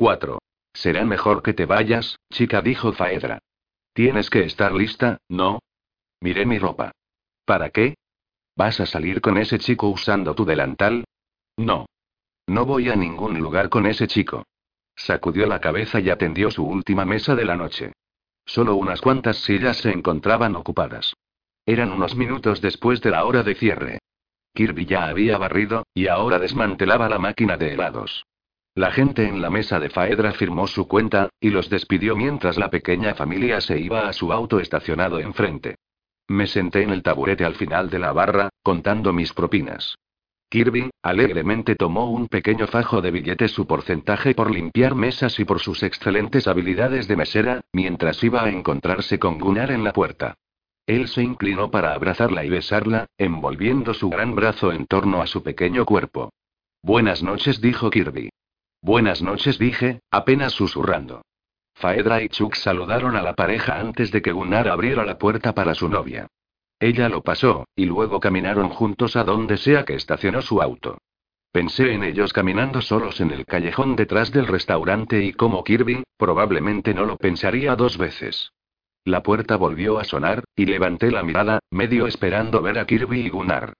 4. Será mejor que te vayas, chica, dijo Faedra. Tienes que estar lista, ¿no? Miré mi ropa. ¿Para qué? ¿Vas a salir con ese chico usando tu delantal? No. No voy a ningún lugar con ese chico. Sacudió la cabeza y atendió su última mesa de la noche. Solo unas cuantas sillas se encontraban ocupadas. Eran unos minutos después de la hora de cierre. Kirby ya había barrido, y ahora desmantelaba la máquina de helados. La gente en la mesa de Faedra firmó su cuenta, y los despidió mientras la pequeña familia se iba a su auto estacionado enfrente. Me senté en el taburete al final de la barra, contando mis propinas. Kirby, alegremente tomó un pequeño fajo de billetes su porcentaje por limpiar mesas y por sus excelentes habilidades de mesera, mientras iba a encontrarse con Gunnar en la puerta. Él se inclinó para abrazarla y besarla, envolviendo su gran brazo en torno a su pequeño cuerpo. Buenas noches, dijo Kirby. Buenas noches, dije, apenas susurrando. Faedra y Chuck saludaron a la pareja antes de que Gunnar abriera la puerta para su novia. Ella lo pasó, y luego caminaron juntos a donde sea que estacionó su auto. Pensé en ellos caminando solos en el callejón detrás del restaurante y como Kirby, probablemente no lo pensaría dos veces. La puerta volvió a sonar, y levanté la mirada, medio esperando ver a Kirby y Gunnar.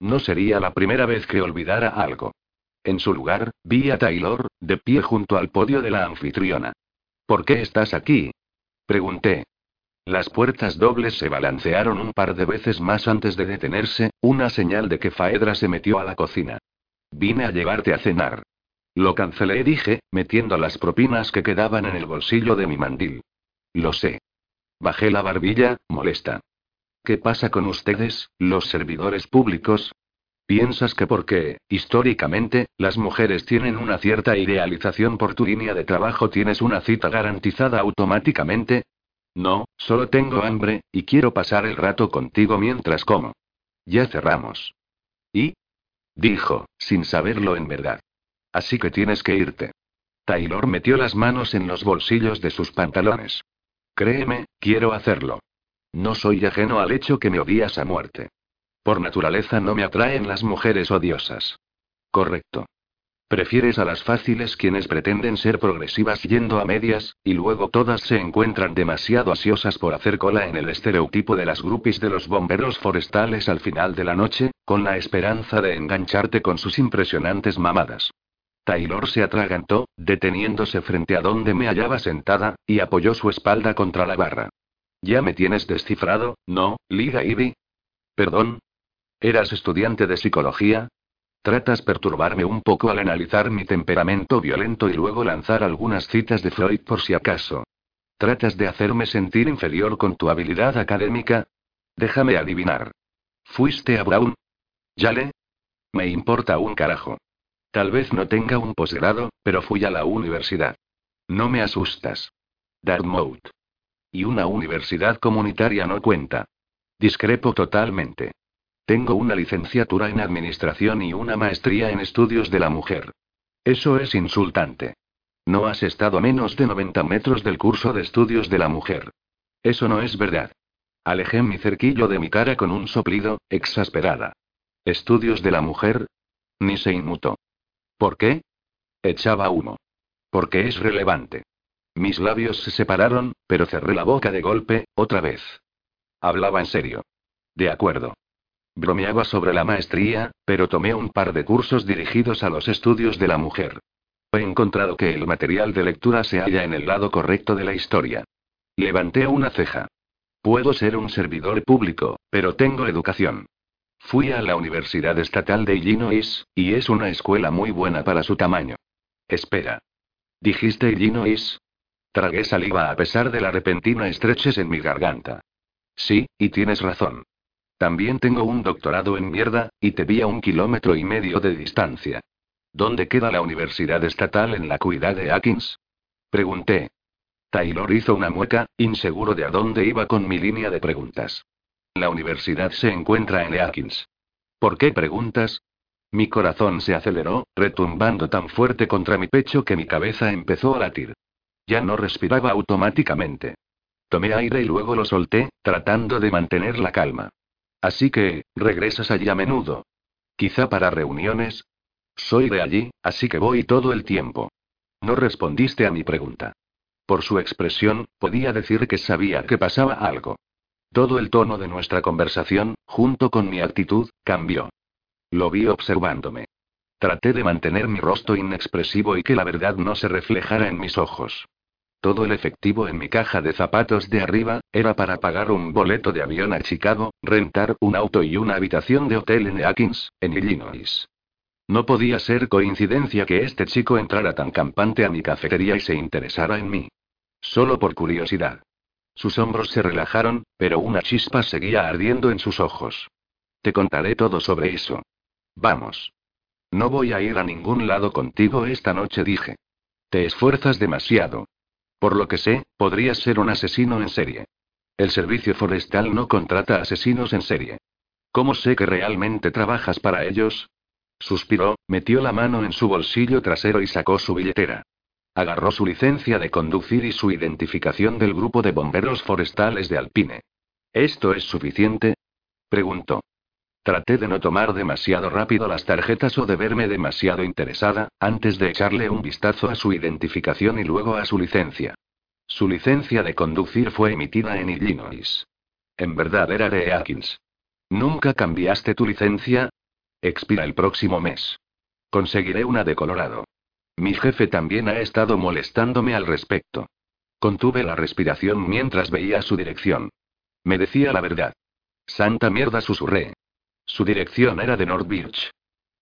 No sería la primera vez que olvidara algo. En su lugar, vi a Taylor, de pie junto al podio de la anfitriona. ¿Por qué estás aquí? Pregunté. Las puertas dobles se balancearon un par de veces más antes de detenerse, una señal de que Faedra se metió a la cocina. Vine a llevarte a cenar. Lo cancelé, dije, metiendo las propinas que quedaban en el bolsillo de mi mandil. Lo sé. Bajé la barbilla, molesta. ¿Qué pasa con ustedes, los servidores públicos? ¿Piensas que porque, históricamente, las mujeres tienen una cierta idealización por tu línea de trabajo tienes una cita garantizada automáticamente? No, solo tengo hambre, y quiero pasar el rato contigo mientras como. Ya cerramos. ¿Y? Dijo, sin saberlo en verdad. Así que tienes que irte. Taylor metió las manos en los bolsillos de sus pantalones. Créeme, quiero hacerlo. No soy ajeno al hecho que me odias a muerte. Por naturaleza no me atraen las mujeres odiosas. Correcto. Prefieres a las fáciles quienes pretenden ser progresivas yendo a medias, y luego todas se encuentran demasiado ansiosas por hacer cola en el estereotipo de las groupies de los bomberos forestales al final de la noche, con la esperanza de engancharte con sus impresionantes mamadas. Taylor se atragantó, deteniéndose frente a donde me hallaba sentada, y apoyó su espalda contra la barra. Ya me tienes descifrado, ¿no, Liga Ivy? Perdón, ¿Eras estudiante de psicología? Tratas perturbarme un poco al analizar mi temperamento violento y luego lanzar algunas citas de Freud por si acaso. ¿Tratas de hacerme sentir inferior con tu habilidad académica? Déjame adivinar. ¿Fuiste a Brown? ¿Yale? Me importa un carajo. Tal vez no tenga un posgrado, pero fui a la universidad. No me asustas. Dartmouth. Y una universidad comunitaria no cuenta. Discrepo totalmente. Tengo una licenciatura en Administración y una maestría en Estudios de la Mujer. Eso es insultante. No has estado a menos de 90 metros del curso de Estudios de la Mujer. Eso no es verdad. Alejé mi cerquillo de mi cara con un soplido, exasperada. ¿Estudios de la mujer? Ni se inmutó. ¿Por qué? Echaba humo. Porque es relevante. Mis labios se separaron, pero cerré la boca de golpe, otra vez. Hablaba en serio. De acuerdo. Bromeaba sobre la maestría, pero tomé un par de cursos dirigidos a los estudios de la mujer. He encontrado que el material de lectura se halla en el lado correcto de la historia. Levanté una ceja. Puedo ser un servidor público, pero tengo educación. Fui a la Universidad Estatal de Illinois, y es una escuela muy buena para su tamaño. Espera. ¿Dijiste Illinois? Tragué saliva a pesar de la repentina estrechez en mi garganta. Sí, y tienes razón. También tengo un doctorado en mierda, y te vi a un kilómetro y medio de distancia. ¿Dónde queda la universidad estatal en la cuidad de Atkins? Pregunté. Taylor hizo una mueca, inseguro de a dónde iba con mi línea de preguntas. La universidad se encuentra en Atkins. ¿Por qué preguntas? Mi corazón se aceleró, retumbando tan fuerte contra mi pecho que mi cabeza empezó a latir. Ya no respiraba automáticamente. Tomé aire y luego lo solté, tratando de mantener la calma. Así que, regresas allí a menudo. Quizá para reuniones. Soy de allí, así que voy todo el tiempo. No respondiste a mi pregunta. Por su expresión, podía decir que sabía que pasaba algo. Todo el tono de nuestra conversación, junto con mi actitud, cambió. Lo vi observándome. Traté de mantener mi rostro inexpresivo y que la verdad no se reflejara en mis ojos. Todo el efectivo en mi caja de zapatos de arriba, era para pagar un boleto de avión a Chicago, rentar un auto y una habitación de hotel en Atkins, en Illinois. No podía ser coincidencia que este chico entrara tan campante a mi cafetería y se interesara en mí. Solo por curiosidad. Sus hombros se relajaron, pero una chispa seguía ardiendo en sus ojos. Te contaré todo sobre eso. Vamos. No voy a ir a ningún lado contigo esta noche, dije. Te esfuerzas demasiado. Por lo que sé, podrías ser un asesino en serie. El servicio forestal no contrata asesinos en serie. ¿Cómo sé que realmente trabajas para ellos? Suspiró, metió la mano en su bolsillo trasero y sacó su billetera. Agarró su licencia de conducir y su identificación del grupo de bomberos forestales de Alpine. ¿Esto es suficiente? preguntó. Traté de no tomar demasiado rápido las tarjetas o de verme demasiado interesada, antes de echarle un vistazo a su identificación y luego a su licencia. Su licencia de conducir fue emitida en Illinois. En verdad era de Atkins. ¿Nunca cambiaste tu licencia? Expira el próximo mes. Conseguiré una de Colorado. Mi jefe también ha estado molestándome al respecto. Contuve la respiración mientras veía su dirección. Me decía la verdad. Santa mierda, susurré. Su dirección era de North Beach.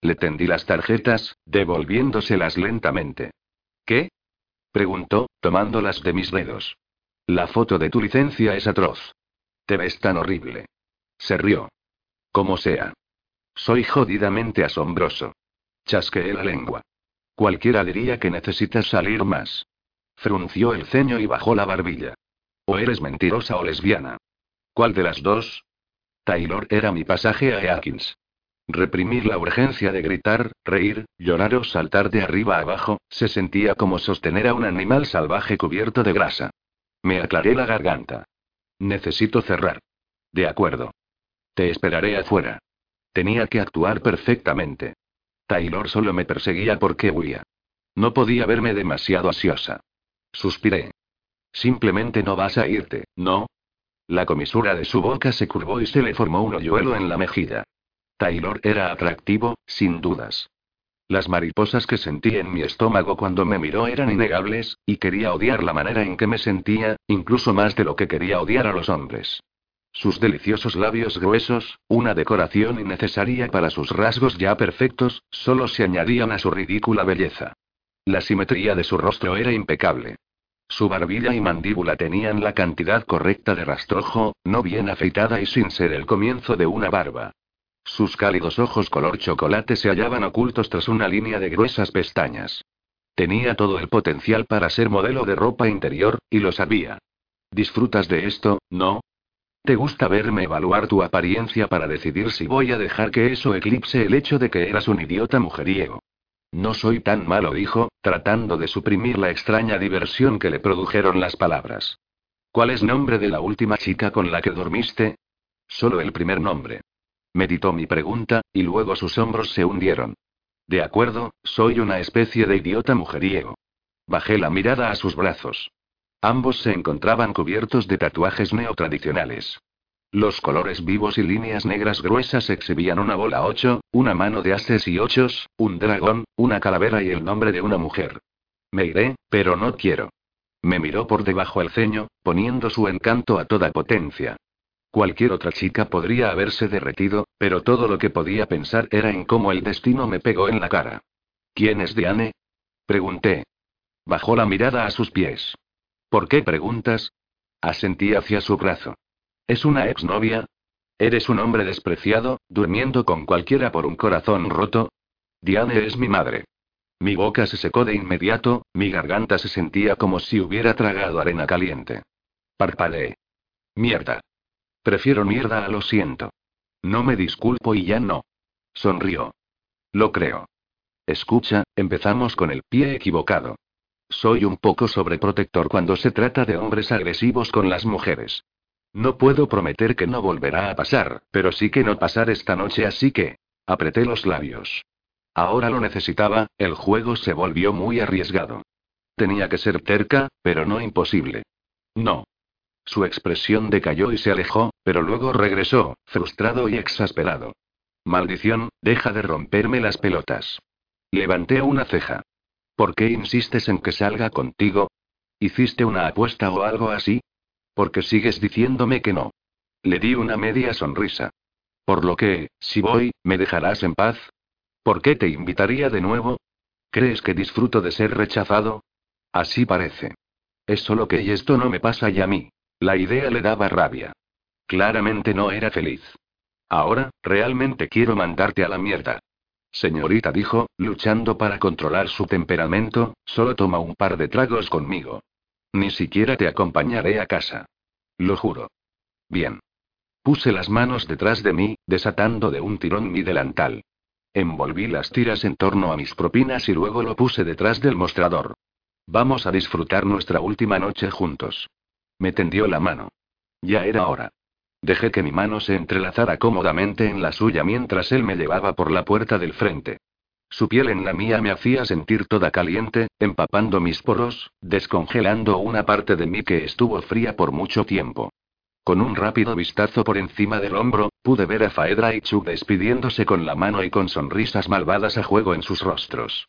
Le tendí las tarjetas, devolviéndoselas lentamente. ¿Qué? Preguntó, tomándolas de mis dedos. La foto de tu licencia es atroz. Te ves tan horrible. Se rió. Como sea. Soy jodidamente asombroso. Chasqueé la lengua. Cualquiera diría que necesitas salir más. Frunció el ceño y bajó la barbilla. O eres mentirosa o lesbiana. ¿Cuál de las dos? Taylor era mi pasaje a Atkins. Reprimir la urgencia de gritar, reír, llorar o saltar de arriba abajo, se sentía como sostener a un animal salvaje cubierto de grasa. Me aclaré la garganta. Necesito cerrar. De acuerdo. Te esperaré afuera. Tenía que actuar perfectamente. Taylor solo me perseguía porque huía. No podía verme demasiado ansiosa. Suspiré. Simplemente no vas a irte, ¿no? La comisura de su boca se curvó y se le formó un hoyuelo en la mejilla. Taylor era atractivo, sin dudas. Las mariposas que sentí en mi estómago cuando me miró eran innegables, y quería odiar la manera en que me sentía, incluso más de lo que quería odiar a los hombres. Sus deliciosos labios gruesos, una decoración innecesaria para sus rasgos ya perfectos, solo se añadían a su ridícula belleza. La simetría de su rostro era impecable. Su barbilla y mandíbula tenían la cantidad correcta de rastrojo, no bien afeitada y sin ser el comienzo de una barba. Sus cálidos ojos color chocolate se hallaban ocultos tras una línea de gruesas pestañas. Tenía todo el potencial para ser modelo de ropa interior, y lo sabía. ¿Disfrutas de esto, no? ¿Te gusta verme evaluar tu apariencia para decidir si voy a dejar que eso eclipse el hecho de que eras un idiota mujeriego? No soy tan malo, dijo, tratando de suprimir la extraña diversión que le produjeron las palabras. ¿Cuál es nombre de la última chica con la que dormiste? Solo el primer nombre. Meditó mi pregunta, y luego sus hombros se hundieron. De acuerdo, soy una especie de idiota mujeriego. Bajé la mirada a sus brazos. Ambos se encontraban cubiertos de tatuajes neotradicionales. Los colores vivos y líneas negras gruesas exhibían una bola 8, una mano de ases y ochos, un dragón, una calavera y el nombre de una mujer. Me iré, pero no quiero. Me miró por debajo el ceño, poniendo su encanto a toda potencia. Cualquier otra chica podría haberse derretido, pero todo lo que podía pensar era en cómo el destino me pegó en la cara. ¿Quién es Diane? Pregunté. Bajó la mirada a sus pies. ¿Por qué preguntas? Asentí hacia su brazo. ¿Es una exnovia? ¿Eres un hombre despreciado, durmiendo con cualquiera por un corazón roto? Diane es mi madre. Mi boca se secó de inmediato, mi garganta se sentía como si hubiera tragado arena caliente. Parpadeé. Mierda. Prefiero mierda a lo siento. No me disculpo y ya no. Sonrió. Lo creo. Escucha, empezamos con el pie equivocado. Soy un poco sobreprotector cuando se trata de hombres agresivos con las mujeres. No puedo prometer que no volverá a pasar, pero sí que no pasar esta noche, así que... Apreté los labios. Ahora lo necesitaba, el juego se volvió muy arriesgado. Tenía que ser terca, pero no imposible. No. Su expresión decayó y se alejó, pero luego regresó, frustrado y exasperado. Maldición, deja de romperme las pelotas. Levanté una ceja. ¿Por qué insistes en que salga contigo? ¿Hiciste una apuesta o algo así? Porque sigues diciéndome que no. Le di una media sonrisa. Por lo que, si voy, ¿me dejarás en paz? ¿Por qué te invitaría de nuevo? ¿Crees que disfruto de ser rechazado? Así parece. Es solo que y esto no me pasa ya a mí. La idea le daba rabia. Claramente no era feliz. Ahora, realmente quiero mandarte a la mierda. Señorita dijo, luchando para controlar su temperamento, solo toma un par de tragos conmigo. Ni siquiera te acompañaré a casa. Lo juro. Bien. Puse las manos detrás de mí, desatando de un tirón mi delantal. Envolví las tiras en torno a mis propinas y luego lo puse detrás del mostrador. Vamos a disfrutar nuestra última noche juntos. Me tendió la mano. Ya era hora. Dejé que mi mano se entrelazara cómodamente en la suya mientras él me llevaba por la puerta del frente. Su piel en la mía me hacía sentir toda caliente, empapando mis poros, descongelando una parte de mí que estuvo fría por mucho tiempo. Con un rápido vistazo por encima del hombro, pude ver a Faedra y Chu despidiéndose con la mano y con sonrisas malvadas a juego en sus rostros.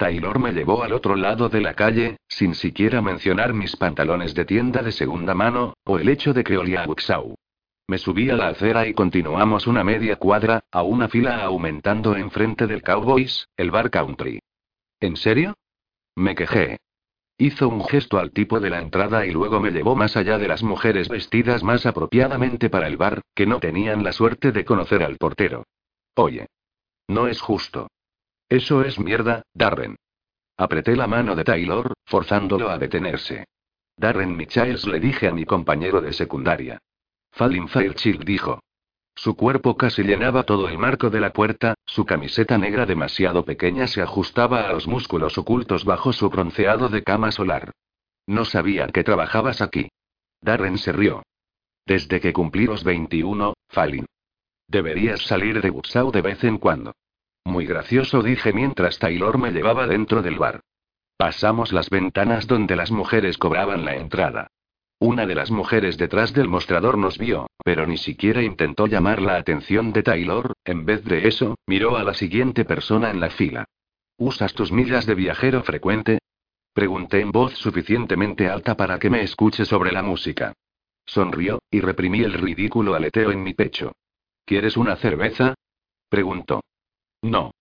Taylor me llevó al otro lado de la calle, sin siquiera mencionar mis pantalones de tienda de segunda mano, o el hecho de que olía a Wuxau. Me subí a la acera y continuamos una media cuadra, a una fila aumentando enfrente del Cowboys, el bar country. ¿En serio? Me quejé. Hizo un gesto al tipo de la entrada y luego me llevó más allá de las mujeres vestidas más apropiadamente para el bar, que no tenían la suerte de conocer al portero. Oye. No es justo. Eso es mierda, Darren. Apreté la mano de Taylor, forzándolo a detenerse. Darren Michaels le dije a mi compañero de secundaria. Fallin Fairchild dijo. Su cuerpo casi llenaba todo el marco de la puerta, su camiseta negra demasiado pequeña se ajustaba a los músculos ocultos bajo su bronceado de cama solar. No sabía que trabajabas aquí. Darren se rió. Desde que cumplí los 21, Fallin. Deberías salir de Wuxau de vez en cuando. Muy gracioso dije mientras Taylor me llevaba dentro del bar. Pasamos las ventanas donde las mujeres cobraban la entrada. Una de las mujeres detrás del mostrador nos vio, pero ni siquiera intentó llamar la atención de Taylor, en vez de eso, miró a la siguiente persona en la fila. ¿Usas tus millas de viajero frecuente? Pregunté en voz suficientemente alta para que me escuche sobre la música. Sonrió, y reprimí el ridículo aleteo en mi pecho. ¿Quieres una cerveza? Preguntó. No.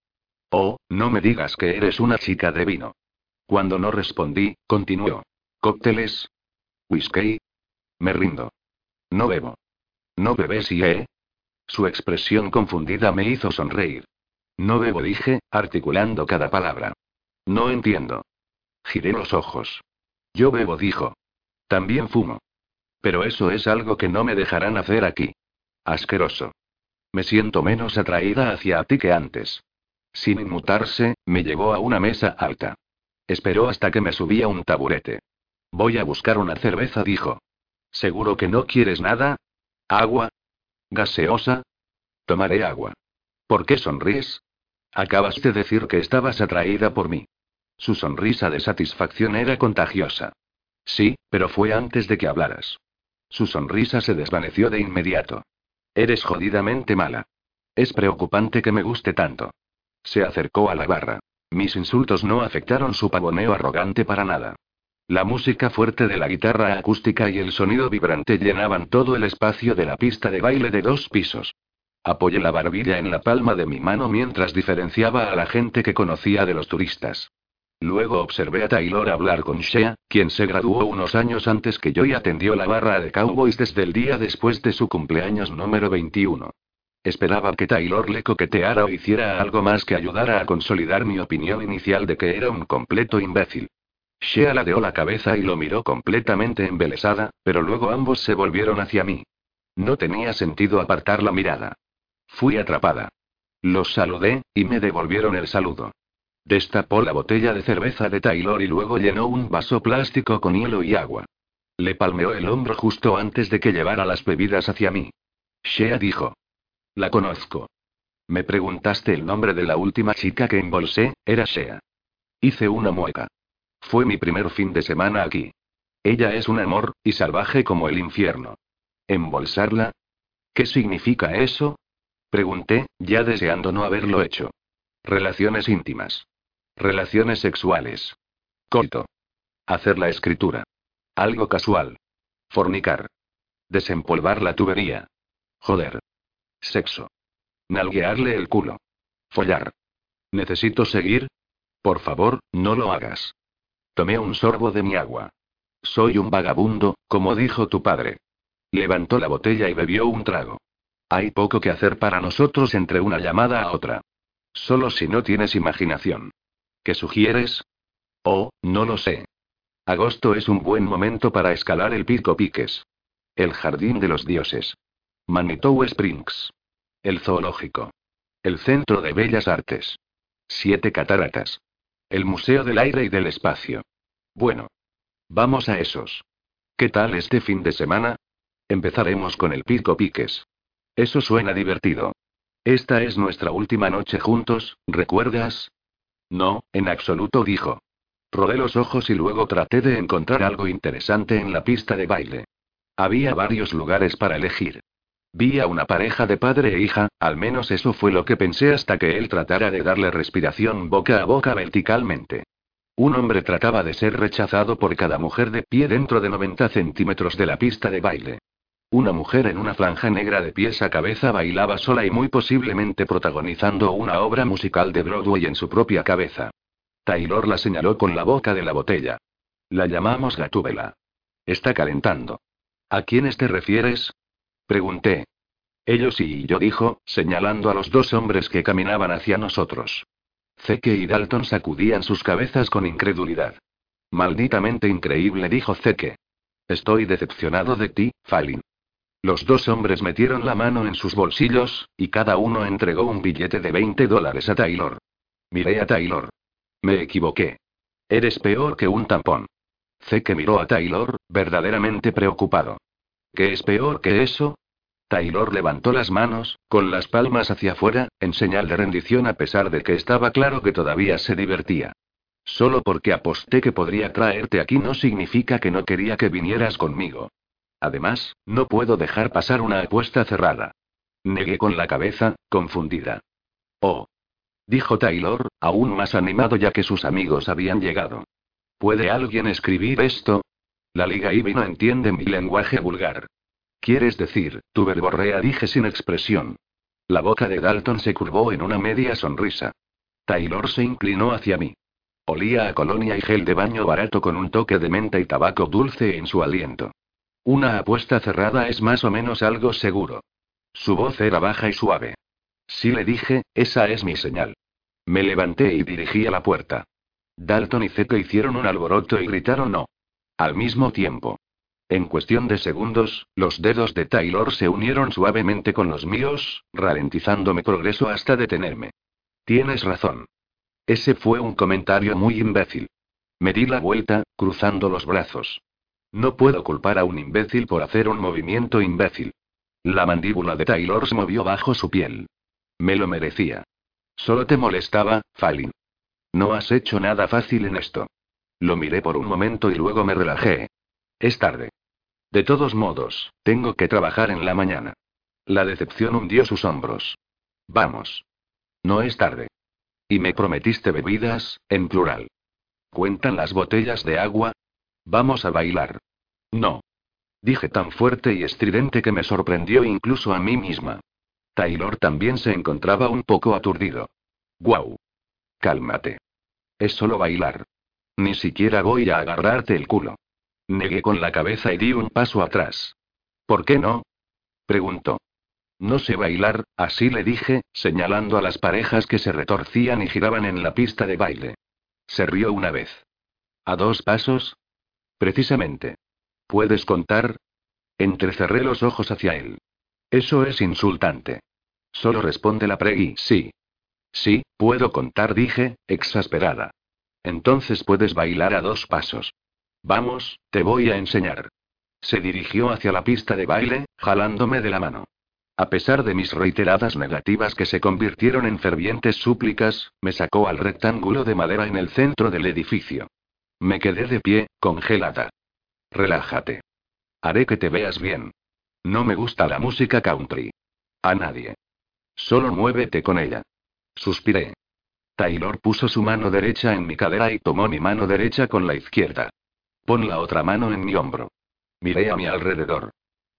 Oh, no me digas que eres una chica de vino. Cuando no respondí, continuó. ¿Cócteles? ¿Whisky? Me rindo. No bebo. ¿No bebes y eh? Su expresión confundida me hizo sonreír. No bebo, dije, articulando cada palabra. No entiendo. Giré los ojos. Yo bebo, dijo. También fumo. Pero eso es algo que no me dejarán hacer aquí. Asqueroso. Me siento menos atraída hacia ti que antes. Sin inmutarse, me llevó a una mesa alta. Esperó hasta que me subía un taburete. Voy a buscar una cerveza, dijo. ¿Seguro que no quieres nada? ¿Agua? ¿Gaseosa? Tomaré agua. ¿Por qué sonríes? Acabas de decir que estabas atraída por mí. Su sonrisa de satisfacción era contagiosa. Sí, pero fue antes de que hablaras. Su sonrisa se desvaneció de inmediato. Eres jodidamente mala. Es preocupante que me guste tanto. Se acercó a la barra. Mis insultos no afectaron su pavoneo arrogante para nada. La música fuerte de la guitarra acústica y el sonido vibrante llenaban todo el espacio de la pista de baile de dos pisos. Apoyé la barbilla en la palma de mi mano mientras diferenciaba a la gente que conocía de los turistas. Luego observé a Taylor hablar con Shea, quien se graduó unos años antes que yo y atendió la barra de Cowboys desde el día después de su cumpleaños número 21. Esperaba que Taylor le coqueteara o hiciera algo más que ayudara a consolidar mi opinión inicial de que era un completo imbécil. Shea ladeó la cabeza y lo miró completamente embelesada, pero luego ambos se volvieron hacia mí. No tenía sentido apartar la mirada. Fui atrapada. Los saludé, y me devolvieron el saludo. Destapó la botella de cerveza de Taylor y luego llenó un vaso plástico con hielo y agua. Le palmeó el hombro justo antes de que llevara las bebidas hacia mí. Shea dijo. La conozco. Me preguntaste el nombre de la última chica que embolsé, era Shea. Hice una mueca. Fue mi primer fin de semana aquí. Ella es un amor, y salvaje como el infierno. ¿Embolsarla? ¿Qué significa eso? Pregunté, ya deseando no haberlo hecho. Relaciones íntimas. Relaciones sexuales. Coito. Hacer la escritura. Algo casual. Fornicar. Desempolvar la tubería. Joder. Sexo. Nalguearle el culo. Follar. ¿Necesito seguir? Por favor, no lo hagas. Tomé un sorbo de mi agua. Soy un vagabundo, como dijo tu padre. Levantó la botella y bebió un trago. Hay poco que hacer para nosotros entre una llamada a otra. Solo si no tienes imaginación. ¿Qué sugieres? Oh, no lo sé. Agosto es un buen momento para escalar el Pico Piques. El Jardín de los Dioses. Manitou Springs. El Zoológico. El Centro de Bellas Artes. Siete Cataratas. El Museo del Aire y del Espacio. Bueno. Vamos a esos. ¿Qué tal este fin de semana? Empezaremos con el Pico Piques. Eso suena divertido. Esta es nuestra última noche juntos, ¿recuerdas? No, en absoluto dijo. Rodé los ojos y luego traté de encontrar algo interesante en la pista de baile. Había varios lugares para elegir. Vi a una pareja de padre e hija, al menos eso fue lo que pensé hasta que él tratara de darle respiración boca a boca verticalmente. Un hombre trataba de ser rechazado por cada mujer de pie dentro de 90 centímetros de la pista de baile. Una mujer en una franja negra de pies a cabeza bailaba sola y muy posiblemente protagonizando una obra musical de Broadway en su propia cabeza. Taylor la señaló con la boca de la botella. La llamamos Gatúbela. Está calentando. ¿A quiénes te refieres? Pregunté. Ellos y yo dijo, señalando a los dos hombres que caminaban hacia nosotros. Zeke y Dalton sacudían sus cabezas con incredulidad. Malditamente increíble, dijo Zeke. Estoy decepcionado de ti, Falin. Los dos hombres metieron la mano en sus bolsillos, y cada uno entregó un billete de 20 dólares a Taylor. Miré a Taylor. Me equivoqué. Eres peor que un tampón. que miró a Taylor, verdaderamente preocupado. ¿Qué es peor que eso? Taylor levantó las manos, con las palmas hacia afuera, en señal de rendición a pesar de que estaba claro que todavía se divertía. Solo porque aposté que podría traerte aquí no significa que no quería que vinieras conmigo. Además, no puedo dejar pasar una apuesta cerrada. Negué con la cabeza, confundida. Oh. Dijo Taylor, aún más animado ya que sus amigos habían llegado. ¿Puede alguien escribir esto? La Liga Ivy no entiende mi lenguaje vulgar. ¿Quieres decir, tu verborrea? Dije sin expresión. La boca de Dalton se curvó en una media sonrisa. Taylor se inclinó hacia mí. Olía a colonia y gel de baño barato con un toque de menta y tabaco dulce en su aliento. Una apuesta cerrada es más o menos algo seguro. Su voz era baja y suave. Sí le dije, esa es mi señal. Me levanté y dirigí a la puerta. Dalton y Zeke hicieron un alboroto y gritaron no. Al mismo tiempo. En cuestión de segundos, los dedos de Taylor se unieron suavemente con los míos, ralentizando mi progreso hasta detenerme. Tienes razón. Ese fue un comentario muy imbécil. Me di la vuelta, cruzando los brazos. No puedo culpar a un imbécil por hacer un movimiento imbécil. La mandíbula de Taylor se movió bajo su piel. Me lo merecía. Solo te molestaba, Falin. No has hecho nada fácil en esto. Lo miré por un momento y luego me relajé. Es tarde. De todos modos, tengo que trabajar en la mañana. La decepción hundió sus hombros. Vamos. No es tarde. Y me prometiste bebidas, en plural. ¿Cuentan las botellas de agua? Vamos a bailar. No. Dije tan fuerte y estridente que me sorprendió incluso a mí misma. Taylor también se encontraba un poco aturdido. Guau. Cálmate. Es solo bailar. Ni siquiera voy a agarrarte el culo. Negué con la cabeza y di un paso atrás. ¿Por qué no? preguntó. No sé bailar, así le dije, señalando a las parejas que se retorcían y giraban en la pista de baile. Se rió una vez. A dos pasos, Precisamente. ¿Puedes contar? Entrecerré los ojos hacia él. Eso es insultante. Solo responde la pregui, sí. Sí, puedo contar, dije, exasperada. Entonces puedes bailar a dos pasos. Vamos, te voy a enseñar. Se dirigió hacia la pista de baile, jalándome de la mano. A pesar de mis reiteradas negativas que se convirtieron en fervientes súplicas, me sacó al rectángulo de madera en el centro del edificio. Me quedé de pie, congelada. Relájate. Haré que te veas bien. No me gusta la música country. A nadie. Solo muévete con ella. Suspiré. Taylor puso su mano derecha en mi cadera y tomó mi mano derecha con la izquierda. Pon la otra mano en mi hombro. Miré a mi alrededor.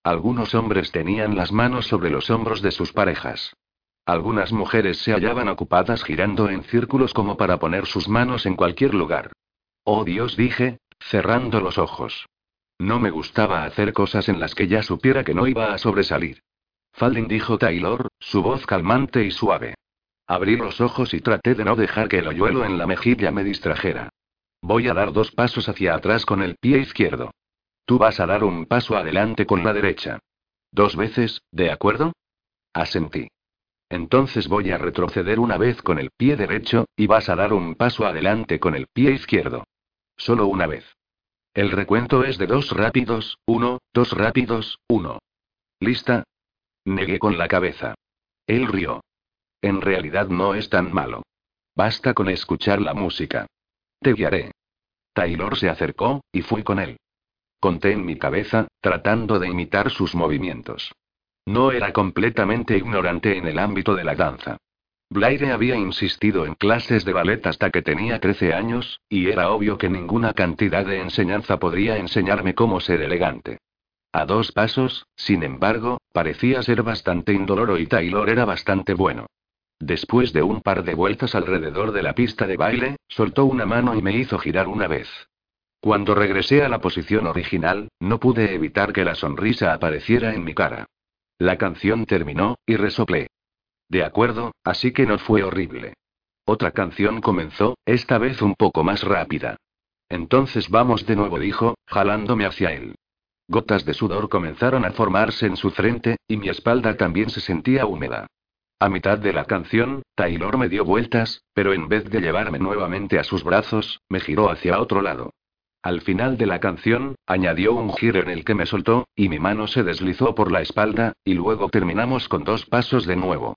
Algunos hombres tenían las manos sobre los hombros de sus parejas. Algunas mujeres se hallaban ocupadas girando en círculos como para poner sus manos en cualquier lugar. Oh Dios, dije, cerrando los ojos. No me gustaba hacer cosas en las que ya supiera que no iba a sobresalir. Falden dijo Taylor, su voz calmante y suave. Abrí los ojos y traté de no dejar que el hoyuelo en la mejilla me distrajera. Voy a dar dos pasos hacia atrás con el pie izquierdo. Tú vas a dar un paso adelante con la derecha. Dos veces, ¿de acuerdo? Asentí. Entonces voy a retroceder una vez con el pie derecho, y vas a dar un paso adelante con el pie izquierdo. Solo una vez. El recuento es de dos rápidos, uno, dos rápidos, uno. ¿Lista? Negué con la cabeza. Él rió. En realidad no es tan malo. Basta con escuchar la música. Te guiaré. Taylor se acercó, y fui con él. Conté en mi cabeza, tratando de imitar sus movimientos. No era completamente ignorante en el ámbito de la danza. Blaire había insistido en clases de ballet hasta que tenía 13 años, y era obvio que ninguna cantidad de enseñanza podría enseñarme cómo ser elegante. A dos pasos, sin embargo, parecía ser bastante indoloro y Taylor era bastante bueno. Después de un par de vueltas alrededor de la pista de baile, soltó una mano y me hizo girar una vez. Cuando regresé a la posición original, no pude evitar que la sonrisa apareciera en mi cara. La canción terminó, y resoplé. De acuerdo, así que no fue horrible. Otra canción comenzó, esta vez un poco más rápida. Entonces vamos de nuevo, dijo, jalándome hacia él. Gotas de sudor comenzaron a formarse en su frente, y mi espalda también se sentía húmeda. A mitad de la canción, Taylor me dio vueltas, pero en vez de llevarme nuevamente a sus brazos, me giró hacia otro lado. Al final de la canción, añadió un giro en el que me soltó, y mi mano se deslizó por la espalda, y luego terminamos con dos pasos de nuevo.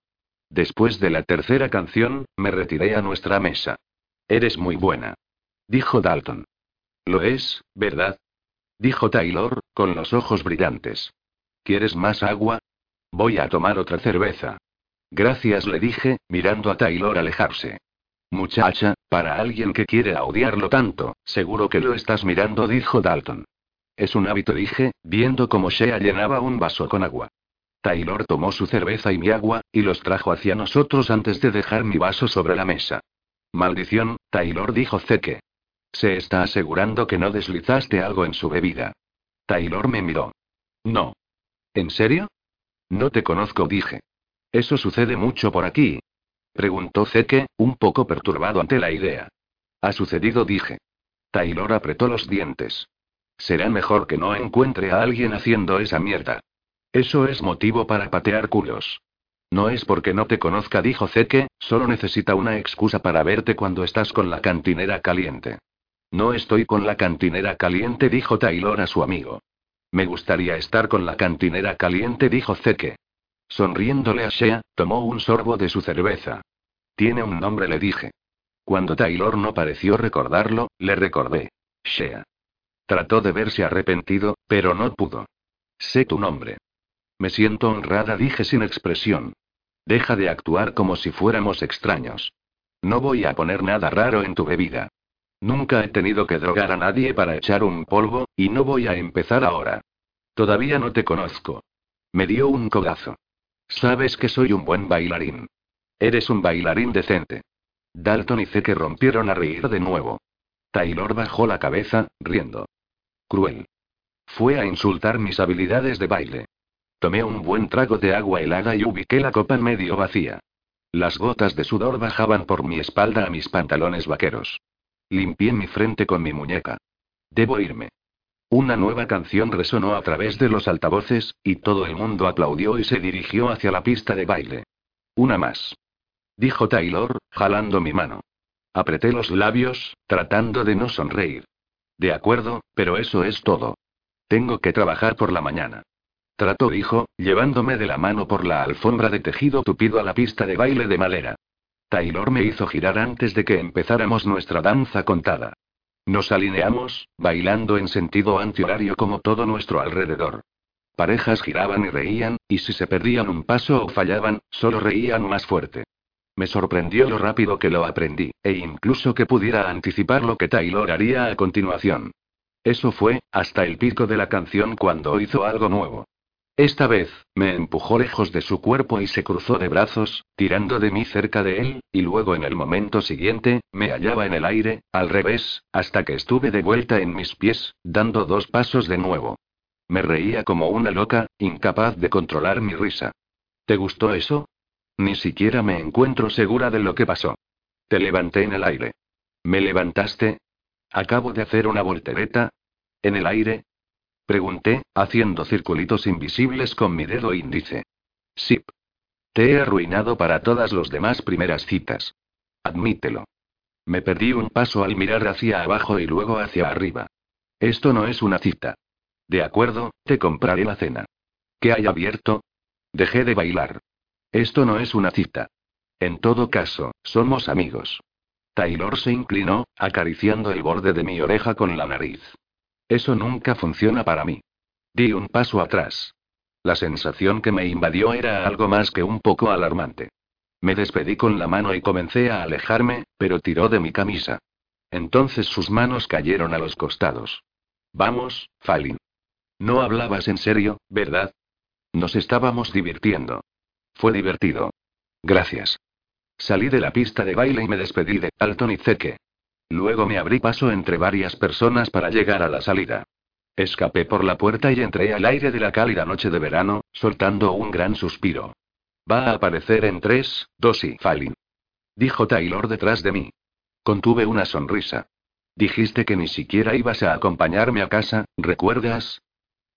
Después de la tercera canción, me retiré a nuestra mesa. Eres muy buena. Dijo Dalton. Lo es, ¿verdad? Dijo Taylor, con los ojos brillantes. ¿Quieres más agua? Voy a tomar otra cerveza. Gracias, le dije, mirando a Taylor alejarse. Muchacha, para alguien que quiere odiarlo tanto, seguro que lo estás mirando, dijo Dalton. Es un hábito, dije, viendo cómo Shea llenaba un vaso con agua. Taylor tomó su cerveza y mi agua, y los trajo hacia nosotros antes de dejar mi vaso sobre la mesa. Maldición, Taylor dijo Zeke. Se está asegurando que no deslizaste algo en su bebida. Taylor me miró. No. ¿En serio? No te conozco, dije. Eso sucede mucho por aquí, Preguntó Zeke, un poco perturbado ante la idea. Ha sucedido, dije. Taylor apretó los dientes. Será mejor que no encuentre a alguien haciendo esa mierda. Eso es motivo para patear culos. No es porque no te conozca, dijo Zeke, solo necesita una excusa para verte cuando estás con la cantinera caliente. No estoy con la cantinera caliente, dijo Taylor a su amigo. Me gustaría estar con la cantinera caliente, dijo Zeke. Sonriéndole a Shea, tomó un sorbo de su cerveza. Tiene un nombre, le dije. Cuando Taylor no pareció recordarlo, le recordé. Shea. Trató de verse arrepentido, pero no pudo. Sé tu nombre. Me siento honrada, dije sin expresión. Deja de actuar como si fuéramos extraños. No voy a poner nada raro en tu bebida. Nunca he tenido que drogar a nadie para echar un polvo, y no voy a empezar ahora. Todavía no te conozco. Me dio un codazo. Sabes que soy un buen bailarín. Eres un bailarín decente. Dalton y Zeke rompieron a reír de nuevo. Taylor bajó la cabeza, riendo. Cruel. Fue a insultar mis habilidades de baile. Tomé un buen trago de agua helada y ubiqué la copa medio vacía. Las gotas de sudor bajaban por mi espalda a mis pantalones vaqueros. Limpié mi frente con mi muñeca. Debo irme. Una nueva canción resonó a través de los altavoces, y todo el mundo aplaudió y se dirigió hacia la pista de baile. Una más. Dijo Taylor, jalando mi mano. Apreté los labios, tratando de no sonreír. De acuerdo, pero eso es todo. Tengo que trabajar por la mañana. Trató, dijo, llevándome de la mano por la alfombra de tejido tupido a la pista de baile de madera. Taylor me hizo girar antes de que empezáramos nuestra danza contada. Nos alineamos, bailando en sentido antihorario como todo nuestro alrededor. Parejas giraban y reían, y si se perdían un paso o fallaban, solo reían más fuerte. Me sorprendió lo rápido que lo aprendí, e incluso que pudiera anticipar lo que Taylor haría a continuación. Eso fue, hasta el pico de la canción cuando hizo algo nuevo. Esta vez, me empujó lejos de su cuerpo y se cruzó de brazos, tirando de mí cerca de él, y luego en el momento siguiente, me hallaba en el aire, al revés, hasta que estuve de vuelta en mis pies, dando dos pasos de nuevo. Me reía como una loca, incapaz de controlar mi risa. ¿Te gustó eso? Ni siquiera me encuentro segura de lo que pasó. Te levanté en el aire. ¿Me levantaste? Acabo de hacer una voltereta. ¿En el aire? Pregunté, haciendo circulitos invisibles con mi dedo índice. Sip. Te he arruinado para todas las demás primeras citas. Admítelo. Me perdí un paso al mirar hacia abajo y luego hacia arriba. Esto no es una cita. De acuerdo, te compraré la cena. ¿Qué hay abierto? Dejé de bailar. Esto no es una cita. En todo caso, somos amigos. Taylor se inclinó, acariciando el borde de mi oreja con la nariz. Eso nunca funciona para mí. Di un paso atrás. La sensación que me invadió era algo más que un poco alarmante. Me despedí con la mano y comencé a alejarme, pero tiró de mi camisa. Entonces sus manos cayeron a los costados. Vamos, Falin. No hablabas en serio, ¿verdad? Nos estábamos divirtiendo. Fue divertido. Gracias. Salí de la pista de baile y me despedí de Alton y Zeke. Luego me abrí paso entre varias personas para llegar a la salida. Escapé por la puerta y entré al aire de la cálida noche de verano, soltando un gran suspiro. Va a aparecer en tres, dos y Falin. Dijo Taylor detrás de mí. Contuve una sonrisa. Dijiste que ni siquiera ibas a acompañarme a casa, ¿recuerdas?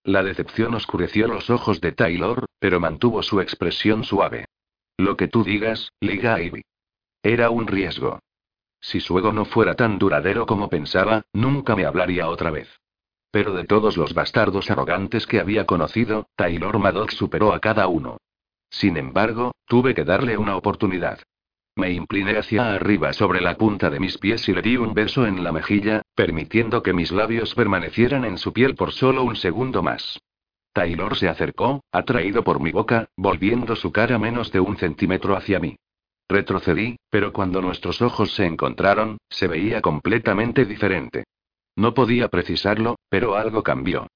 La decepción oscureció los ojos de Taylor, pero mantuvo su expresión suave. Lo que tú digas, Liga Ivy. Era un riesgo. Si su ego no fuera tan duradero como pensaba, nunca me hablaría otra vez. Pero de todos los bastardos arrogantes que había conocido, Taylor Maddox superó a cada uno. Sin embargo, tuve que darle una oportunidad. Me incliné hacia arriba sobre la punta de mis pies y le di un beso en la mejilla, permitiendo que mis labios permanecieran en su piel por solo un segundo más. Taylor se acercó, atraído por mi boca, volviendo su cara menos de un centímetro hacia mí. Retrocedí, pero cuando nuestros ojos se encontraron, se veía completamente diferente. No podía precisarlo, pero algo cambió.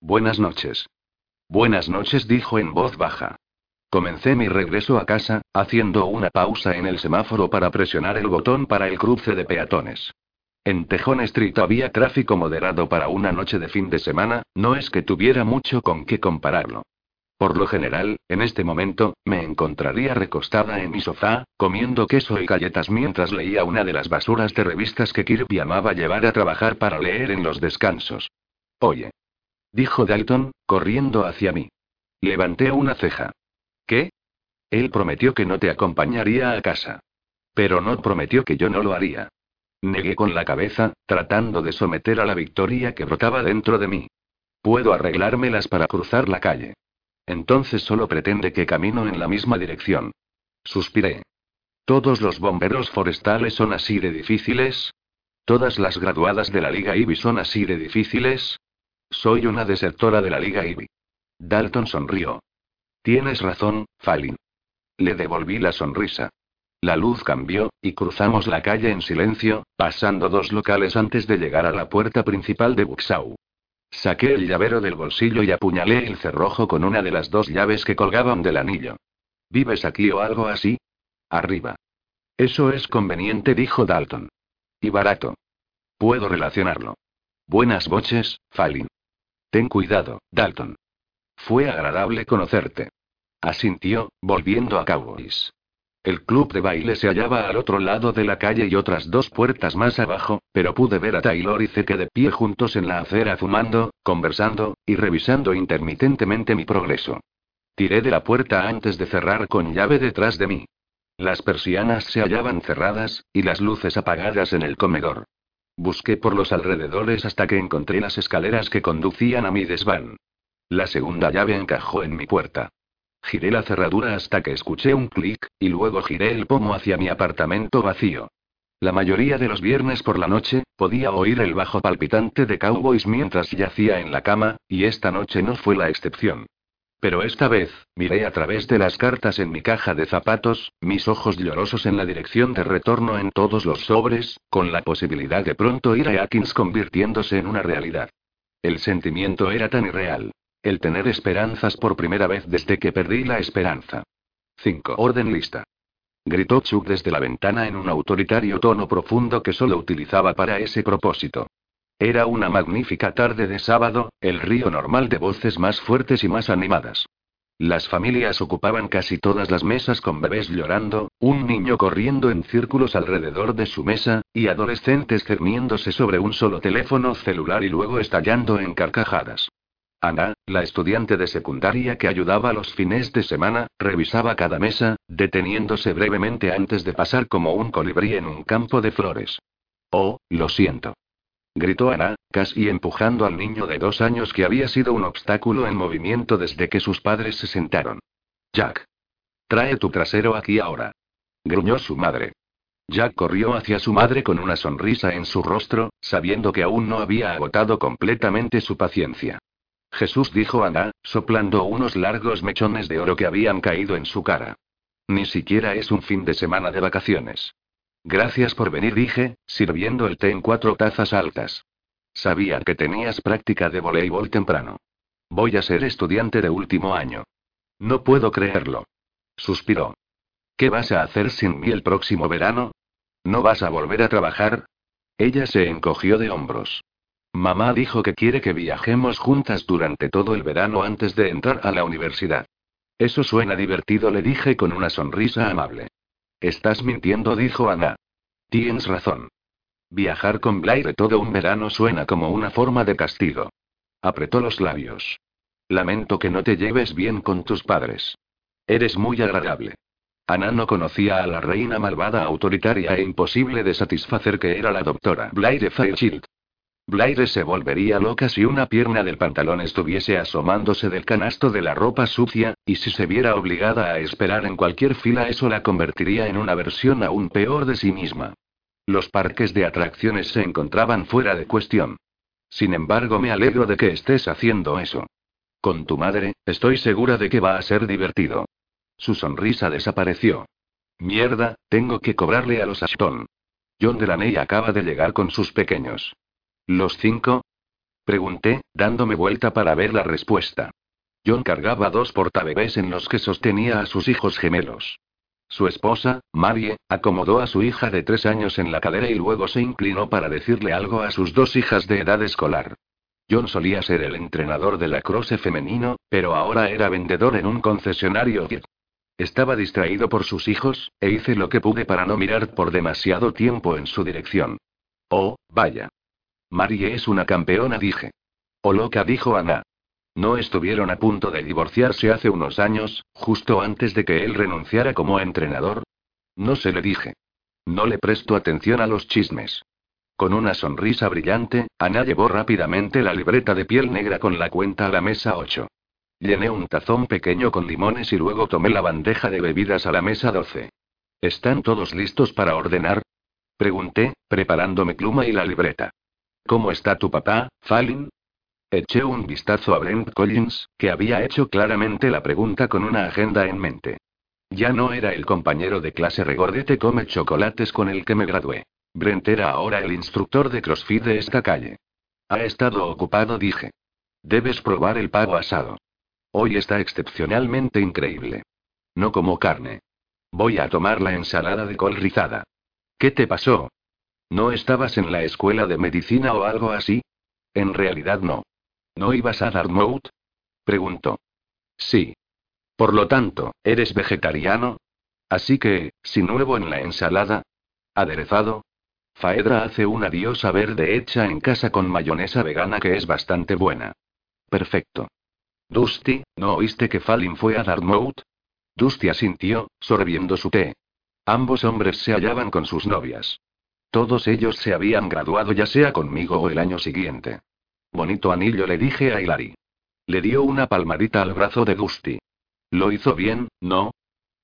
Buenas noches. Buenas noches, dijo en voz baja. Comencé mi regreso a casa, haciendo una pausa en el semáforo para presionar el botón para el cruce de peatones. En Tejón Street había tráfico moderado para una noche de fin de semana, no es que tuviera mucho con qué compararlo. Por lo general, en este momento, me encontraría recostada en mi sofá, comiendo queso y galletas mientras leía una de las basuras de revistas que Kirby amaba llevar a trabajar para leer en los descansos. Oye. Dijo Dalton, corriendo hacia mí. Levanté una ceja. ¿Qué? Él prometió que no te acompañaría a casa. Pero no prometió que yo no lo haría. Negué con la cabeza, tratando de someter a la victoria que brotaba dentro de mí. Puedo arreglármelas para cruzar la calle. Entonces solo pretende que camino en la misma dirección. Suspiré. ¿Todos los bomberos forestales son así de difíciles? ¿Todas las graduadas de la Liga IBI son así de difíciles? Soy una desertora de la Liga IBI. Dalton sonrió. Tienes razón, Falin. Le devolví la sonrisa. La luz cambió, y cruzamos la calle en silencio, pasando dos locales antes de llegar a la puerta principal de Buxau. Saqué el llavero del bolsillo y apuñalé el cerrojo con una de las dos llaves que colgaban del anillo. ¿Vives aquí o algo así? Arriba. Eso es conveniente, dijo Dalton. Y barato. Puedo relacionarlo. Buenas noches, Falin. Ten cuidado, Dalton. Fue agradable conocerte. Asintió, volviendo a Cowboys. El club de baile se hallaba al otro lado de la calle y otras dos puertas más abajo, pero pude ver a Taylor y Zeke de pie juntos en la acera fumando, conversando, y revisando intermitentemente mi progreso. Tiré de la puerta antes de cerrar con llave detrás de mí. Las persianas se hallaban cerradas, y las luces apagadas en el comedor. Busqué por los alrededores hasta que encontré las escaleras que conducían a mi desván. La segunda llave encajó en mi puerta. Giré la cerradura hasta que escuché un clic, y luego giré el pomo hacia mi apartamento vacío. La mayoría de los viernes por la noche, podía oír el bajo palpitante de Cowboys mientras yacía en la cama, y esta noche no fue la excepción. Pero esta vez, miré a través de las cartas en mi caja de zapatos, mis ojos llorosos en la dirección de retorno en todos los sobres, con la posibilidad de pronto ir a Atkins convirtiéndose en una realidad. El sentimiento era tan irreal. El tener esperanzas por primera vez desde que perdí la esperanza. 5. Orden lista gritó Chuck desde la ventana en un autoritario tono profundo que solo utilizaba para ese propósito. Era una magnífica tarde de sábado, el río normal de voces más fuertes y más animadas. Las familias ocupaban casi todas las mesas con bebés llorando, un niño corriendo en círculos alrededor de su mesa, y adolescentes cerniéndose sobre un solo teléfono celular y luego estallando en carcajadas. Ana, la estudiante de secundaria que ayudaba los fines de semana, revisaba cada mesa, deteniéndose brevemente antes de pasar como un colibrí en un campo de flores. Oh, lo siento. Gritó Ana, casi empujando al niño de dos años que había sido un obstáculo en movimiento desde que sus padres se sentaron. Jack. Trae tu trasero aquí ahora. Gruñó su madre. Jack corrió hacia su madre con una sonrisa en su rostro, sabiendo que aún no había agotado completamente su paciencia. Jesús dijo Ana, soplando unos largos mechones de oro que habían caído en su cara. Ni siquiera es un fin de semana de vacaciones. Gracias por venir, dije, sirviendo el té en cuatro tazas altas. Sabía que tenías práctica de voleibol temprano. Voy a ser estudiante de último año. No puedo creerlo. Suspiró. ¿Qué vas a hacer sin mí el próximo verano? ¿No vas a volver a trabajar? Ella se encogió de hombros. Mamá dijo que quiere que viajemos juntas durante todo el verano antes de entrar a la universidad. Eso suena divertido, le dije con una sonrisa amable. Estás mintiendo, dijo Ana. Tienes razón. Viajar con Blair todo un verano suena como una forma de castigo. Apretó los labios. Lamento que no te lleves bien con tus padres. Eres muy agradable. Ana no conocía a la reina malvada, autoritaria e imposible de satisfacer que era la doctora Blair Fairchild. Blair se volvería loca si una pierna del pantalón estuviese asomándose del canasto de la ropa sucia, y si se viera obligada a esperar en cualquier fila eso la convertiría en una versión aún peor de sí misma. Los parques de atracciones se encontraban fuera de cuestión. Sin embargo, me alegro de que estés haciendo eso. Con tu madre, estoy segura de que va a ser divertido. Su sonrisa desapareció. Mierda, tengo que cobrarle a los Ashton. John Delaney acaba de llegar con sus pequeños. ¿Los cinco? Pregunté, dándome vuelta para ver la respuesta. John cargaba dos portabebés en los que sostenía a sus hijos gemelos. Su esposa, Marie, acomodó a su hija de tres años en la cadera y luego se inclinó para decirle algo a sus dos hijas de edad escolar. John solía ser el entrenador de la crosse femenino, pero ahora era vendedor en un concesionario. Estaba distraído por sus hijos, e hice lo que pude para no mirar por demasiado tiempo en su dirección. Oh, vaya. Marie es una campeona, dije. O loca, dijo Ana. No estuvieron a punto de divorciarse hace unos años, justo antes de que él renunciara como entrenador. No se le dije. No le presto atención a los chismes. Con una sonrisa brillante, Ana llevó rápidamente la libreta de piel negra con la cuenta a la mesa 8. Llené un tazón pequeño con limones y luego tomé la bandeja de bebidas a la mesa 12. ¿Están todos listos para ordenar? Pregunté, preparándome pluma y la libreta. ¿Cómo está tu papá, Fallin? Eché un vistazo a Brent Collins, que había hecho claramente la pregunta con una agenda en mente. Ya no era el compañero de clase regordete come chocolates con el que me gradué. Brent era ahora el instructor de CrossFit de esta calle. Ha estado ocupado, dije. Debes probar el pavo asado. Hoy está excepcionalmente increíble. No como carne. Voy a tomar la ensalada de col rizada. ¿Qué te pasó? ¿No estabas en la escuela de medicina o algo así? En realidad no. ¿No ibas a Dartmouth? Preguntó. Sí. Por lo tanto, ¿eres vegetariano? Así que, sin nuevo en la ensalada. ¿Aderezado? Faedra hace una diosa verde hecha en casa con mayonesa vegana que es bastante buena. Perfecto. Dusty, ¿no oíste que Fallin fue a Dartmouth? Dusty asintió, sorbiendo su té. Ambos hombres se hallaban con sus novias. Todos ellos se habían graduado ya sea conmigo o el año siguiente. Bonito anillo le dije a Hilary. Le dio una palmadita al brazo de Dusty. Lo hizo bien, ¿no?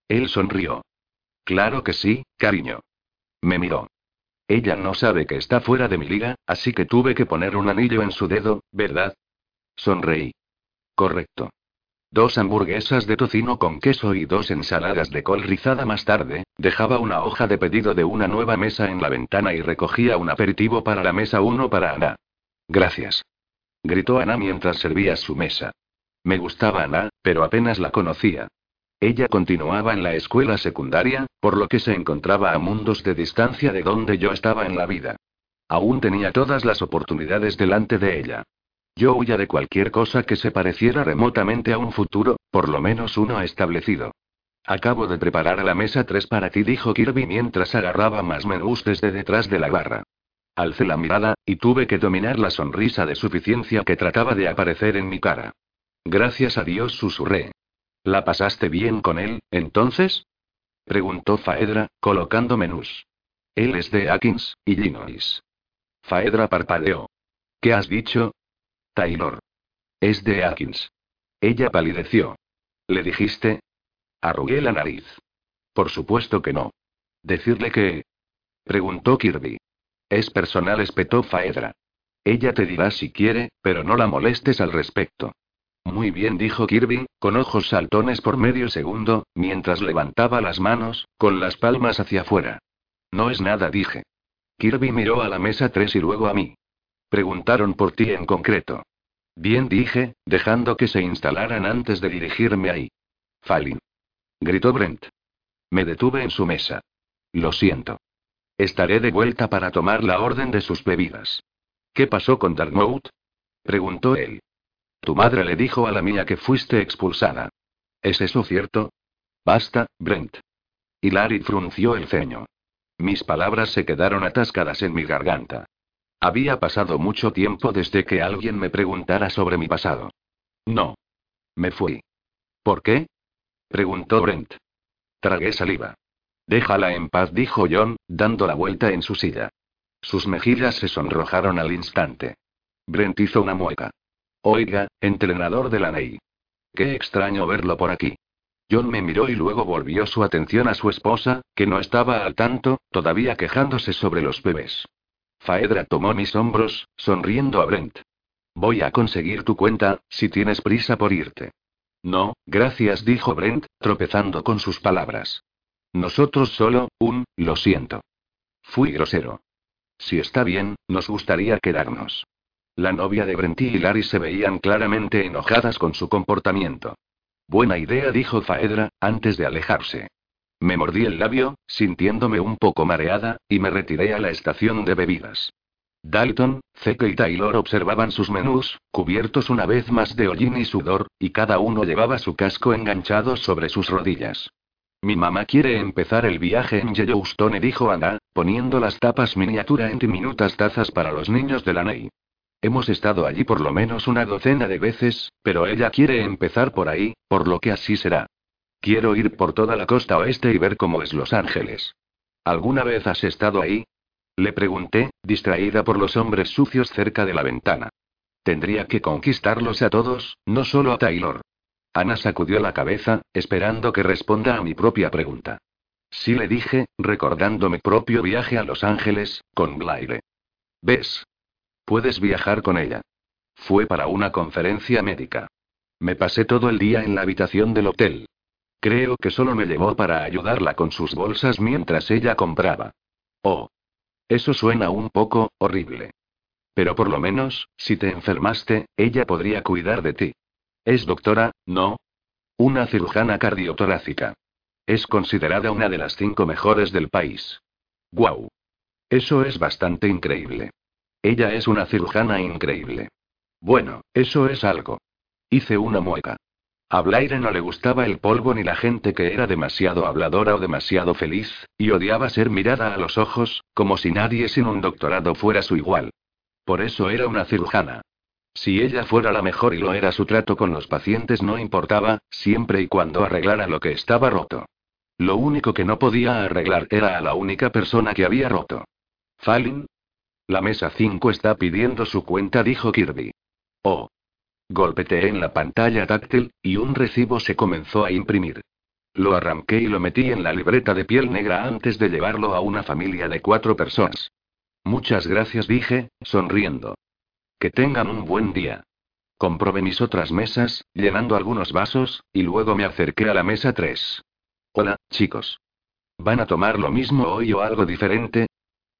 Él sonrió. Claro que sí, cariño. Me miró. Ella no sabe que está fuera de mi liga, así que tuve que poner un anillo en su dedo, ¿verdad? Sonreí. Correcto. Dos hamburguesas de tocino con queso y dos ensaladas de col rizada más tarde, dejaba una hoja de pedido de una nueva mesa en la ventana y recogía un aperitivo para la mesa uno para Ana. Gracias. Gritó Ana mientras servía su mesa. Me gustaba Ana, pero apenas la conocía. Ella continuaba en la escuela secundaria, por lo que se encontraba a mundos de distancia de donde yo estaba en la vida. Aún tenía todas las oportunidades delante de ella. Yo huía de cualquier cosa que se pareciera remotamente a un futuro, por lo menos uno establecido. Acabo de preparar a la mesa tres para ti, dijo Kirby mientras agarraba más menús desde detrás de la barra. Alcé la mirada, y tuve que dominar la sonrisa de suficiencia que trataba de aparecer en mi cara. Gracias a Dios, susurré. ¿La pasaste bien con él, entonces? preguntó Faedra, colocando menús. Él es de Atkins, Illinois. Faedra parpadeó. ¿Qué has dicho? Taylor. Es de Atkins. Ella palideció. ¿Le dijiste? Arrugué la nariz. Por supuesto que no. ¿Decirle que? Preguntó Kirby. Es personal, espetó Faedra. Ella te dirá si quiere, pero no la molestes al respecto. Muy bien, dijo Kirby, con ojos saltones por medio segundo, mientras levantaba las manos, con las palmas hacia afuera. No es nada, dije. Kirby miró a la mesa 3 y luego a mí. Preguntaron por ti en concreto. Bien dije, dejando que se instalaran antes de dirigirme ahí. Falin. Gritó Brent. Me detuve en su mesa. Lo siento. Estaré de vuelta para tomar la orden de sus bebidas. ¿Qué pasó con Dartmouth? preguntó él. Tu madre le dijo a la mía que fuiste expulsada. ¿Es eso cierto? Basta, Brent. Y Larry frunció el ceño. Mis palabras se quedaron atascadas en mi garganta. Había pasado mucho tiempo desde que alguien me preguntara sobre mi pasado. No. Me fui. ¿Por qué? preguntó Brent. Tragué saliva. Déjala en paz, dijo John, dando la vuelta en su silla. Sus mejillas se sonrojaron al instante. Brent hizo una mueca. Oiga, entrenador de la Ney. Qué extraño verlo por aquí. John me miró y luego volvió su atención a su esposa, que no estaba al tanto, todavía quejándose sobre los bebés. Faedra tomó mis hombros, sonriendo a Brent. Voy a conseguir tu cuenta, si tienes prisa por irte. No, gracias, dijo Brent, tropezando con sus palabras. Nosotros solo, un, lo siento. Fui grosero. Si está bien, nos gustaría quedarnos. La novia de Brent y Larry se veían claramente enojadas con su comportamiento. Buena idea, dijo Faedra, antes de alejarse. Me mordí el labio, sintiéndome un poco mareada, y me retiré a la estación de bebidas. Dalton, Zeke y Taylor observaban sus menús, cubiertos una vez más de hollín y sudor, y cada uno llevaba su casco enganchado sobre sus rodillas. Mi mamá quiere empezar el viaje en Yellowstone, dijo Anna, poniendo las tapas miniatura en diminutas tazas para los niños de la Ney. Hemos estado allí por lo menos una docena de veces, pero ella quiere empezar por ahí, por lo que así será. Quiero ir por toda la costa oeste y ver cómo es Los Ángeles. ¿Alguna vez has estado ahí? Le pregunté, distraída por los hombres sucios cerca de la ventana. Tendría que conquistarlos a todos, no solo a Taylor. Ana sacudió la cabeza, esperando que responda a mi propia pregunta. Sí le dije, recordando mi propio viaje a Los Ángeles, con Blaire. ¿Ves? Puedes viajar con ella. Fue para una conferencia médica. Me pasé todo el día en la habitación del hotel. Creo que solo me llevó para ayudarla con sus bolsas mientras ella compraba. Oh. Eso suena un poco horrible. Pero por lo menos, si te enfermaste, ella podría cuidar de ti. Es doctora, ¿no? Una cirujana cardiotorácica. Es considerada una de las cinco mejores del país. ¡Guau! Eso es bastante increíble. Ella es una cirujana increíble. Bueno, eso es algo. Hice una mueca. A Blaire no le gustaba el polvo ni la gente que era demasiado habladora o demasiado feliz, y odiaba ser mirada a los ojos, como si nadie sin un doctorado fuera su igual. Por eso era una cirujana. Si ella fuera la mejor y lo era su trato con los pacientes no importaba, siempre y cuando arreglara lo que estaba roto. Lo único que no podía arreglar era a la única persona que había roto. Falin. La mesa 5 está pidiendo su cuenta, dijo Kirby. Oh. Golpeteé en la pantalla táctil, y un recibo se comenzó a imprimir. Lo arranqué y lo metí en la libreta de piel negra antes de llevarlo a una familia de cuatro personas. Muchas gracias, dije, sonriendo. Que tengan un buen día. Comprobé mis otras mesas, llenando algunos vasos, y luego me acerqué a la mesa 3. Hola, chicos. ¿Van a tomar lo mismo hoy o algo diferente?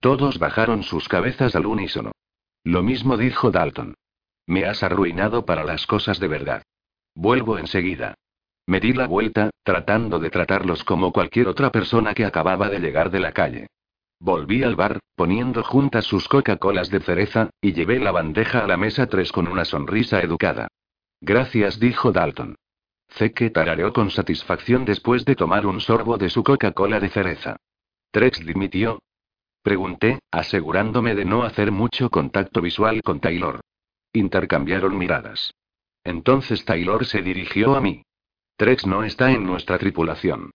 Todos bajaron sus cabezas al unísono. Lo mismo dijo Dalton. Me has arruinado para las cosas de verdad. Vuelvo enseguida. Me di la vuelta, tratando de tratarlos como cualquier otra persona que acababa de llegar de la calle. Volví al bar, poniendo juntas sus Coca-Colas de cereza, y llevé la bandeja a la mesa 3 con una sonrisa educada. Gracias, dijo Dalton. Zeke tarareó con satisfacción después de tomar un sorbo de su Coca-Cola de cereza. ¿Trex dimitió? Pregunté, asegurándome de no hacer mucho contacto visual con Taylor. Intercambiaron miradas. Entonces Taylor se dirigió a mí. Trex no está en nuestra tripulación.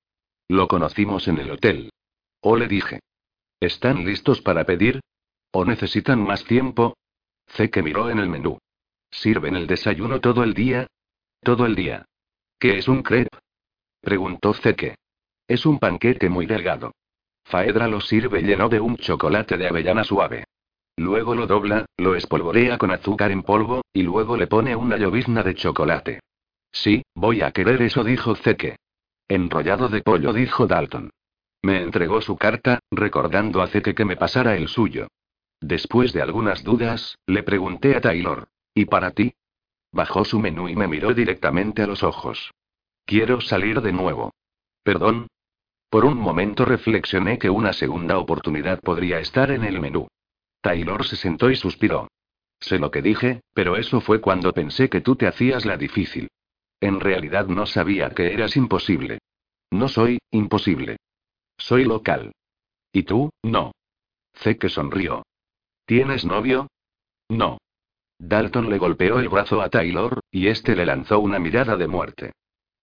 Lo conocimos en el hotel. O le dije. ¿Están listos para pedir? ¿O necesitan más tiempo? Zeke miró en el menú. ¿Sirven el desayuno todo el día? Todo el día. ¿Qué es un crepe? Preguntó Zeke. Es un panqueque muy delgado. Faedra lo sirve lleno de un chocolate de avellana suave. Luego lo dobla, lo espolvorea con azúcar en polvo, y luego le pone una llovizna de chocolate. Sí, voy a querer eso, dijo Zeke. Enrollado de pollo, dijo Dalton. Me entregó su carta, recordando a Zeke que me pasara el suyo. Después de algunas dudas, le pregunté a Taylor. ¿Y para ti? Bajó su menú y me miró directamente a los ojos. Quiero salir de nuevo. ¿Perdón? Por un momento reflexioné que una segunda oportunidad podría estar en el menú. Taylor se sentó y suspiró. Sé lo que dije, pero eso fue cuando pensé que tú te hacías la difícil. En realidad no sabía que eras imposible. No soy, imposible. Soy local. ¿Y tú, no? Sé que sonrió. ¿Tienes novio? No. Dalton le golpeó el brazo a Taylor, y este le lanzó una mirada de muerte.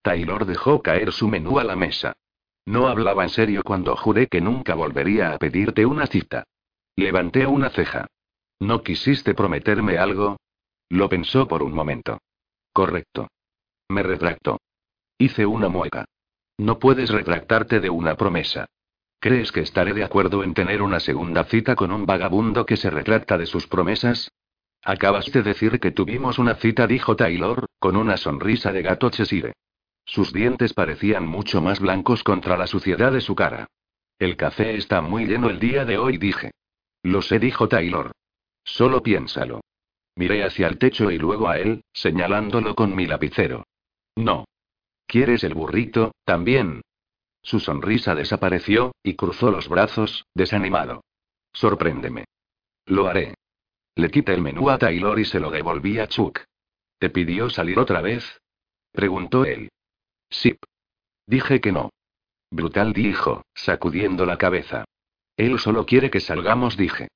Taylor dejó caer su menú a la mesa. No hablaba en serio cuando juré que nunca volvería a pedirte una cita. Levanté una ceja. ¿No quisiste prometerme algo? Lo pensó por un momento. Correcto. Me retracto. Hice una mueca. No puedes retractarte de una promesa. ¿Crees que estaré de acuerdo en tener una segunda cita con un vagabundo que se retracta de sus promesas? Acabas de decir que tuvimos una cita, dijo Taylor, con una sonrisa de gato Cheshire. Sus dientes parecían mucho más blancos contra la suciedad de su cara. El café está muy lleno el día de hoy, dije. Lo sé, dijo Taylor. Solo piénsalo. Miré hacia el techo y luego a él, señalándolo con mi lapicero. No. ¿Quieres el burrito, también? Su sonrisa desapareció, y cruzó los brazos, desanimado. Sorpréndeme. Lo haré. Le quité el menú a Taylor y se lo devolví a Chuck. ¿Te pidió salir otra vez? Preguntó él. Sí. Dije que no. Brutal dijo, sacudiendo la cabeza. Él solo quiere que salgamos, dije.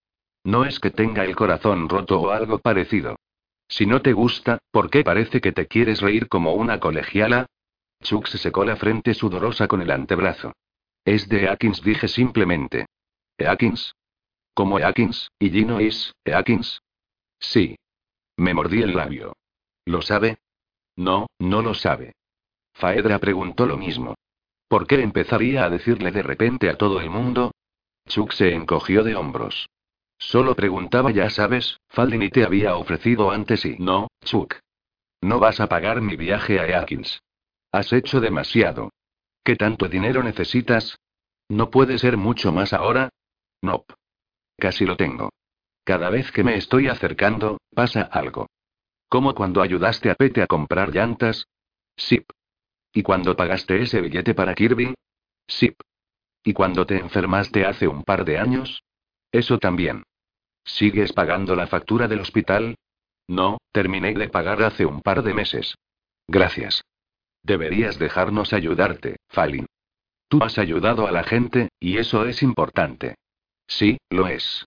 No es que tenga el corazón roto o algo parecido. Si no te gusta, ¿por qué parece que te quieres reír como una colegiala? Chuck se secó la frente sudorosa con el antebrazo. Es de Atkins, dije simplemente. ¿Eakins? ¿Como Eakins, y Gino es, Eakins? Sí. Me mordí el labio. ¿Lo sabe? No, no lo sabe. Faedra preguntó lo mismo. ¿Por qué empezaría a decirle de repente a todo el mundo? Chuck se encogió de hombros. Solo preguntaba, ya sabes, Faldini te había ofrecido antes y no, Chuck. No vas a pagar mi viaje a Atkins. Has hecho demasiado. ¿Qué tanto dinero necesitas? ¿No puede ser mucho más ahora? No. Casi lo tengo. Cada vez que me estoy acercando, pasa algo. ¿Como cuando ayudaste a Pete a comprar llantas? Sip. ¿Y cuando pagaste ese billete para Kirby? Sip. ¿Y cuando te enfermaste hace un par de años? Eso también. ¿Sigues pagando la factura del hospital? No, terminé de pagar hace un par de meses. Gracias. Deberías dejarnos ayudarte, Falin. Tú has ayudado a la gente, y eso es importante. Sí, lo es.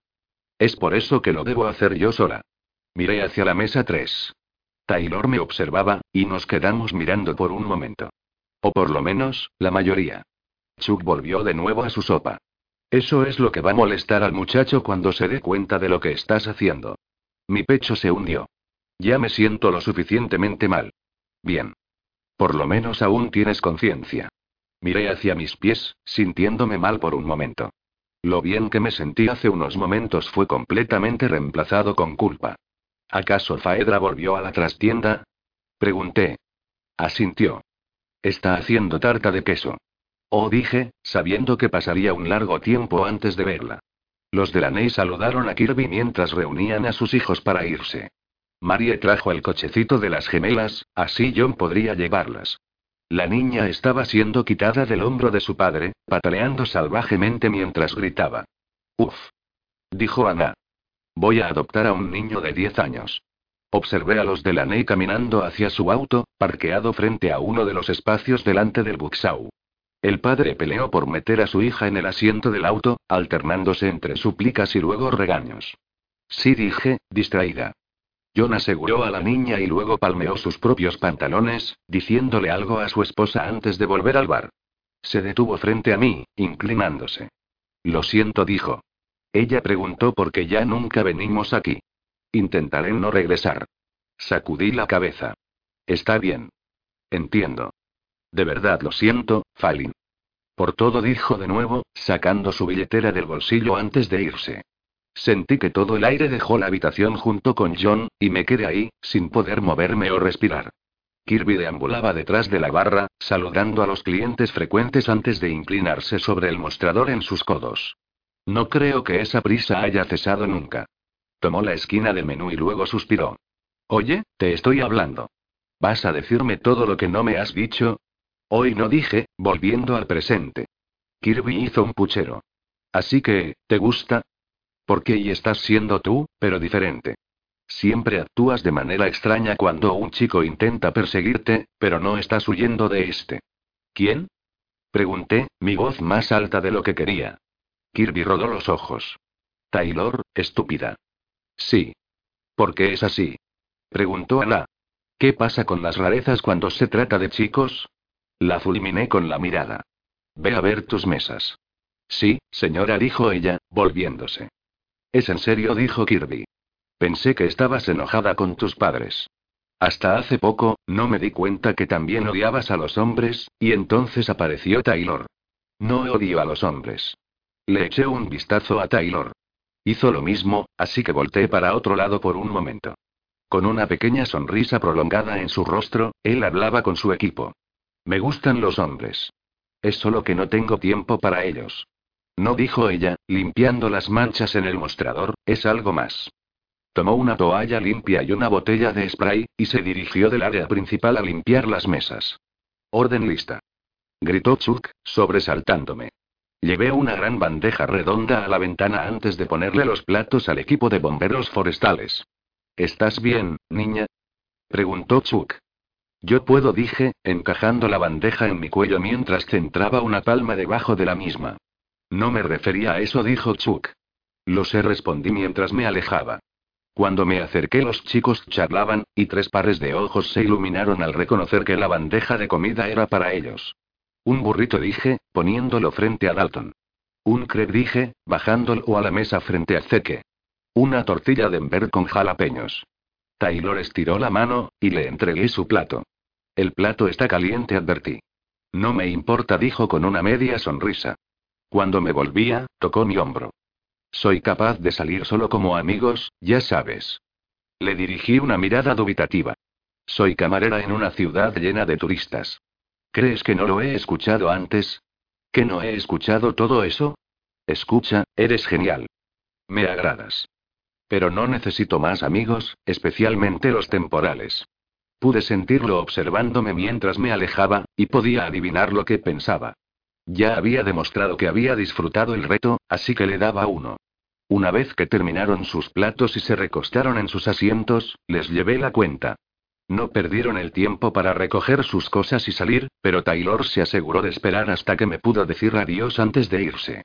Es por eso que lo debo hacer yo sola. Miré hacia la mesa 3. Taylor me observaba, y nos quedamos mirando por un momento. O por lo menos, la mayoría. Chuck volvió de nuevo a su sopa. Eso es lo que va a molestar al muchacho cuando se dé cuenta de lo que estás haciendo. Mi pecho se hundió. Ya me siento lo suficientemente mal. Bien. Por lo menos aún tienes conciencia. Miré hacia mis pies, sintiéndome mal por un momento. Lo bien que me sentí hace unos momentos fue completamente reemplazado con culpa. ¿Acaso Faedra volvió a la trastienda? Pregunté. Asintió. Está haciendo tarta de queso. Oh, dije, sabiendo que pasaría un largo tiempo antes de verla. Los de la Ney saludaron a Kirby mientras reunían a sus hijos para irse. Marie trajo el cochecito de las gemelas, así John podría llevarlas. La niña estaba siendo quitada del hombro de su padre, pataleando salvajemente mientras gritaba. Uf. Dijo Ana. Voy a adoptar a un niño de 10 años. Observé a los de la Ney caminando hacia su auto, parqueado frente a uno de los espacios delante del Buxau. El padre peleó por meter a su hija en el asiento del auto, alternándose entre súplicas y luego regaños. Sí dije, distraída. John aseguró a la niña y luego palmeó sus propios pantalones, diciéndole algo a su esposa antes de volver al bar. Se detuvo frente a mí, inclinándose. Lo siento, dijo. Ella preguntó por qué ya nunca venimos aquí. Intentaré no regresar. Sacudí la cabeza. Está bien. Entiendo. De verdad lo siento, Falin. Por todo dijo de nuevo, sacando su billetera del bolsillo antes de irse. Sentí que todo el aire dejó la habitación junto con John, y me quedé ahí, sin poder moverme o respirar. Kirby deambulaba detrás de la barra, saludando a los clientes frecuentes antes de inclinarse sobre el mostrador en sus codos. No creo que esa prisa haya cesado nunca. Tomó la esquina del menú y luego suspiró. Oye, te estoy hablando. ¿Vas a decirme todo lo que no me has dicho? Hoy no dije, volviendo al presente. Kirby hizo un puchero. Así que, ¿te gusta? Porque y estás siendo tú, pero diferente. Siempre actúas de manera extraña cuando un chico intenta perseguirte, pero no estás huyendo de este. ¿Quién? Pregunté, mi voz más alta de lo que quería. Kirby rodó los ojos. Taylor, estúpida. Sí. ¿Por qué es así? Preguntó Ana. ¿Qué pasa con las rarezas cuando se trata de chicos? La fulminé con la mirada. Ve a ver tus mesas. Sí, señora, dijo ella, volviéndose. Es en serio, dijo Kirby. Pensé que estabas enojada con tus padres. Hasta hace poco, no me di cuenta que también odiabas a los hombres, y entonces apareció Taylor. No odio a los hombres. Le eché un vistazo a Taylor. Hizo lo mismo, así que volteé para otro lado por un momento. Con una pequeña sonrisa prolongada en su rostro, él hablaba con su equipo. Me gustan los hombres. Es solo que no tengo tiempo para ellos. No dijo ella, limpiando las manchas en el mostrador, es algo más. Tomó una toalla limpia y una botella de spray, y se dirigió del área principal a limpiar las mesas. Orden lista. Gritó Chuck, sobresaltándome. Llevé una gran bandeja redonda a la ventana antes de ponerle los platos al equipo de bomberos forestales. ¿Estás bien, niña? Preguntó Chuck. Yo puedo, dije, encajando la bandeja en mi cuello mientras centraba una palma debajo de la misma. No me refería a eso, dijo Chuck. Lo sé, respondí mientras me alejaba. Cuando me acerqué los chicos charlaban, y tres pares de ojos se iluminaron al reconocer que la bandeja de comida era para ellos. Un burrito dije, poniéndolo frente a Dalton. Un crepe dije, bajándolo a la mesa frente a Zeke. Una tortilla de Denver con jalapeños. Taylor estiró la mano, y le entregué su plato. El plato está caliente, advertí. No me importa, dijo con una media sonrisa. Cuando me volvía, tocó mi hombro. Soy capaz de salir solo como amigos, ya sabes. Le dirigí una mirada dubitativa. Soy camarera en una ciudad llena de turistas. ¿Crees que no lo he escuchado antes? ¿Que no he escuchado todo eso? Escucha, eres genial. Me agradas. Pero no necesito más amigos, especialmente los temporales. Pude sentirlo observándome mientras me alejaba, y podía adivinar lo que pensaba. Ya había demostrado que había disfrutado el reto, así que le daba uno. Una vez que terminaron sus platos y se recostaron en sus asientos, les llevé la cuenta. No perdieron el tiempo para recoger sus cosas y salir, pero Taylor se aseguró de esperar hasta que me pudo decir adiós antes de irse.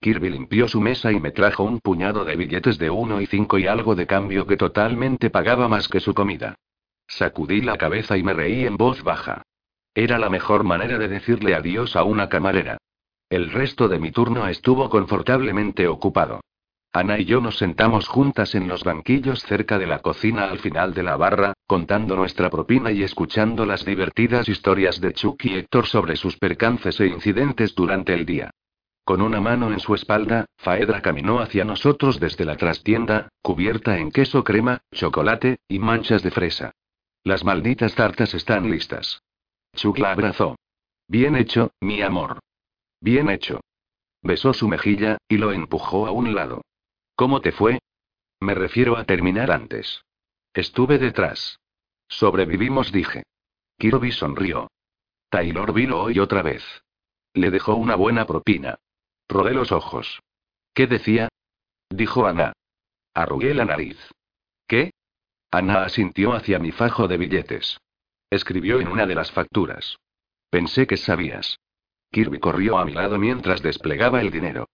Kirby limpió su mesa y me trajo un puñado de billetes de uno y cinco y algo de cambio que totalmente pagaba más que su comida. Sacudí la cabeza y me reí en voz baja. Era la mejor manera de decirle adiós a una camarera. El resto de mi turno estuvo confortablemente ocupado. Ana y yo nos sentamos juntas en los banquillos cerca de la cocina al final de la barra, contando nuestra propina y escuchando las divertidas historias de Chuck y Héctor sobre sus percances e incidentes durante el día. Con una mano en su espalda, Faedra caminó hacia nosotros desde la trastienda, cubierta en queso crema, chocolate, y manchas de fresa. Las malditas tartas están listas. Chuck la abrazó. Bien hecho, mi amor. Bien hecho. Besó su mejilla, y lo empujó a un lado. ¿Cómo te fue? Me refiero a terminar antes. Estuve detrás. Sobrevivimos, dije. Kirby sonrió. Taylor vino hoy otra vez. Le dejó una buena propina. Rodé los ojos. ¿Qué decía? Dijo Ana. Arrugué la nariz. Ana asintió hacia mi fajo de billetes. Escribió en una de las facturas. Pensé que sabías. Kirby corrió a mi lado mientras desplegaba el dinero.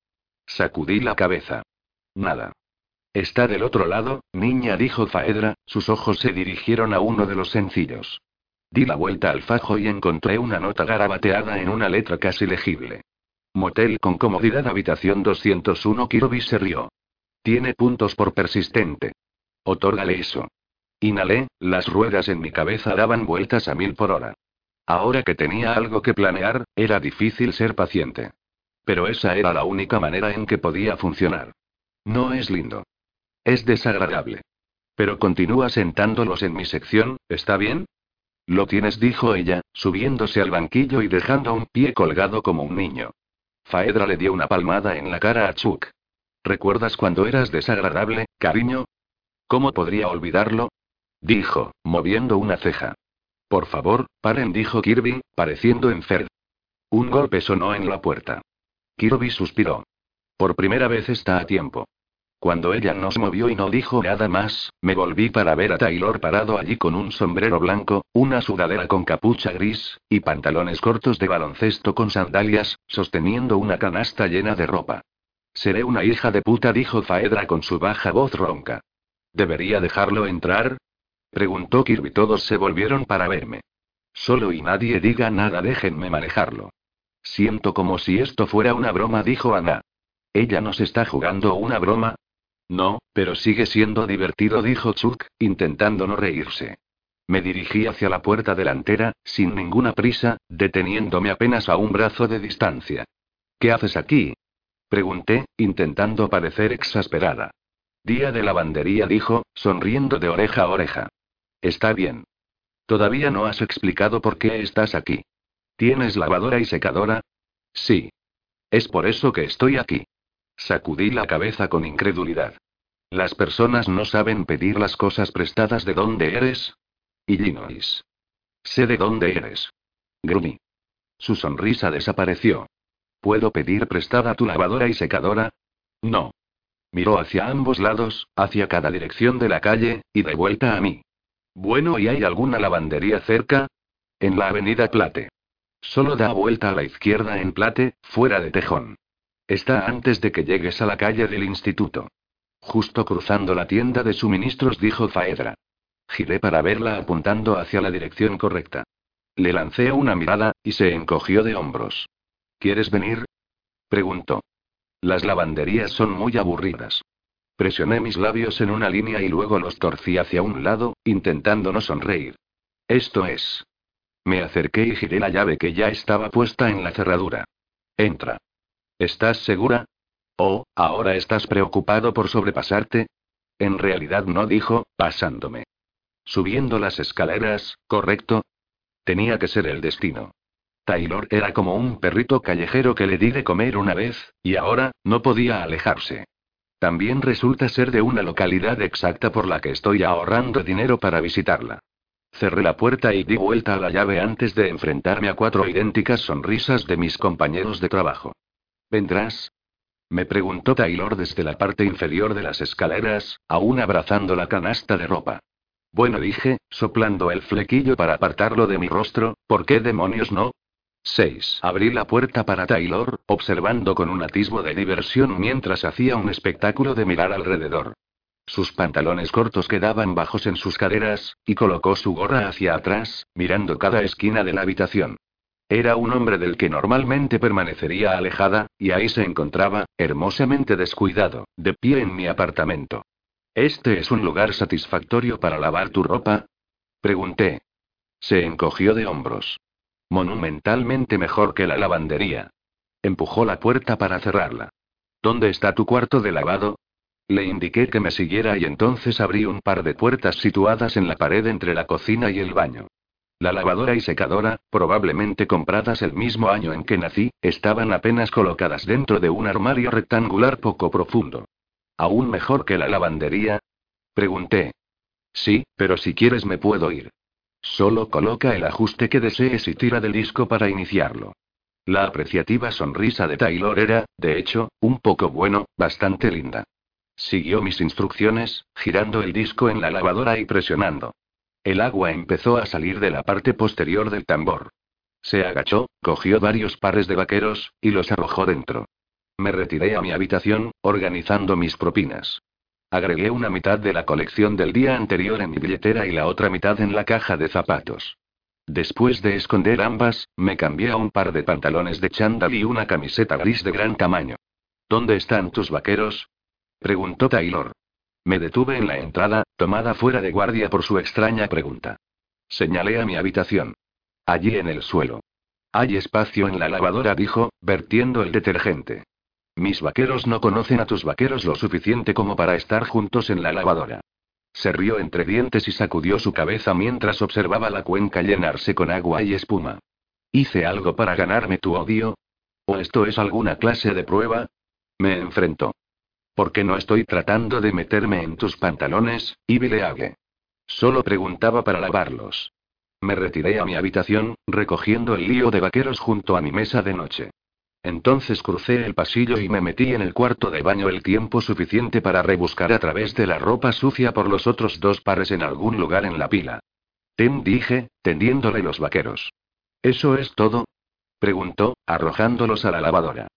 Sacudí la cabeza. Nada. Está del otro lado, niña, dijo Faedra, sus ojos se dirigieron a uno de los sencillos. Di la vuelta al fajo y encontré una nota garabateada en una letra casi legible. Motel con comodidad habitación 201 Kirby se rió. Tiene puntos por persistente. Otórgale eso. Inhalé, las ruedas en mi cabeza daban vueltas a mil por hora. Ahora que tenía algo que planear, era difícil ser paciente. Pero esa era la única manera en que podía funcionar. No es lindo. Es desagradable. Pero continúa sentándolos en mi sección, ¿está bien? Lo tienes, dijo ella, subiéndose al banquillo y dejando un pie colgado como un niño. Faedra le dio una palmada en la cara a Chuck. ¿Recuerdas cuando eras desagradable, cariño? ¿Cómo podría olvidarlo? Dijo, moviendo una ceja. Por favor, paren, dijo Kirby, pareciendo enfermo. Un golpe sonó en la puerta. Kirby suspiró. Por primera vez está a tiempo. Cuando ella nos movió y no dijo nada más, me volví para ver a Taylor parado allí con un sombrero blanco, una sudadera con capucha gris, y pantalones cortos de baloncesto con sandalias, sosteniendo una canasta llena de ropa. Seré una hija de puta, dijo Faedra con su baja voz ronca. ¿Debería dejarlo entrar? Preguntó Kirby. Todos se volvieron para verme. Solo y nadie diga nada, déjenme manejarlo. Siento como si esto fuera una broma, dijo Ana. ¿Ella nos está jugando una broma? No, pero sigue siendo divertido, dijo Chuck, intentando no reírse. Me dirigí hacia la puerta delantera, sin ninguna prisa, deteniéndome apenas a un brazo de distancia. ¿Qué haces aquí? Pregunté, intentando parecer exasperada. Día de lavandería, dijo, sonriendo de oreja a oreja. Está bien. Todavía no has explicado por qué estás aquí. ¿Tienes lavadora y secadora? Sí. Es por eso que estoy aquí. Sacudí la cabeza con incredulidad. Las personas no saben pedir las cosas prestadas de dónde eres. Illinois. Sé de dónde eres. Grumi. Su sonrisa desapareció. ¿Puedo pedir prestada tu lavadora y secadora? No. Miró hacia ambos lados, hacia cada dirección de la calle, y de vuelta a mí. Bueno, ¿y hay alguna lavandería cerca? En la avenida Plate. Solo da vuelta a la izquierda en Plate, fuera de Tejón. Está antes de que llegues a la calle del instituto. Justo cruzando la tienda de suministros, dijo Faedra. Giré para verla apuntando hacia la dirección correcta. Le lancé una mirada, y se encogió de hombros. ¿Quieres venir? preguntó. Las lavanderías son muy aburridas. Presioné mis labios en una línea y luego los torcí hacia un lado, intentando no sonreír. Esto es. Me acerqué y giré la llave que ya estaba puesta en la cerradura. Entra. ¿Estás segura? Oh, ¿ahora estás preocupado por sobrepasarte? En realidad no dijo, pasándome. Subiendo las escaleras, ¿correcto? Tenía que ser el destino. Taylor era como un perrito callejero que le di de comer una vez, y ahora, no podía alejarse. También resulta ser de una localidad exacta por la que estoy ahorrando dinero para visitarla. Cerré la puerta y di vuelta a la llave antes de enfrentarme a cuatro idénticas sonrisas de mis compañeros de trabajo. ¿Vendrás? Me preguntó Taylor desde la parte inferior de las escaleras, aún abrazando la canasta de ropa. Bueno, dije, soplando el flequillo para apartarlo de mi rostro, ¿por qué demonios no? 6. Abrí la puerta para Taylor, observando con un atisbo de diversión mientras hacía un espectáculo de mirar alrededor. Sus pantalones cortos quedaban bajos en sus caderas, y colocó su gorra hacia atrás, mirando cada esquina de la habitación. Era un hombre del que normalmente permanecería alejada, y ahí se encontraba, hermosamente descuidado, de pie en mi apartamento. ¿Este es un lugar satisfactorio para lavar tu ropa? Pregunté. Se encogió de hombros. Monumentalmente mejor que la lavandería. Empujó la puerta para cerrarla. ¿Dónde está tu cuarto de lavado? Le indiqué que me siguiera y entonces abrí un par de puertas situadas en la pared entre la cocina y el baño. La lavadora y secadora, probablemente compradas el mismo año en que nací, estaban apenas colocadas dentro de un armario rectangular poco profundo. ¿Aún mejor que la lavandería? Pregunté. Sí, pero si quieres me puedo ir. Solo coloca el ajuste que desees y tira del disco para iniciarlo. La apreciativa sonrisa de Taylor era, de hecho, un poco bueno, bastante linda. Siguió mis instrucciones, girando el disco en la lavadora y presionando. El agua empezó a salir de la parte posterior del tambor. Se agachó, cogió varios pares de vaqueros, y los arrojó dentro. Me retiré a mi habitación, organizando mis propinas. Agregué una mitad de la colección del día anterior en mi billetera y la otra mitad en la caja de zapatos. Después de esconder ambas, me cambié a un par de pantalones de chándal y una camiseta gris de gran tamaño. ¿Dónde están tus vaqueros? preguntó Taylor. Me detuve en la entrada, tomada fuera de guardia por su extraña pregunta. Señalé a mi habitación. Allí en el suelo. Hay espacio en la lavadora, dijo, vertiendo el detergente. Mis vaqueros no conocen a tus vaqueros lo suficiente como para estar juntos en la lavadora. Se rió entre dientes y sacudió su cabeza mientras observaba la cuenca llenarse con agua y espuma. ¿Hice algo para ganarme tu odio? ¿O esto es alguna clase de prueba? Me enfrentó. Porque no estoy tratando de meterme en tus pantalones, y Bileague. Solo preguntaba para lavarlos. Me retiré a mi habitación, recogiendo el lío de vaqueros junto a mi mesa de noche. Entonces crucé el pasillo y me metí en el cuarto de baño el tiempo suficiente para rebuscar a través de la ropa sucia por los otros dos pares en algún lugar en la pila. Tem dije, tendiéndole los vaqueros. ¿Eso es todo? preguntó, arrojándolos a la lavadora.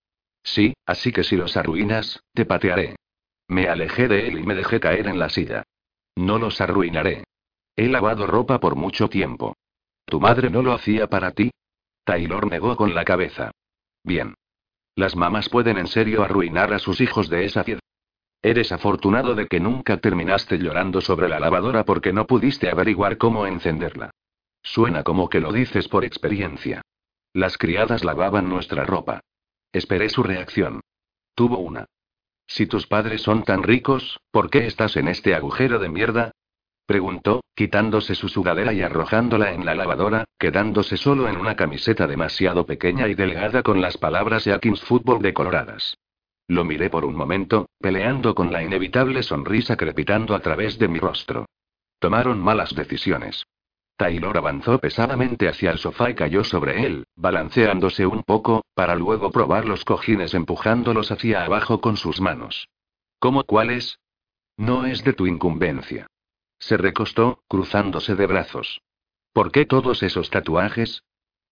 Sí, así que si los arruinas, te patearé. Me alejé de él y me dejé caer en la silla. No los arruinaré. He lavado ropa por mucho tiempo. ¿Tu madre no lo hacía para ti? Taylor negó con la cabeza. Bien. Las mamás pueden en serio arruinar a sus hijos de esa piedra. Eres afortunado de que nunca terminaste llorando sobre la lavadora porque no pudiste averiguar cómo encenderla. Suena como que lo dices por experiencia. Las criadas lavaban nuestra ropa. Esperé su reacción. Tuvo una. Si tus padres son tan ricos, ¿por qué estás en este agujero de mierda? Preguntó, quitándose su sudadera y arrojándola en la lavadora, quedándose solo en una camiseta demasiado pequeña y delgada con las palabras Yakins Fútbol decoloradas. Lo miré por un momento, peleando con la inevitable sonrisa crepitando a través de mi rostro. Tomaron malas decisiones. Taylor avanzó pesadamente hacia el sofá y cayó sobre él, balanceándose un poco, para luego probar los cojines empujándolos hacia abajo con sus manos. ¿Cómo cuáles? No es de tu incumbencia. Se recostó, cruzándose de brazos. ¿Por qué todos esos tatuajes?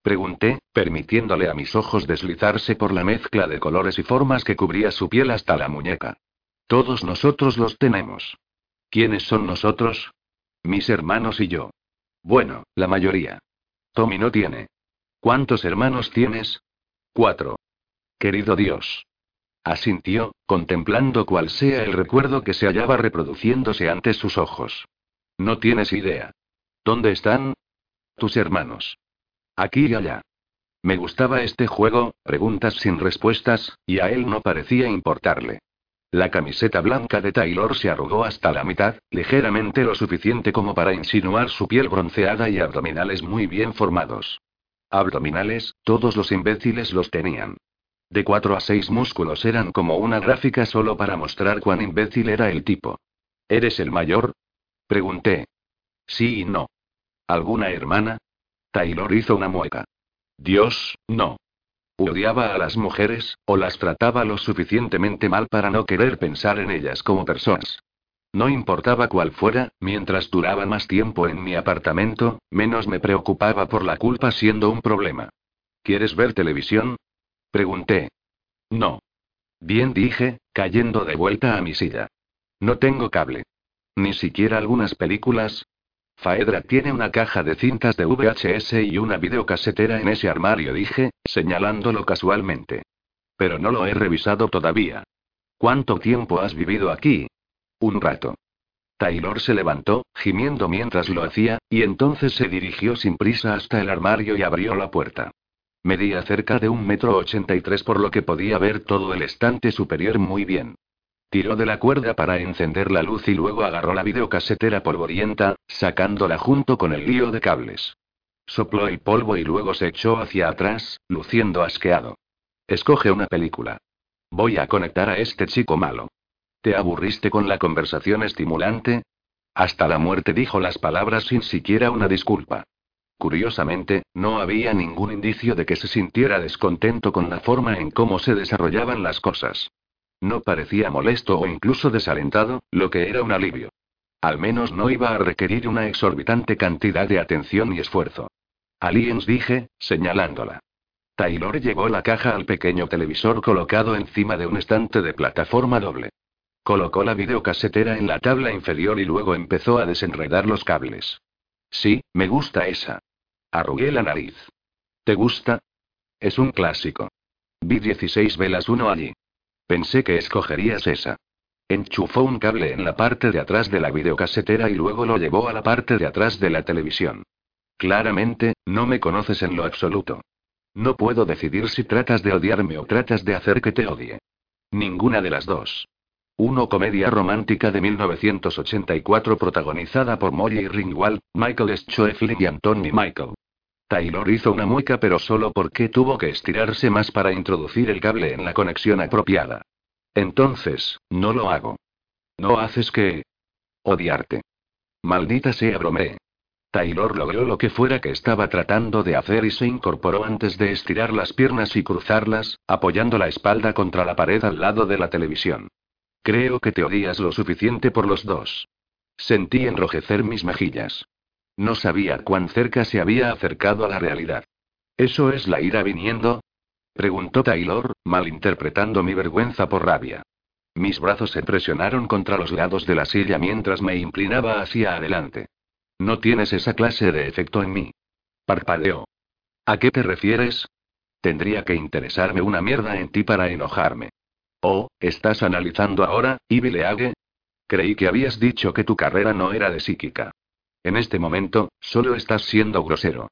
Pregunté, permitiéndole a mis ojos deslizarse por la mezcla de colores y formas que cubría su piel hasta la muñeca. Todos nosotros los tenemos. ¿Quiénes son nosotros? Mis hermanos y yo. Bueno, la mayoría. Tommy no tiene. ¿Cuántos hermanos tienes? Cuatro. Querido Dios. Asintió, contemplando cuál sea el recuerdo que se hallaba reproduciéndose ante sus ojos. No tienes idea. ¿Dónde están? Tus hermanos. Aquí y allá. Me gustaba este juego, preguntas sin respuestas, y a él no parecía importarle. La camiseta blanca de Taylor se arrugó hasta la mitad, ligeramente lo suficiente como para insinuar su piel bronceada y abdominales muy bien formados. Abdominales, todos los imbéciles los tenían. De cuatro a seis músculos eran como una gráfica solo para mostrar cuán imbécil era el tipo. ¿Eres el mayor? Pregunté. Sí y no. ¿Alguna hermana? Taylor hizo una mueca. Dios, no. Odiaba a las mujeres, o las trataba lo suficientemente mal para no querer pensar en ellas como personas. No importaba cuál fuera, mientras duraba más tiempo en mi apartamento, menos me preocupaba por la culpa siendo un problema. ¿Quieres ver televisión? Pregunté. No. Bien dije, cayendo de vuelta a mi silla. No tengo cable. Ni siquiera algunas películas. Faedra tiene una caja de cintas de VHS y una videocasetera en ese armario, dije, señalándolo casualmente. Pero no lo he revisado todavía. ¿Cuánto tiempo has vivido aquí? Un rato. Taylor se levantó, gimiendo mientras lo hacía, y entonces se dirigió sin prisa hasta el armario y abrió la puerta. Medía cerca de un metro ochenta y tres por lo que podía ver todo el estante superior muy bien. Tiró de la cuerda para encender la luz y luego agarró la videocasetera polvorienta, sacándola junto con el lío de cables. Sopló el polvo y luego se echó hacia atrás, luciendo asqueado. Escoge una película. Voy a conectar a este chico malo. ¿Te aburriste con la conversación estimulante? Hasta la muerte dijo las palabras sin siquiera una disculpa. Curiosamente, no había ningún indicio de que se sintiera descontento con la forma en cómo se desarrollaban las cosas. No parecía molesto o incluso desalentado, lo que era un alivio. Al menos no iba a requerir una exorbitante cantidad de atención y esfuerzo. Aliens dije, señalándola. Taylor llevó la caja al pequeño televisor colocado encima de un estante de plataforma doble. Colocó la videocasetera en la tabla inferior y luego empezó a desenredar los cables. Sí, me gusta esa. Arrugué la nariz. ¿Te gusta? Es un clásico. Vi 16 velas uno allí. Pensé que escogerías esa. Enchufó un cable en la parte de atrás de la videocasetera y luego lo llevó a la parte de atrás de la televisión. Claramente, no me conoces en lo absoluto. No puedo decidir si tratas de odiarme o tratas de hacer que te odie. Ninguna de las dos. Uno comedia romántica de 1984 protagonizada por Molly Ringwald, Michael Schofield y Anthony Michael. Taylor hizo una mueca pero solo porque tuvo que estirarse más para introducir el cable en la conexión apropiada. Entonces, no lo hago. No haces que... odiarte. Maldita sea bromeé. Taylor logró lo que fuera que estaba tratando de hacer y se incorporó antes de estirar las piernas y cruzarlas, apoyando la espalda contra la pared al lado de la televisión. Creo que te odias lo suficiente por los dos. Sentí enrojecer mis mejillas. No sabía cuán cerca se había acercado a la realidad. ¿Eso es la ira viniendo? Preguntó Taylor, malinterpretando mi vergüenza por rabia. Mis brazos se presionaron contra los lados de la silla mientras me inclinaba hacia adelante. No tienes esa clase de efecto en mí. Parpadeó. ¿A qué te refieres? Tendría que interesarme una mierda en ti para enojarme. Oh, ¿estás analizando ahora, Ibileage? Creí que habías dicho que tu carrera no era de psíquica. En este momento, solo estás siendo grosero.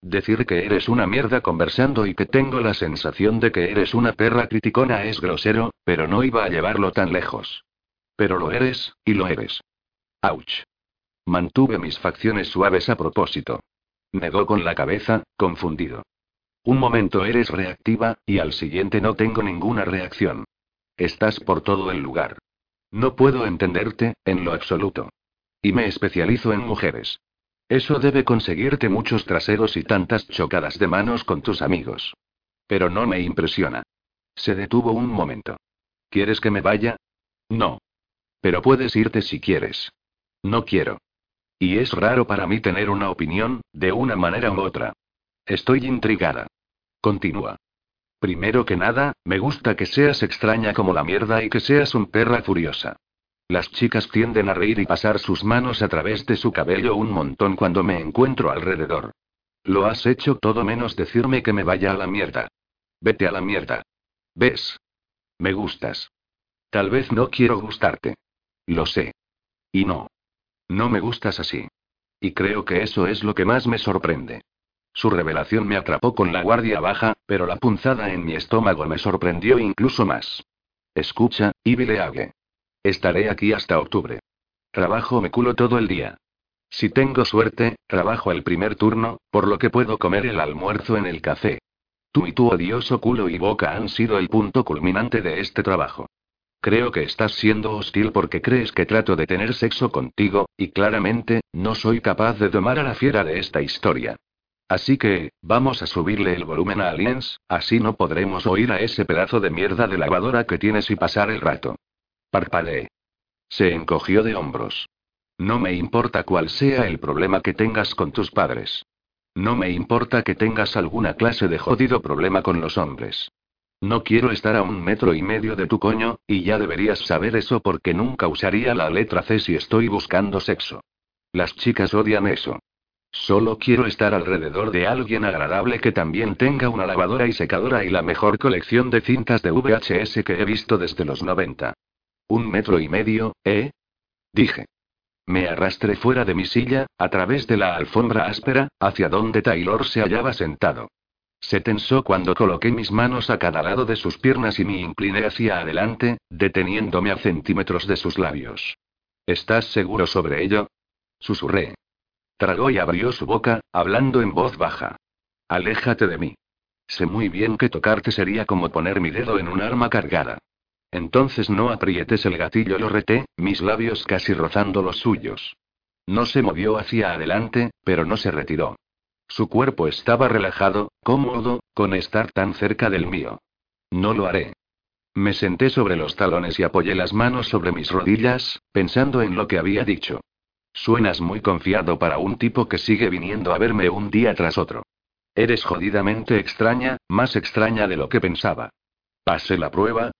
Decir que eres una mierda conversando y que tengo la sensación de que eres una perra criticona es grosero, pero no iba a llevarlo tan lejos. Pero lo eres, y lo eres. Ouch. Mantuve mis facciones suaves a propósito. Negó con la cabeza, confundido. Un momento eres reactiva, y al siguiente no tengo ninguna reacción. Estás por todo el lugar. No puedo entenderte, en lo absoluto. Y me especializo en mujeres. Eso debe conseguirte muchos traseros y tantas chocadas de manos con tus amigos. Pero no me impresiona. Se detuvo un momento. ¿Quieres que me vaya? No. Pero puedes irte si quieres. No quiero. Y es raro para mí tener una opinión, de una manera u otra. Estoy intrigada. Continúa. Primero que nada, me gusta que seas extraña como la mierda y que seas un perra furiosa. Las chicas tienden a reír y pasar sus manos a través de su cabello un montón cuando me encuentro alrededor. Lo has hecho todo menos decirme que me vaya a la mierda. Vete a la mierda. ¿Ves? Me gustas. Tal vez no quiero gustarte. Lo sé. Y no. No me gustas así. Y creo que eso es lo que más me sorprende. Su revelación me atrapó con la guardia baja, pero la punzada en mi estómago me sorprendió incluso más. Escucha, Ibileague. Estaré aquí hasta octubre. Trabajo me culo todo el día. Si tengo suerte, trabajo el primer turno, por lo que puedo comer el almuerzo en el café. Tú y tu odioso culo y boca han sido el punto culminante de este trabajo. Creo que estás siendo hostil porque crees que trato de tener sexo contigo, y claramente, no soy capaz de tomar a la fiera de esta historia. Así que, vamos a subirle el volumen a Aliens, así no podremos oír a ese pedazo de mierda de lavadora que tienes y pasar el rato. Parpadeé. Se encogió de hombros. No me importa cuál sea el problema que tengas con tus padres. No me importa que tengas alguna clase de jodido problema con los hombres. No quiero estar a un metro y medio de tu coño, y ya deberías saber eso porque nunca usaría la letra C si estoy buscando sexo. Las chicas odian eso. Solo quiero estar alrededor de alguien agradable que también tenga una lavadora y secadora y la mejor colección de cintas de VHS que he visto desde los 90. Un metro y medio, ¿eh? Dije. Me arrastré fuera de mi silla, a través de la alfombra áspera, hacia donde Taylor se hallaba sentado. Se tensó cuando coloqué mis manos a cada lado de sus piernas y me incliné hacia adelante, deteniéndome a centímetros de sus labios. ¿Estás seguro sobre ello? Susurré. Tragó y abrió su boca, hablando en voz baja. Aléjate de mí. Sé muy bien que tocarte sería como poner mi dedo en un arma cargada. Entonces no aprietes el gatillo, lo reté, mis labios casi rozando los suyos. No se movió hacia adelante, pero no se retiró. Su cuerpo estaba relajado, cómodo, con estar tan cerca del mío. No lo haré. Me senté sobre los talones y apoyé las manos sobre mis rodillas, pensando en lo que había dicho. Suenas muy confiado para un tipo que sigue viniendo a verme un día tras otro. Eres jodidamente extraña, más extraña de lo que pensaba. ¿Pasé la prueba?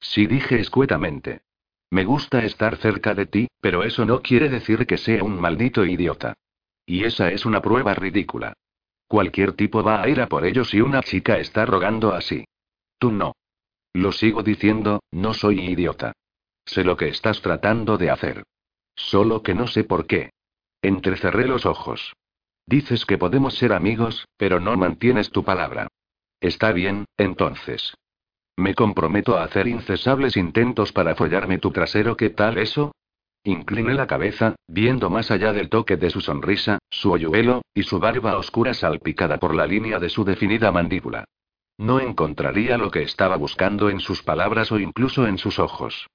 Sí dije escuetamente. Me gusta estar cerca de ti, pero eso no quiere decir que sea un maldito idiota. Y esa es una prueba ridícula. Cualquier tipo va a ir a por ello si una chica está rogando así. Tú no. Lo sigo diciendo, no soy idiota. Sé lo que estás tratando de hacer. Solo que no sé por qué. Entrecerré los ojos. Dices que podemos ser amigos, pero no mantienes tu palabra. Está bien, entonces. Me comprometo a hacer incesables intentos para follarme tu trasero, ¿qué tal eso? Incliné la cabeza, viendo más allá del toque de su sonrisa, su hoyuelo, y su barba oscura salpicada por la línea de su definida mandíbula. No encontraría lo que estaba buscando en sus palabras o incluso en sus ojos.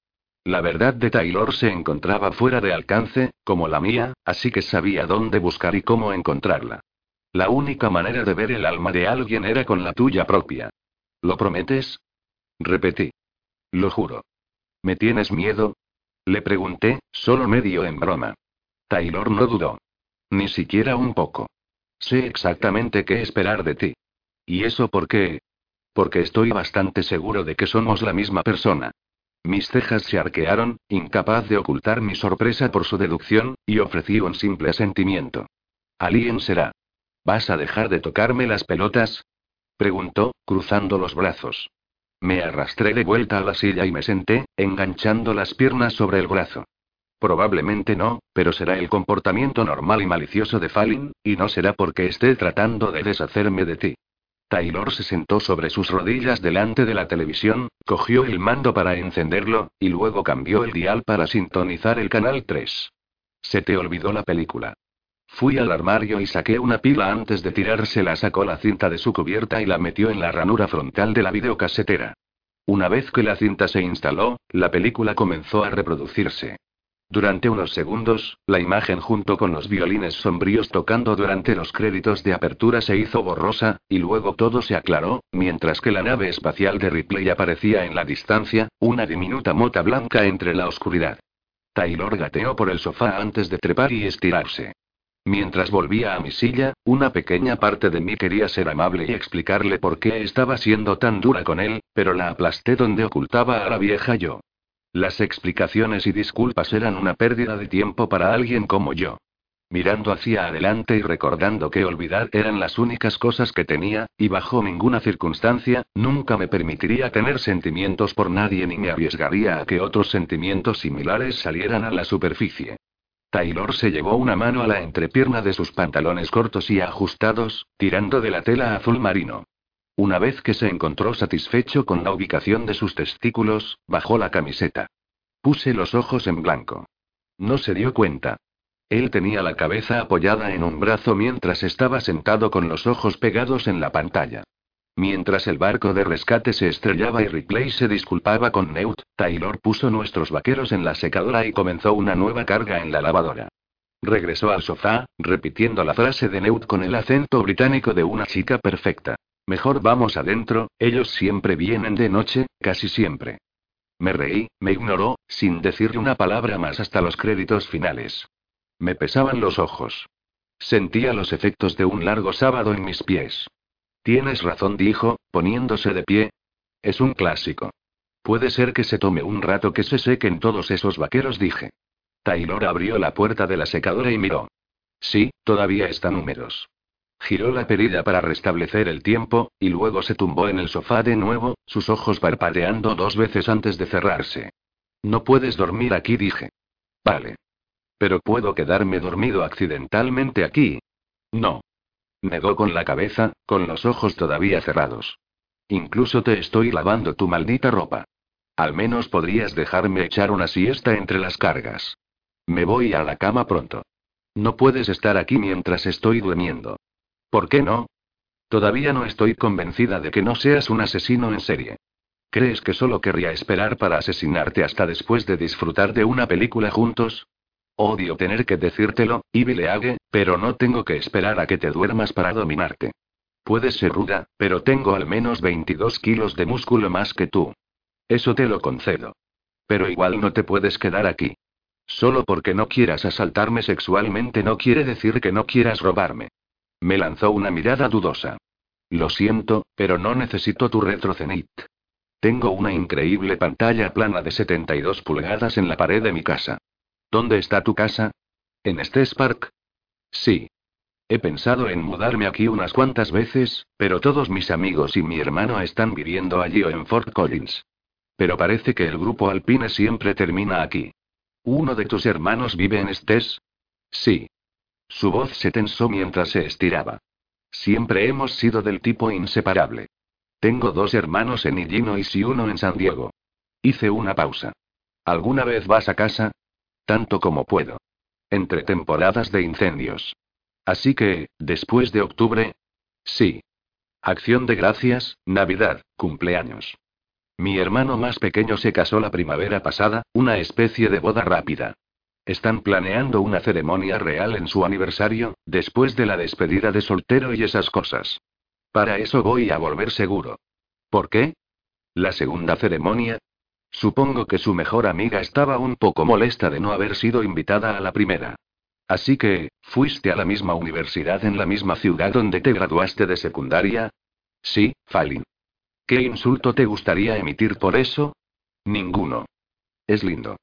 La verdad de Taylor se encontraba fuera de alcance, como la mía, así que sabía dónde buscar y cómo encontrarla. La única manera de ver el alma de alguien era con la tuya propia. ¿Lo prometes? Repetí. Lo juro. ¿Me tienes miedo? Le pregunté, solo medio en broma. Taylor no dudó. Ni siquiera un poco. Sé exactamente qué esperar de ti. ¿Y eso por qué? Porque estoy bastante seguro de que somos la misma persona. Mis cejas se arquearon, incapaz de ocultar mi sorpresa por su deducción, y ofrecí un simple asentimiento. Alguien será. ¿Vas a dejar de tocarme las pelotas? preguntó, cruzando los brazos. Me arrastré de vuelta a la silla y me senté, enganchando las piernas sobre el brazo. Probablemente no, pero será el comportamiento normal y malicioso de Fallin, y no será porque esté tratando de deshacerme de ti. Taylor se sentó sobre sus rodillas delante de la televisión, cogió el mando para encenderlo, y luego cambió el dial para sintonizar el canal 3. Se te olvidó la película. Fui al armario y saqué una pila antes de tirársela, sacó la cinta de su cubierta y la metió en la ranura frontal de la videocasetera. Una vez que la cinta se instaló, la película comenzó a reproducirse. Durante unos segundos, la imagen junto con los violines sombríos tocando durante los créditos de apertura se hizo borrosa, y luego todo se aclaró, mientras que la nave espacial de Ripley aparecía en la distancia, una diminuta mota blanca entre la oscuridad. Taylor gateó por el sofá antes de trepar y estirarse. Mientras volvía a mi silla, una pequeña parte de mí quería ser amable y explicarle por qué estaba siendo tan dura con él, pero la aplasté donde ocultaba a la vieja yo. Las explicaciones y disculpas eran una pérdida de tiempo para alguien como yo. Mirando hacia adelante y recordando que olvidar eran las únicas cosas que tenía, y bajo ninguna circunstancia, nunca me permitiría tener sentimientos por nadie ni me arriesgaría a que otros sentimientos similares salieran a la superficie. Taylor se llevó una mano a la entrepierna de sus pantalones cortos y ajustados, tirando de la tela azul marino. Una vez que se encontró satisfecho con la ubicación de sus testículos, bajó la camiseta. Puse los ojos en blanco. No se dio cuenta. Él tenía la cabeza apoyada en un brazo mientras estaba sentado con los ojos pegados en la pantalla. Mientras el barco de rescate se estrellaba y Ripley se disculpaba con Neut, Taylor puso nuestros vaqueros en la secadora y comenzó una nueva carga en la lavadora. Regresó al sofá, repitiendo la frase de Neut con el acento británico de una chica perfecta. Mejor vamos adentro, ellos siempre vienen de noche, casi siempre. Me reí, me ignoró, sin decirle una palabra más hasta los créditos finales. Me pesaban los ojos. Sentía los efectos de un largo sábado en mis pies. Tienes razón, dijo, poniéndose de pie. Es un clásico. Puede ser que se tome un rato que se sequen todos esos vaqueros, dije. Taylor abrió la puerta de la secadora y miró. Sí, todavía están húmedos. Giró la perilla para restablecer el tiempo, y luego se tumbó en el sofá de nuevo, sus ojos parpadeando dos veces antes de cerrarse. No puedes dormir aquí, dije. Vale. Pero puedo quedarme dormido accidentalmente aquí. No. Negó con la cabeza, con los ojos todavía cerrados. Incluso te estoy lavando tu maldita ropa. Al menos podrías dejarme echar una siesta entre las cargas. Me voy a la cama pronto. No puedes estar aquí mientras estoy durmiendo. ¿Por qué no? Todavía no estoy convencida de que no seas un asesino en serie. ¿Crees que solo querría esperar para asesinarte hasta después de disfrutar de una película juntos? Odio tener que decírtelo, Ivy League, pero no tengo que esperar a que te duermas para dominarte. Puedes ser ruda, pero tengo al menos 22 kilos de músculo más que tú. Eso te lo concedo. Pero igual no te puedes quedar aquí. Solo porque no quieras asaltarme sexualmente no quiere decir que no quieras robarme. Me lanzó una mirada dudosa. Lo siento, pero no necesito tu retrocenit. Tengo una increíble pantalla plana de 72 pulgadas en la pared de mi casa. ¿Dónde está tu casa? ¿En este Park? Sí. He pensado en mudarme aquí unas cuantas veces, pero todos mis amigos y mi hermano están viviendo allí o en Fort Collins. Pero parece que el grupo alpine siempre termina aquí. ¿Uno de tus hermanos vive en Estés? Sí. Su voz se tensó mientras se estiraba. Siempre hemos sido del tipo inseparable. Tengo dos hermanos en Illinois y uno en San Diego. Hice una pausa. ¿Alguna vez vas a casa? Tanto como puedo. Entre temporadas de incendios. Así que, después de octubre. Sí. Acción de gracias, Navidad, cumpleaños. Mi hermano más pequeño se casó la primavera pasada, una especie de boda rápida. Están planeando una ceremonia real en su aniversario, después de la despedida de soltero y esas cosas. Para eso voy a volver seguro. ¿Por qué? ¿La segunda ceremonia? Supongo que su mejor amiga estaba un poco molesta de no haber sido invitada a la primera. Así que, ¿fuiste a la misma universidad en la misma ciudad donde te graduaste de secundaria? Sí, Falin. ¿Qué insulto te gustaría emitir por eso? Ninguno. Es lindo.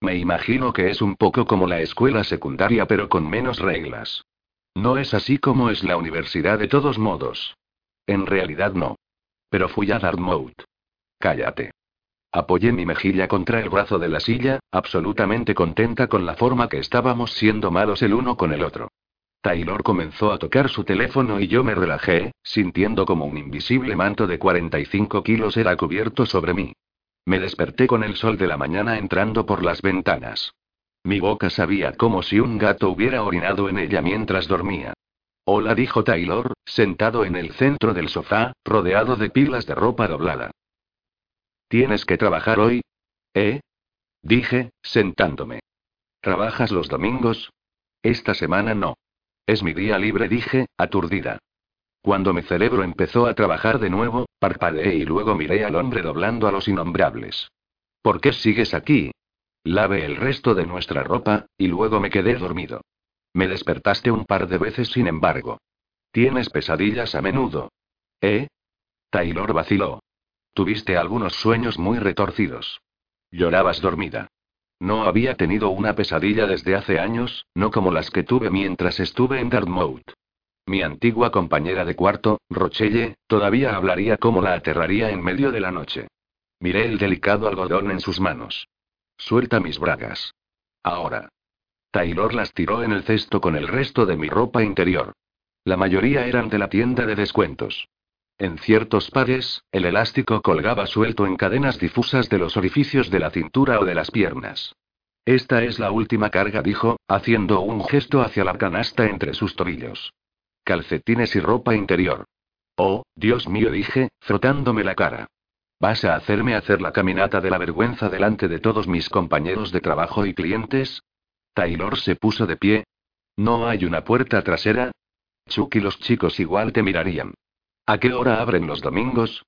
Me imagino que es un poco como la escuela secundaria pero con menos reglas. No es así como es la universidad de todos modos. En realidad no. Pero fui a Dartmouth. Cállate. Apoyé mi mejilla contra el brazo de la silla, absolutamente contenta con la forma que estábamos siendo malos el uno con el otro. Taylor comenzó a tocar su teléfono y yo me relajé, sintiendo como un invisible manto de 45 kilos era cubierto sobre mí. Me desperté con el sol de la mañana entrando por las ventanas. Mi boca sabía como si un gato hubiera orinado en ella mientras dormía. Hola, dijo Taylor, sentado en el centro del sofá, rodeado de pilas de ropa doblada. ¿Tienes que trabajar hoy? ¿Eh? Dije, sentándome. ¿Trabajas los domingos? Esta semana no. Es mi día libre, dije, aturdida. Cuando mi cerebro empezó a trabajar de nuevo, parpadeé y luego miré al hombre doblando a los innombrables. ¿Por qué sigues aquí? Lave el resto de nuestra ropa, y luego me quedé dormido. Me despertaste un par de veces, sin embargo. ¿Tienes pesadillas a menudo? ¿Eh? Taylor vaciló. Tuviste algunos sueños muy retorcidos. Llorabas dormida. No había tenido una pesadilla desde hace años, no como las que tuve mientras estuve en Dartmouth. Mi antigua compañera de cuarto, Rochelle, todavía hablaría como la aterraría en medio de la noche. Miré el delicado algodón en sus manos. Suelta mis bragas. Ahora. Taylor las tiró en el cesto con el resto de mi ropa interior. La mayoría eran de la tienda de descuentos. En ciertos pares, el elástico colgaba suelto en cadenas difusas de los orificios de la cintura o de las piernas. Esta es la última carga, dijo, haciendo un gesto hacia la canasta entre sus tobillos. Calcetines y ropa interior. Oh, Dios mío, dije, frotándome la cara. ¿Vas a hacerme hacer la caminata de la vergüenza delante de todos mis compañeros de trabajo y clientes? Taylor se puso de pie. ¿No hay una puerta trasera? Chuck y los chicos igual te mirarían. ¿A qué hora abren los domingos?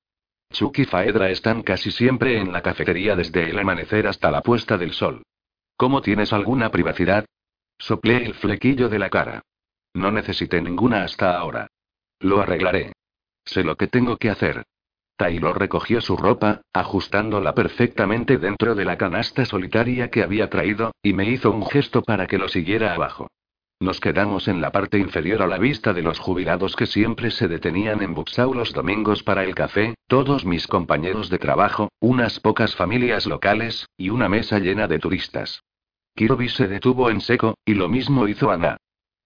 Chuck y Faedra están casi siempre en la cafetería desde el amanecer hasta la puesta del sol. ¿Cómo tienes alguna privacidad? Soplé el flequillo de la cara. No necesité ninguna hasta ahora. Lo arreglaré. Sé lo que tengo que hacer. Taylor recogió su ropa, ajustándola perfectamente dentro de la canasta solitaria que había traído, y me hizo un gesto para que lo siguiera abajo. Nos quedamos en la parte inferior a la vista de los jubilados que siempre se detenían en Buxau los domingos para el café, todos mis compañeros de trabajo, unas pocas familias locales, y una mesa llena de turistas. Kirby se detuvo en seco, y lo mismo hizo Ana.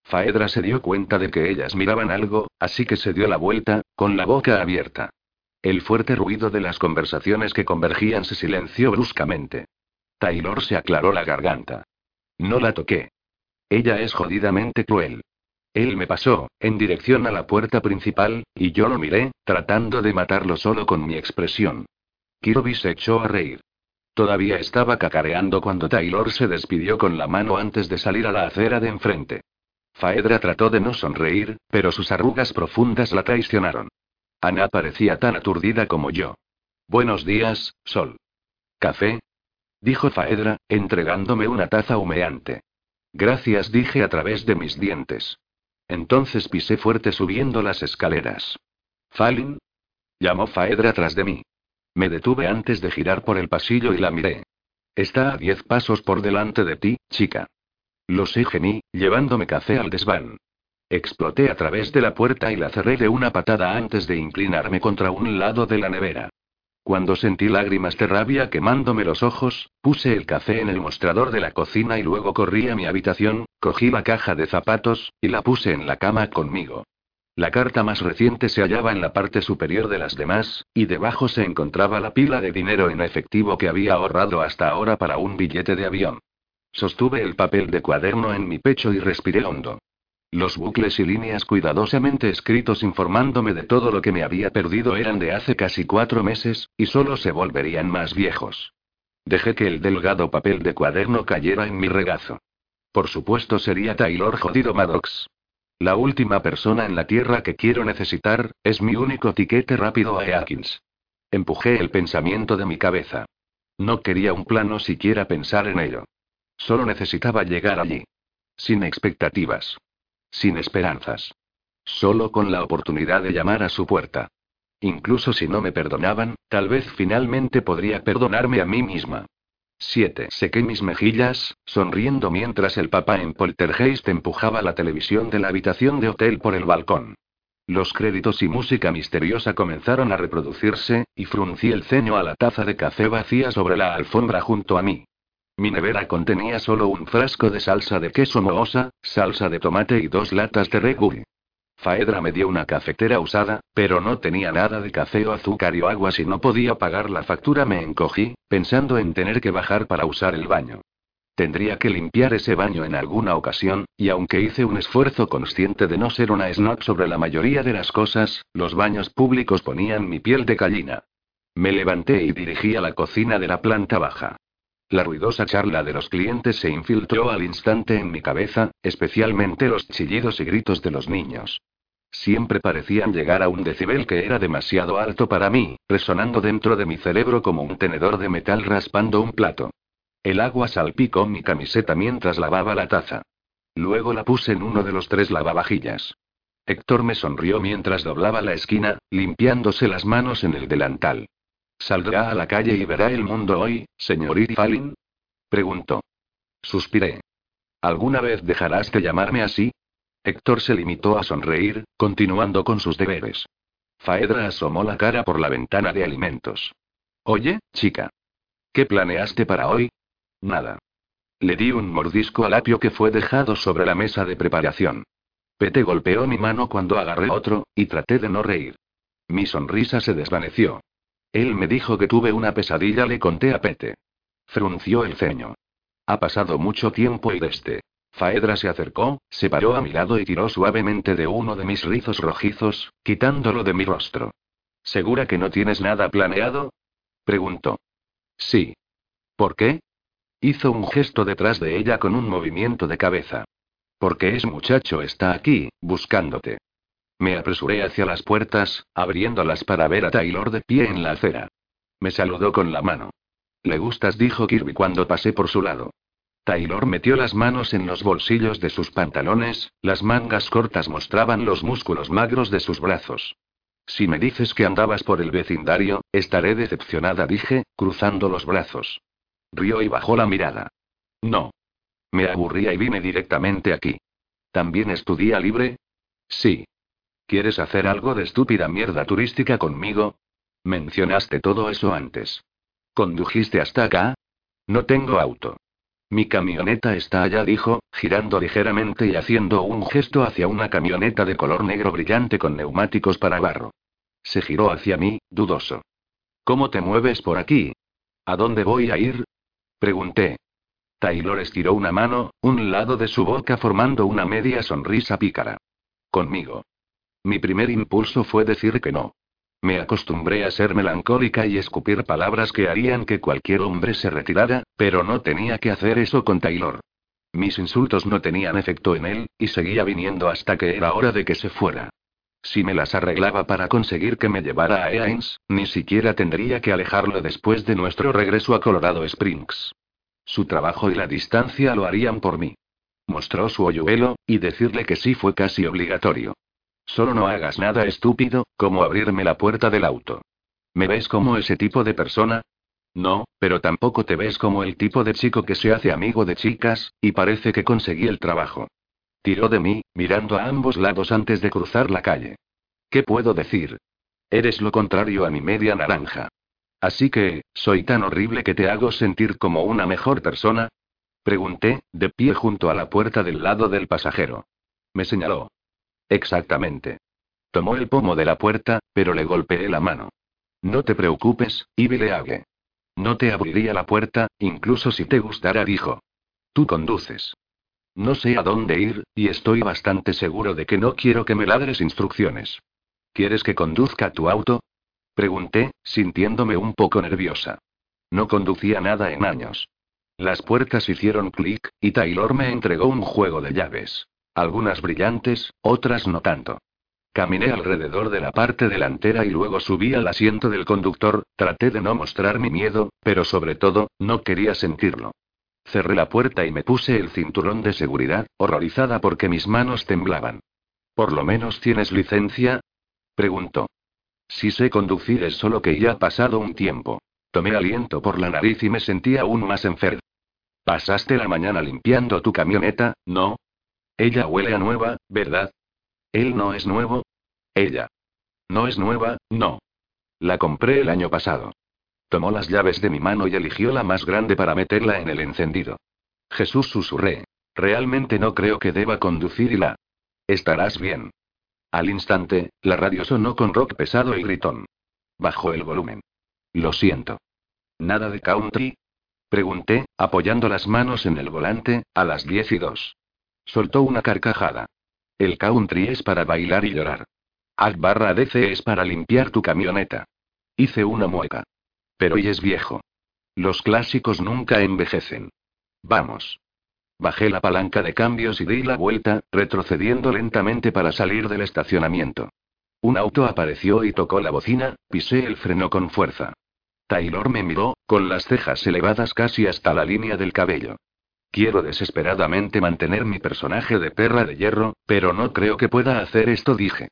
Faedra se dio cuenta de que ellas miraban algo, así que se dio la vuelta, con la boca abierta. El fuerte ruido de las conversaciones que convergían se silenció bruscamente. Taylor se aclaró la garganta. No la toqué. Ella es jodidamente cruel. Él me pasó, en dirección a la puerta principal, y yo lo miré, tratando de matarlo solo con mi expresión. Kirby se echó a reír. Todavía estaba cacareando cuando Taylor se despidió con la mano antes de salir a la acera de enfrente. Faedra trató de no sonreír, pero sus arrugas profundas la traicionaron. Ana parecía tan aturdida como yo. Buenos días, Sol. ¿Café? dijo Faedra, entregándome una taza humeante. Gracias, dije a través de mis dientes. Entonces pisé fuerte subiendo las escaleras. ¿Falin? llamó Faedra tras de mí. Me detuve antes de girar por el pasillo y la miré. Está a diez pasos por delante de ti, chica. Lo sé, gemí, llevándome café al desván. Exploté a través de la puerta y la cerré de una patada antes de inclinarme contra un lado de la nevera. Cuando sentí lágrimas de rabia quemándome los ojos, puse el café en el mostrador de la cocina y luego corrí a mi habitación, cogí la caja de zapatos, y la puse en la cama conmigo. La carta más reciente se hallaba en la parte superior de las demás, y debajo se encontraba la pila de dinero en efectivo que había ahorrado hasta ahora para un billete de avión. Sostuve el papel de cuaderno en mi pecho y respiré hondo. Los bucles y líneas cuidadosamente escritos informándome de todo lo que me había perdido eran de hace casi cuatro meses, y solo se volverían más viejos. Dejé que el delgado papel de cuaderno cayera en mi regazo. Por supuesto sería Taylor jodido Maddox. La última persona en la Tierra que quiero necesitar, es mi único tiquete rápido a Eakins. Empujé el pensamiento de mi cabeza. No quería un plano siquiera pensar en ello. Solo necesitaba llegar allí. Sin expectativas. Sin esperanzas. Solo con la oportunidad de llamar a su puerta. Incluso si no me perdonaban, tal vez finalmente podría perdonarme a mí misma. 7. Sequé mis mejillas, sonriendo mientras el papá en Poltergeist empujaba la televisión de la habitación de hotel por el balcón. Los créditos y música misteriosa comenzaron a reproducirse, y fruncí el ceño a la taza de café vacía sobre la alfombra junto a mí. Mi nevera contenía solo un frasco de salsa de queso mohosa, salsa de tomate y dos latas de regui. Faedra me dio una cafetera usada, pero no tenía nada de café o azúcar y o agua si no podía pagar la factura. Me encogí, pensando en tener que bajar para usar el baño. Tendría que limpiar ese baño en alguna ocasión, y aunque hice un esfuerzo consciente de no ser una snob sobre la mayoría de las cosas, los baños públicos ponían mi piel de gallina. Me levanté y dirigí a la cocina de la planta baja. La ruidosa charla de los clientes se infiltró al instante en mi cabeza, especialmente los chillidos y gritos de los niños. Siempre parecían llegar a un decibel que era demasiado alto para mí, resonando dentro de mi cerebro como un tenedor de metal raspando un plato. El agua salpicó mi camiseta mientras lavaba la taza. Luego la puse en uno de los tres lavavajillas. Héctor me sonrió mientras doblaba la esquina, limpiándose las manos en el delantal. ¿Saldrá a la calle y verá el mundo hoy, señorita Fallin? Preguntó. Suspiré. ¿Alguna vez dejarás de llamarme así? Héctor se limitó a sonreír, continuando con sus deberes. Faedra asomó la cara por la ventana de alimentos. Oye, chica. ¿Qué planeaste para hoy? Nada. Le di un mordisco al apio que fue dejado sobre la mesa de preparación. Pete golpeó mi mano cuando agarré otro, y traté de no reír. Mi sonrisa se desvaneció. Él me dijo que tuve una pesadilla, le conté a Pete. Frunció el ceño. Ha pasado mucho tiempo y desde. Faedra se acercó, se paró a mi lado y tiró suavemente de uno de mis rizos rojizos, quitándolo de mi rostro. ¿Segura que no tienes nada planeado? preguntó. Sí. ¿Por qué? Hizo un gesto detrás de ella con un movimiento de cabeza. Porque ese muchacho está aquí, buscándote. Me apresuré hacia las puertas, abriéndolas para ver a Taylor de pie en la acera. Me saludó con la mano. Le gustas, dijo Kirby cuando pasé por su lado. Taylor metió las manos en los bolsillos de sus pantalones, las mangas cortas mostraban los músculos magros de sus brazos. Si me dices que andabas por el vecindario, estaré decepcionada, dije, cruzando los brazos. Rió y bajó la mirada. No. Me aburría y vine directamente aquí. ¿También es tu día libre? Sí. ¿Quieres hacer algo de estúpida mierda turística conmigo? Mencionaste todo eso antes. ¿Condujiste hasta acá? No tengo auto. Mi camioneta está allá, dijo, girando ligeramente y haciendo un gesto hacia una camioneta de color negro brillante con neumáticos para barro. Se giró hacia mí, dudoso. ¿Cómo te mueves por aquí? ¿A dónde voy a ir? Pregunté. Taylor estiró una mano, un lado de su boca formando una media sonrisa pícara. Conmigo. Mi primer impulso fue decir que no. Me acostumbré a ser melancólica y escupir palabras que harían que cualquier hombre se retirara, pero no tenía que hacer eso con Taylor. Mis insultos no tenían efecto en él, y seguía viniendo hasta que era hora de que se fuera. Si me las arreglaba para conseguir que me llevara a Ains, ni siquiera tendría que alejarlo después de nuestro regreso a Colorado Springs. Su trabajo y la distancia lo harían por mí. Mostró su hoyuelo, y decirle que sí fue casi obligatorio. Solo no hagas nada estúpido, como abrirme la puerta del auto. ¿Me ves como ese tipo de persona? No, pero tampoco te ves como el tipo de chico que se hace amigo de chicas, y parece que conseguí el trabajo. Tiró de mí, mirando a ambos lados antes de cruzar la calle. ¿Qué puedo decir? Eres lo contrario a mi media naranja. Así que, ¿soy tan horrible que te hago sentir como una mejor persona? Pregunté, de pie junto a la puerta del lado del pasajero. Me señaló. Exactamente. Tomó el pomo de la puerta, pero le golpeé la mano. No te preocupes, Ibileague. No te abriría la puerta, incluso si te gustara, dijo. Tú conduces. No sé a dónde ir, y estoy bastante seguro de que no quiero que me ladres instrucciones. ¿Quieres que conduzca tu auto? Pregunté, sintiéndome un poco nerviosa. No conducía nada en años. Las puertas hicieron clic, y Taylor me entregó un juego de llaves. Algunas brillantes, otras no tanto. Caminé alrededor de la parte delantera y luego subí al asiento del conductor, traté de no mostrar mi miedo, pero sobre todo, no quería sentirlo. Cerré la puerta y me puse el cinturón de seguridad, horrorizada porque mis manos temblaban. ¿Por lo menos tienes licencia? preguntó. Si sé conducir es solo que ya ha pasado un tiempo. Tomé aliento por la nariz y me sentí aún más enfermo. Pasaste la mañana limpiando tu camioneta, ¿no? Ella huele a nueva, ¿verdad? Él no es nuevo. Ella. No es nueva, no. La compré el año pasado. Tomó las llaves de mi mano y eligió la más grande para meterla en el encendido. Jesús susurré. Realmente no creo que deba conducir y la. Estarás bien. Al instante, la radio sonó con rock pesado y gritón. Bajó el volumen. Lo siento. ¿Nada de country? Pregunté, apoyando las manos en el volante, a las diez y dos. Soltó una carcajada. El country es para bailar y llorar. Alt barra DC es para limpiar tu camioneta. Hice una mueca. Pero hoy es viejo. Los clásicos nunca envejecen. Vamos. Bajé la palanca de cambios y di la vuelta, retrocediendo lentamente para salir del estacionamiento. Un auto apareció y tocó la bocina, pisé el freno con fuerza. Taylor me miró, con las cejas elevadas casi hasta la línea del cabello. Quiero desesperadamente mantener mi personaje de perra de hierro, pero no creo que pueda hacer esto, dije.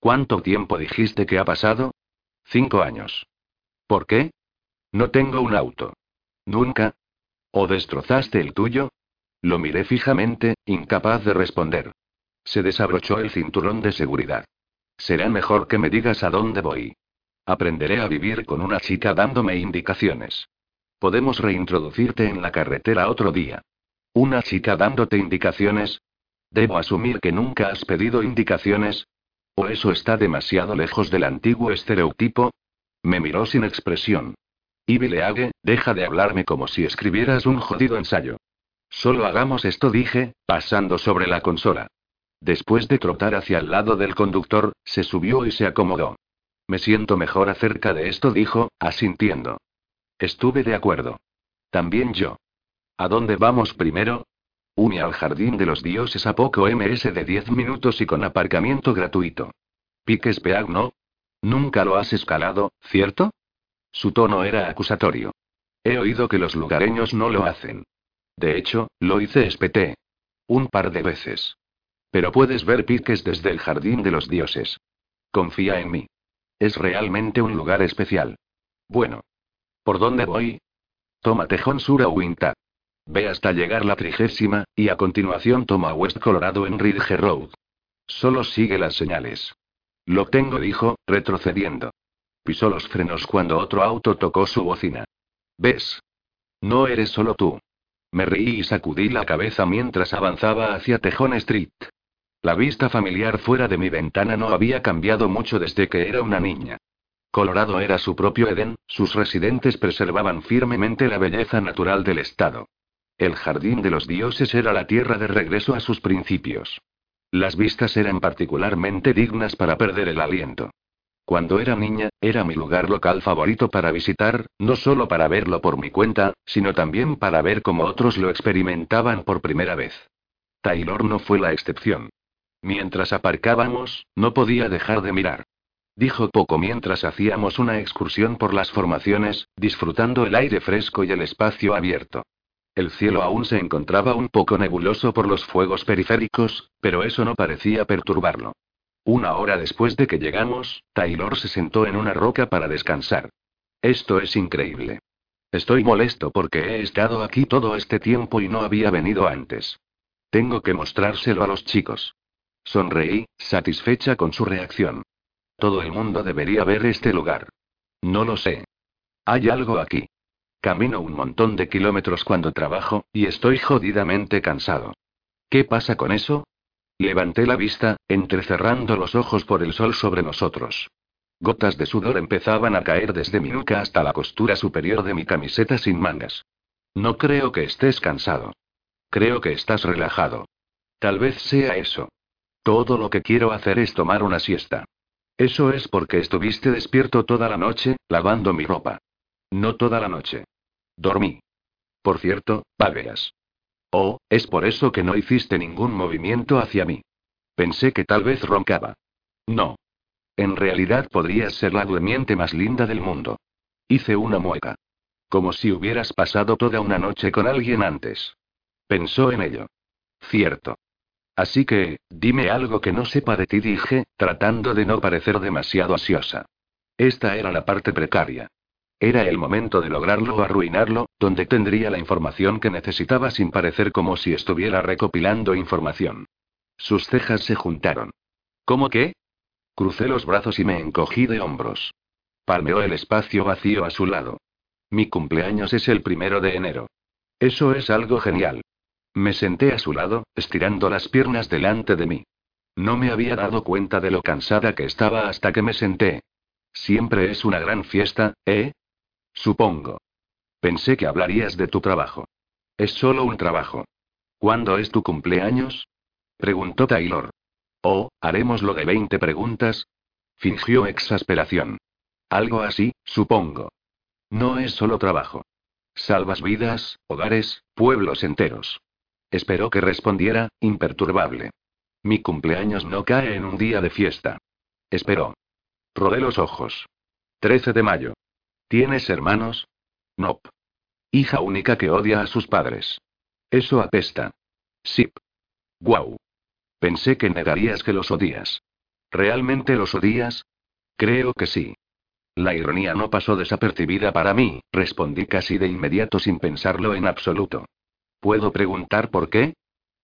¿Cuánto tiempo dijiste que ha pasado? Cinco años. ¿Por qué? No tengo un auto. ¿Nunca? ¿O destrozaste el tuyo? Lo miré fijamente, incapaz de responder. Se desabrochó el cinturón de seguridad. Será mejor que me digas a dónde voy. Aprenderé a vivir con una chica dándome indicaciones. Podemos reintroducirte en la carretera otro día. ¿Una chica dándote indicaciones? ¿Debo asumir que nunca has pedido indicaciones? ¿O eso está demasiado lejos del antiguo estereotipo? Me miró sin expresión. Ibileague, deja de hablarme como si escribieras un jodido ensayo. Solo hagamos esto, dije, pasando sobre la consola. Después de trotar hacia el lado del conductor, se subió y se acomodó. Me siento mejor acerca de esto, dijo, asintiendo. Estuve de acuerdo. También yo. ¿A dónde vamos primero? Une al jardín de los dioses a poco MS de 10 minutos y con aparcamiento gratuito. Piques Peag no. Nunca lo has escalado, ¿cierto? Su tono era acusatorio. He oído que los lugareños no lo hacen. De hecho, lo hice espeté. Un par de veces. Pero puedes ver piques desde el jardín de los dioses. Confía en mí. Es realmente un lugar especial. Bueno. ¿Por dónde voy? Toma Tejón Sur a Winta. Ve hasta llegar la trigésima, y a continuación toma West Colorado en Ridge Road. Solo sigue las señales. Lo tengo, dijo, retrocediendo. Pisó los frenos cuando otro auto tocó su bocina. ¿Ves? No eres solo tú. Me reí y sacudí la cabeza mientras avanzaba hacia Tejón Street. La vista familiar fuera de mi ventana no había cambiado mucho desde que era una niña. Colorado era su propio Edén, sus residentes preservaban firmemente la belleza natural del estado. El jardín de los dioses era la tierra de regreso a sus principios. Las vistas eran particularmente dignas para perder el aliento. Cuando era niña, era mi lugar local favorito para visitar, no solo para verlo por mi cuenta, sino también para ver cómo otros lo experimentaban por primera vez. Taylor no fue la excepción. Mientras aparcábamos, no podía dejar de mirar. Dijo poco mientras hacíamos una excursión por las formaciones, disfrutando el aire fresco y el espacio abierto. El cielo aún se encontraba un poco nebuloso por los fuegos periféricos, pero eso no parecía perturbarlo. Una hora después de que llegamos, Taylor se sentó en una roca para descansar. Esto es increíble. Estoy molesto porque he estado aquí todo este tiempo y no había venido antes. Tengo que mostrárselo a los chicos. Sonreí, satisfecha con su reacción. Todo el mundo debería ver este lugar. No lo sé. Hay algo aquí. Camino un montón de kilómetros cuando trabajo, y estoy jodidamente cansado. ¿Qué pasa con eso? Levanté la vista, entrecerrando los ojos por el sol sobre nosotros. Gotas de sudor empezaban a caer desde mi nuca hasta la costura superior de mi camiseta sin mangas. No creo que estés cansado. Creo que estás relajado. Tal vez sea eso. Todo lo que quiero hacer es tomar una siesta. Eso es porque estuviste despierto toda la noche, lavando mi ropa. No toda la noche. Dormí. Por cierto, pagueas. Oh, es por eso que no hiciste ningún movimiento hacia mí. Pensé que tal vez roncaba. No. En realidad podrías ser la durmiente más linda del mundo. Hice una mueca. Como si hubieras pasado toda una noche con alguien antes. Pensó en ello. Cierto. Así que, dime algo que no sepa de ti, dije, tratando de no parecer demasiado ansiosa. Esta era la parte precaria. Era el momento de lograrlo o arruinarlo, donde tendría la información que necesitaba sin parecer como si estuviera recopilando información. Sus cejas se juntaron. ¿Cómo qué? Crucé los brazos y me encogí de hombros. Palmeó el espacio vacío a su lado. Mi cumpleaños es el primero de enero. Eso es algo genial. Me senté a su lado, estirando las piernas delante de mí. No me había dado cuenta de lo cansada que estaba hasta que me senté. Siempre es una gran fiesta, ¿eh? Supongo. Pensé que hablarías de tu trabajo. Es solo un trabajo. ¿Cuándo es tu cumpleaños? Preguntó Taylor. Oh, haremos lo de 20 preguntas. Fingió exasperación. Algo así, supongo. No es solo trabajo. Salvas vidas, hogares, pueblos enteros. Esperó que respondiera, imperturbable. Mi cumpleaños no cae en un día de fiesta. Esperó. Rodé los ojos. 13 de mayo. ¿Tienes hermanos? Nope. Hija única que odia a sus padres. Eso apesta. Sip. Guau. Pensé que negarías que los odias. ¿Realmente los odias? Creo que sí. La ironía no pasó desapercibida para mí, respondí casi de inmediato sin pensarlo en absoluto. ¿Puedo preguntar por qué?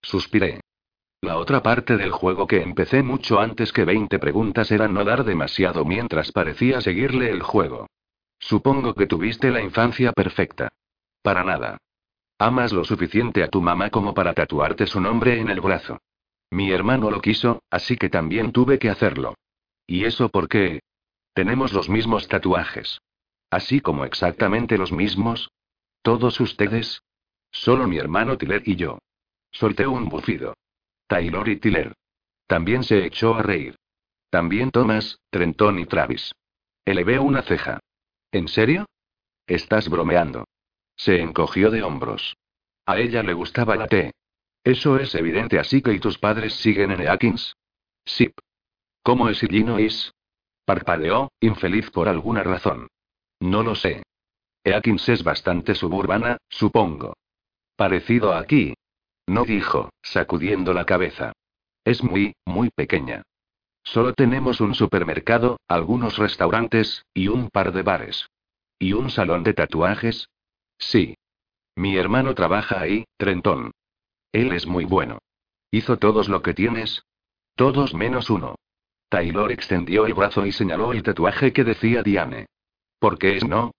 Suspiré. La otra parte del juego que empecé mucho antes que 20 preguntas era no dar demasiado mientras parecía seguirle el juego. Supongo que tuviste la infancia perfecta. Para nada. Amas lo suficiente a tu mamá como para tatuarte su nombre en el brazo. Mi hermano lo quiso, así que también tuve que hacerlo. ¿Y eso por qué? Tenemos los mismos tatuajes. Así como exactamente los mismos. ¿Todos ustedes? Solo mi hermano Tiller y yo. Solté un bufido. Taylor y Tiller. También se echó a reír. También Thomas, Trenton y Travis. Elevé una ceja. ¿En serio? Estás bromeando. Se encogió de hombros. A ella le gustaba la té. Eso es evidente, así que ¿y tus padres siguen en Eakins? Sí. ¿Cómo es Illinois? Parpadeó, infeliz por alguna razón. No lo sé. Eakins es bastante suburbana, supongo. Parecido a aquí. No dijo, sacudiendo la cabeza. Es muy, muy pequeña. Solo tenemos un supermercado, algunos restaurantes, y un par de bares. ¿Y un salón de tatuajes? Sí. Mi hermano trabaja ahí, Trentón. Él es muy bueno. ¿Hizo todos lo que tienes? Todos menos uno. Taylor extendió el brazo y señaló el tatuaje que decía Diane. ¿Por qué es no?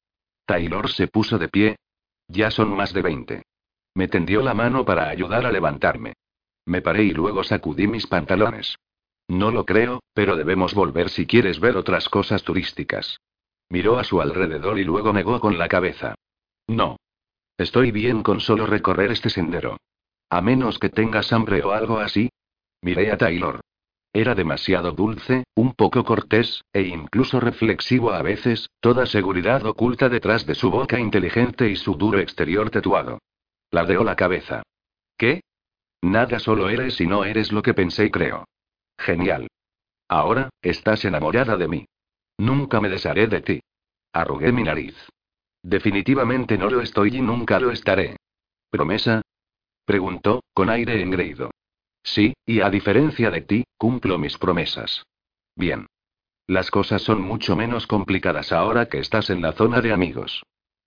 Taylor se puso de pie. Ya son más de veinte. Me tendió la mano para ayudar a levantarme. Me paré y luego sacudí mis pantalones. No lo creo, pero debemos volver si quieres ver otras cosas turísticas. Miró a su alrededor y luego negó con la cabeza. No. Estoy bien con solo recorrer este sendero. A menos que tengas hambre o algo así. Miré a Taylor. Era demasiado dulce, un poco cortés, e incluso reflexivo a veces, toda seguridad oculta detrás de su boca inteligente y su duro exterior tatuado. Ladeó la cabeza. ¿Qué? Nada solo eres y no eres lo que pensé y creo. Genial. Ahora, estás enamorada de mí. Nunca me desharé de ti. Arrugué mi nariz. Definitivamente no lo estoy y nunca lo estaré. ¿Promesa? Preguntó, con aire engreído. Sí, y a diferencia de ti, cumplo mis promesas. Bien. Las cosas son mucho menos complicadas ahora que estás en la zona de amigos.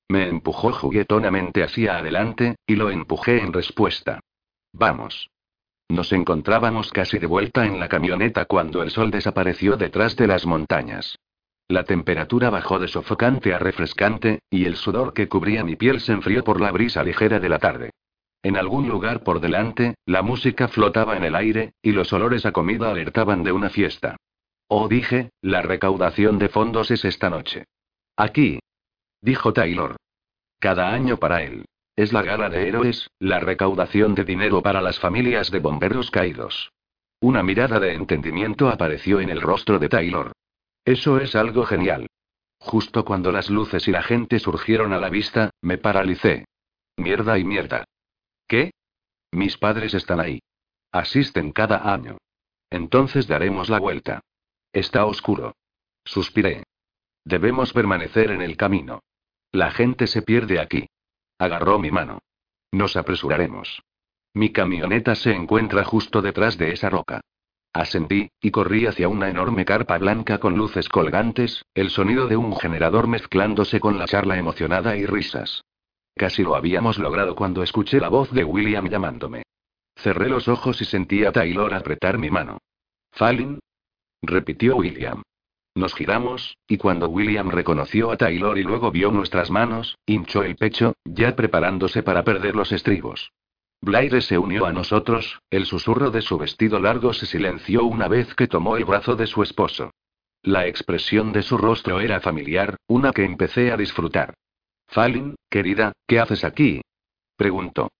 Me empujó juguetonamente hacia adelante, y lo empujé en respuesta. Vamos. Nos encontrábamos casi de vuelta en la camioneta cuando el sol desapareció detrás de las montañas. La temperatura bajó de sofocante a refrescante, y el sudor que cubría mi piel se enfrió por la brisa ligera de la tarde. En algún lugar por delante, la música flotaba en el aire, y los olores a comida alertaban de una fiesta. Oh, dije, la recaudación de fondos es esta noche. Aquí. Dijo Taylor. Cada año para él. Es la gala de héroes, la recaudación de dinero para las familias de bomberos caídos. Una mirada de entendimiento apareció en el rostro de Taylor. Eso es algo genial. Justo cuando las luces y la gente surgieron a la vista, me paralicé. Mierda y mierda. ¿Qué? Mis padres están ahí. Asisten cada año. Entonces daremos la vuelta. Está oscuro. Suspiré. Debemos permanecer en el camino. La gente se pierde aquí. Agarró mi mano. Nos apresuraremos. Mi camioneta se encuentra justo detrás de esa roca. Ascendí, y corrí hacia una enorme carpa blanca con luces colgantes, el sonido de un generador mezclándose con la charla emocionada y risas. Casi lo habíamos logrado cuando escuché la voz de William llamándome. Cerré los ojos y sentí a Taylor apretar mi mano. ¿Fallin? repitió William. Nos giramos, y cuando William reconoció a Taylor y luego vio nuestras manos, hinchó el pecho, ya preparándose para perder los estribos. Blaire se unió a nosotros, el susurro de su vestido largo se silenció una vez que tomó el brazo de su esposo. La expresión de su rostro era familiar, una que empecé a disfrutar. Fallin, querida, ¿qué haces aquí? preguntó.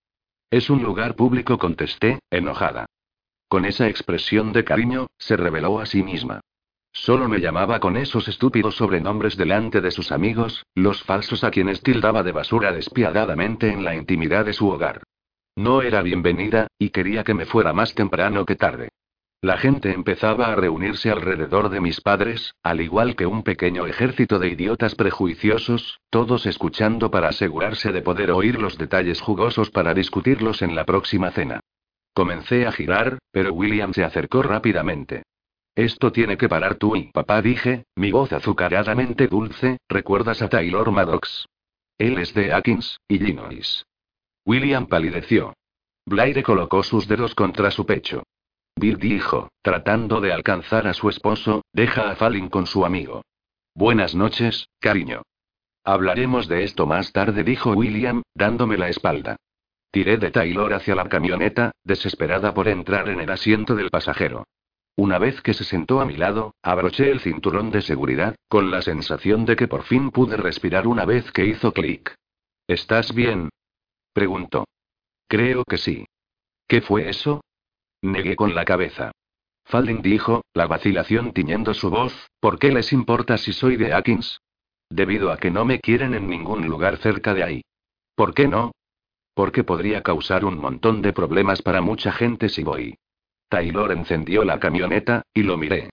Es un lugar público, contesté, enojada. Con esa expresión de cariño, se reveló a sí misma. Solo me llamaba con esos estúpidos sobrenombres delante de sus amigos, los falsos a quienes tildaba de basura despiadadamente en la intimidad de su hogar. No era bienvenida, y quería que me fuera más temprano que tarde. La gente empezaba a reunirse alrededor de mis padres, al igual que un pequeño ejército de idiotas prejuiciosos, todos escuchando para asegurarse de poder oír los detalles jugosos para discutirlos en la próxima cena. Comencé a girar, pero William se acercó rápidamente. Esto tiene que parar tú y papá, dije, mi voz azucaradamente dulce, ¿recuerdas a Taylor Maddox? Él es de Atkins, Illinois. William palideció. Blaire colocó sus dedos contra su pecho. Bill dijo, tratando de alcanzar a su esposo, deja a Fallin con su amigo. Buenas noches, cariño. Hablaremos de esto más tarde, dijo William, dándome la espalda. Tiré de Taylor hacia la camioneta, desesperada por entrar en el asiento del pasajero. Una vez que se sentó a mi lado, abroché el cinturón de seguridad, con la sensación de que por fin pude respirar una vez que hizo clic. ¿Estás bien? preguntó. Creo que sí. ¿Qué fue eso? Negué con la cabeza. Fallin dijo, la vacilación tiñendo su voz, ¿por qué les importa si soy de Atkins? Debido a que no me quieren en ningún lugar cerca de ahí. ¿Por qué no? Porque podría causar un montón de problemas para mucha gente si voy. Taylor encendió la camioneta, y lo miré.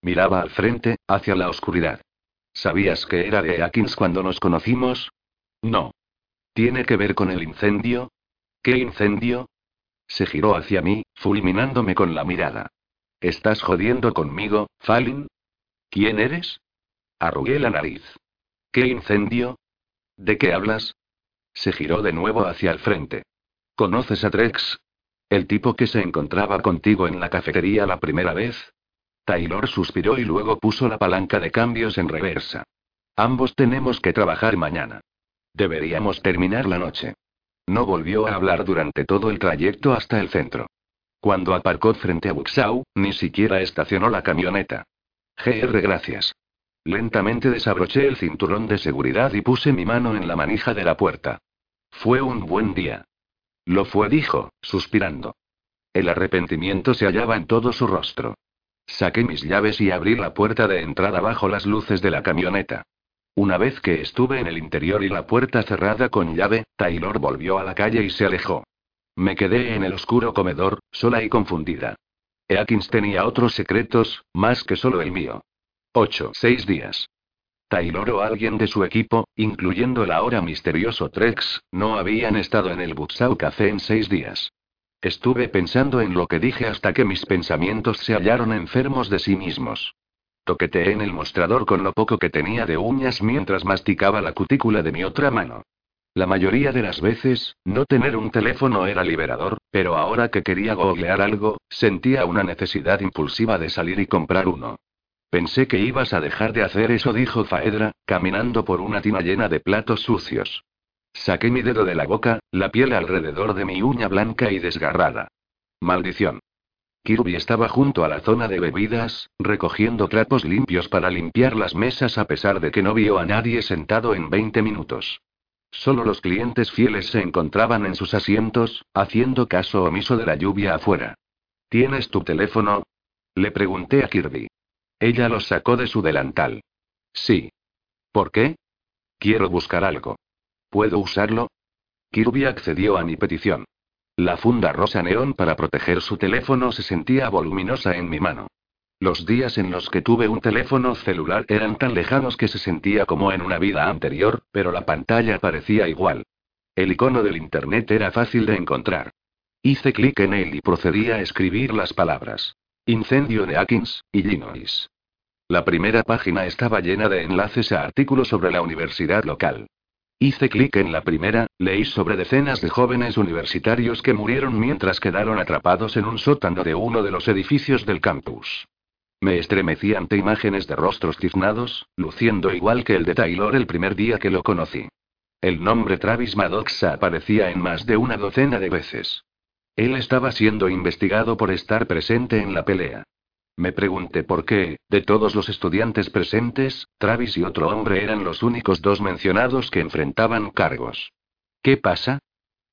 Miraba al frente, hacia la oscuridad. ¿Sabías que era de Atkins cuando nos conocimos? No. ¿Tiene que ver con el incendio? ¿Qué incendio? Se giró hacia mí, fulminándome con la mirada. ¿Estás jodiendo conmigo, Falin? ¿Quién eres? Arrugué la nariz. ¿Qué incendio? ¿De qué hablas? Se giró de nuevo hacia el frente. ¿Conoces a Trex? ¿El tipo que se encontraba contigo en la cafetería la primera vez? Taylor suspiró y luego puso la palanca de cambios en reversa. Ambos tenemos que trabajar mañana. Deberíamos terminar la noche. No volvió a hablar durante todo el trayecto hasta el centro. Cuando aparcó frente a Buxau, ni siquiera estacionó la camioneta. GR, gracias. Lentamente desabroché el cinturón de seguridad y puse mi mano en la manija de la puerta. Fue un buen día. Lo fue, dijo, suspirando. El arrepentimiento se hallaba en todo su rostro. Saqué mis llaves y abrí la puerta de entrada bajo las luces de la camioneta. Una vez que estuve en el interior y la puerta cerrada con llave, Taylor volvió a la calle y se alejó. Me quedé en el oscuro comedor, sola y confundida. Eakins tenía otros secretos, más que solo el mío. Ocho, seis días. Taylor o alguien de su equipo, incluyendo el ahora misterioso Trex, no habían estado en el Butsau Café en seis días. Estuve pensando en lo que dije hasta que mis pensamientos se hallaron enfermos de sí mismos. Toqueteé en el mostrador con lo poco que tenía de uñas mientras masticaba la cutícula de mi otra mano. La mayoría de las veces, no tener un teléfono era liberador, pero ahora que quería googlear algo, sentía una necesidad impulsiva de salir y comprar uno. Pensé que ibas a dejar de hacer eso, dijo Faedra, caminando por una tina llena de platos sucios. Saqué mi dedo de la boca, la piel alrededor de mi uña blanca y desgarrada. Maldición. Kirby estaba junto a la zona de bebidas, recogiendo trapos limpios para limpiar las mesas a pesar de que no vio a nadie sentado en 20 minutos. Solo los clientes fieles se encontraban en sus asientos, haciendo caso omiso de la lluvia afuera. ¿Tienes tu teléfono? Le pregunté a Kirby. Ella lo sacó de su delantal. Sí. ¿Por qué? Quiero buscar algo. ¿Puedo usarlo? Kirby accedió a mi petición. La funda rosa neón para proteger su teléfono se sentía voluminosa en mi mano. Los días en los que tuve un teléfono celular eran tan lejanos que se sentía como en una vida anterior, pero la pantalla parecía igual. El icono del Internet era fácil de encontrar. Hice clic en él y procedí a escribir las palabras. Incendio de Atkins, Illinois. La primera página estaba llena de enlaces a artículos sobre la universidad local. Hice clic en la primera, leí sobre decenas de jóvenes universitarios que murieron mientras quedaron atrapados en un sótano de uno de los edificios del campus. Me estremecí ante imágenes de rostros tiznados, luciendo igual que el de Taylor el primer día que lo conocí. El nombre Travis Maddox aparecía en más de una docena de veces. Él estaba siendo investigado por estar presente en la pelea. Me pregunté por qué, de todos los estudiantes presentes, Travis y otro hombre eran los únicos dos mencionados que enfrentaban cargos. ¿Qué pasa?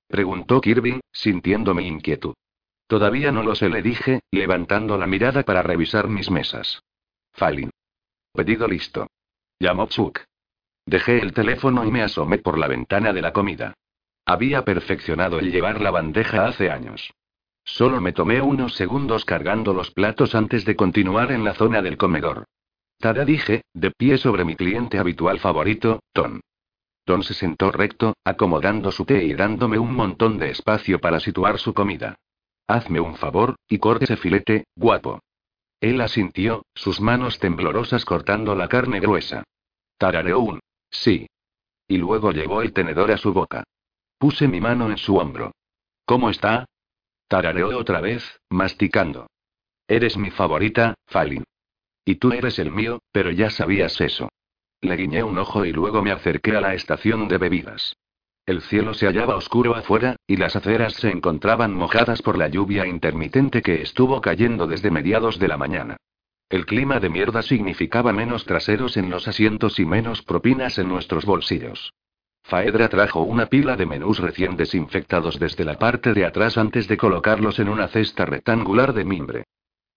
preguntó Kirby, sintiendo mi inquietud. Todavía no lo sé, le dije, levantando la mirada para revisar mis mesas. Falin. Pedido listo. Llamó Chuck. Dejé el teléfono y me asomé por la ventana de la comida. Había perfeccionado el llevar la bandeja hace años. Solo me tomé unos segundos cargando los platos antes de continuar en la zona del comedor. Tada dije, de pie sobre mi cliente habitual favorito, Ton. Ton se sentó recto, acomodando su té y dándome un montón de espacio para situar su comida. Hazme un favor, y corte ese filete, guapo. Él asintió, sus manos temblorosas cortando la carne gruesa. Tarareó un. Sí. Y luego llevó el tenedor a su boca. Puse mi mano en su hombro. ¿Cómo está? Tarareó otra vez, masticando. Eres mi favorita, Falin. Y tú eres el mío, pero ya sabías eso. Le guiñé un ojo y luego me acerqué a la estación de bebidas. El cielo se hallaba oscuro afuera, y las aceras se encontraban mojadas por la lluvia intermitente que estuvo cayendo desde mediados de la mañana. El clima de mierda significaba menos traseros en los asientos y menos propinas en nuestros bolsillos. Faedra trajo una pila de menús recién desinfectados desde la parte de atrás antes de colocarlos en una cesta rectangular de mimbre.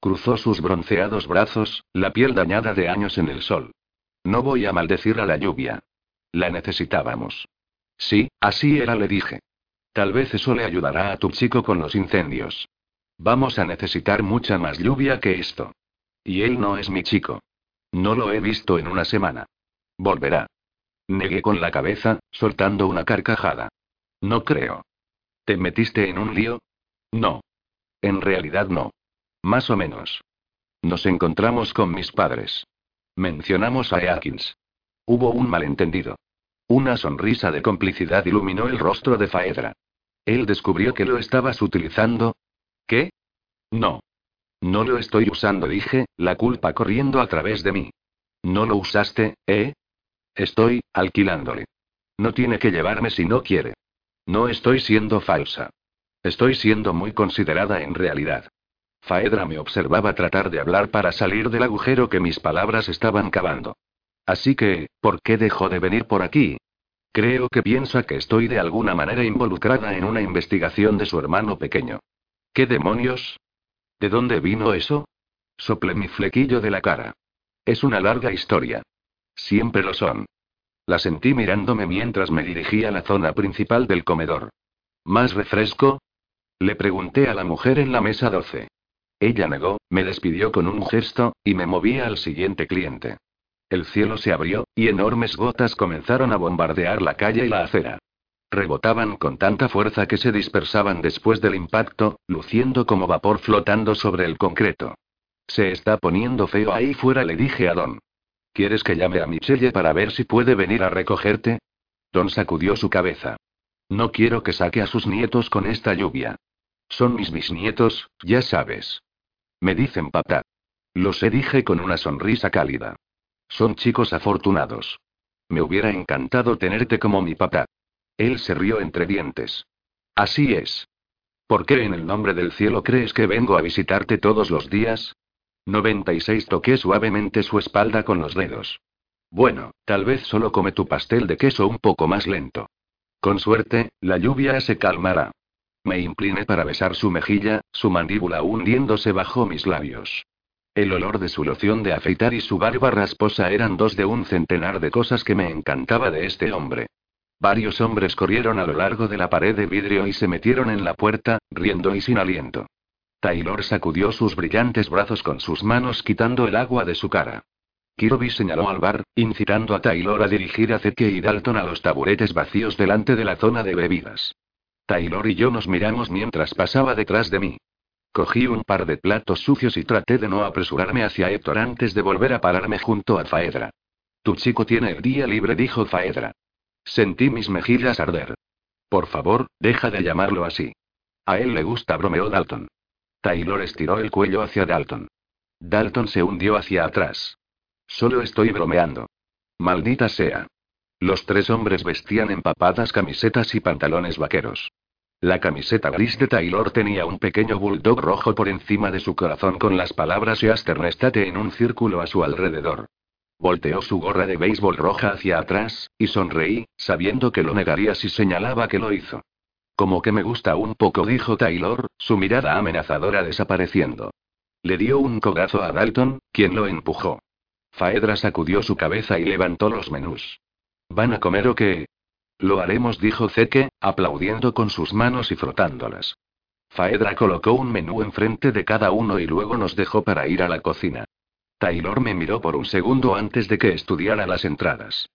Cruzó sus bronceados brazos, la piel dañada de años en el sol. No voy a maldecir a la lluvia. La necesitábamos. Sí, así era, le dije. Tal vez eso le ayudará a tu chico con los incendios. Vamos a necesitar mucha más lluvia que esto. Y él no es mi chico. No lo he visto en una semana. Volverá. Negué con la cabeza, soltando una carcajada. No creo. ¿Te metiste en un lío? No. En realidad no. Más o menos. Nos encontramos con mis padres. Mencionamos a Eakins. Hubo un malentendido. Una sonrisa de complicidad iluminó el rostro de Faedra. Él descubrió que lo estabas utilizando. ¿Qué? No. No lo estoy usando, dije, la culpa corriendo a través de mí. ¿No lo usaste, eh? Estoy, alquilándole. No tiene que llevarme si no quiere. No estoy siendo falsa. Estoy siendo muy considerada en realidad. Faedra me observaba tratar de hablar para salir del agujero que mis palabras estaban cavando. Así que, ¿por qué dejó de venir por aquí? Creo que piensa que estoy de alguna manera involucrada en una investigación de su hermano pequeño. ¿Qué demonios? ¿De dónde vino eso? Sople mi flequillo de la cara. Es una larga historia. Siempre lo son. La sentí mirándome mientras me dirigía a la zona principal del comedor. ¿Más refresco? Le pregunté a la mujer en la mesa 12. Ella negó, me despidió con un gesto, y me movía al siguiente cliente. El cielo se abrió, y enormes gotas comenzaron a bombardear la calle y la acera. Rebotaban con tanta fuerza que se dispersaban después del impacto, luciendo como vapor flotando sobre el concreto. Se está poniendo feo ahí fuera, le dije a Don. ¿Quieres que llame a Michelle para ver si puede venir a recogerte? Don sacudió su cabeza. No quiero que saque a sus nietos con esta lluvia. Son mis bisnietos, ya sabes. Me dicen papá. Lo sé, dije con una sonrisa cálida. Son chicos afortunados. Me hubiera encantado tenerte como mi papá. Él se rió entre dientes. Así es. ¿Por qué en el nombre del cielo crees que vengo a visitarte todos los días? 96 toqué suavemente su espalda con los dedos. Bueno, tal vez solo come tu pastel de queso un poco más lento. Con suerte, la lluvia se calmará. Me incliné para besar su mejilla, su mandíbula hundiéndose bajo mis labios. El olor de su loción de afeitar y su barba rasposa eran dos de un centenar de cosas que me encantaba de este hombre. Varios hombres corrieron a lo largo de la pared de vidrio y se metieron en la puerta, riendo y sin aliento. Taylor sacudió sus brillantes brazos con sus manos quitando el agua de su cara. Kirby señaló al bar, incitando a Taylor a dirigir a Zeke y Dalton a los taburetes vacíos delante de la zona de bebidas. Taylor y yo nos miramos mientras pasaba detrás de mí. Cogí un par de platos sucios y traté de no apresurarme hacia Héctor antes de volver a pararme junto a Faedra. Tu chico tiene el día libre, dijo Faedra. Sentí mis mejillas arder. Por favor, deja de llamarlo así. A él le gusta, bromeó Dalton. Taylor estiró el cuello hacia Dalton. Dalton se hundió hacia atrás. Solo estoy bromeando. Maldita sea. Los tres hombres vestían empapadas camisetas y pantalones vaqueros. La camiseta gris de Taylor tenía un pequeño bulldog rojo por encima de su corazón con las palabras Eastern State en un círculo a su alrededor. Volteó su gorra de béisbol roja hacia atrás, y sonreí, sabiendo que lo negaría si señalaba que lo hizo. Como que me gusta un poco, dijo Taylor, su mirada amenazadora desapareciendo. Le dio un codazo a Dalton, quien lo empujó. Faedra sacudió su cabeza y levantó los menús. ¿Van a comer o qué? Lo haremos, dijo Zeke, aplaudiendo con sus manos y frotándolas. Faedra colocó un menú enfrente de cada uno y luego nos dejó para ir a la cocina. Taylor me miró por un segundo antes de que estudiara las entradas.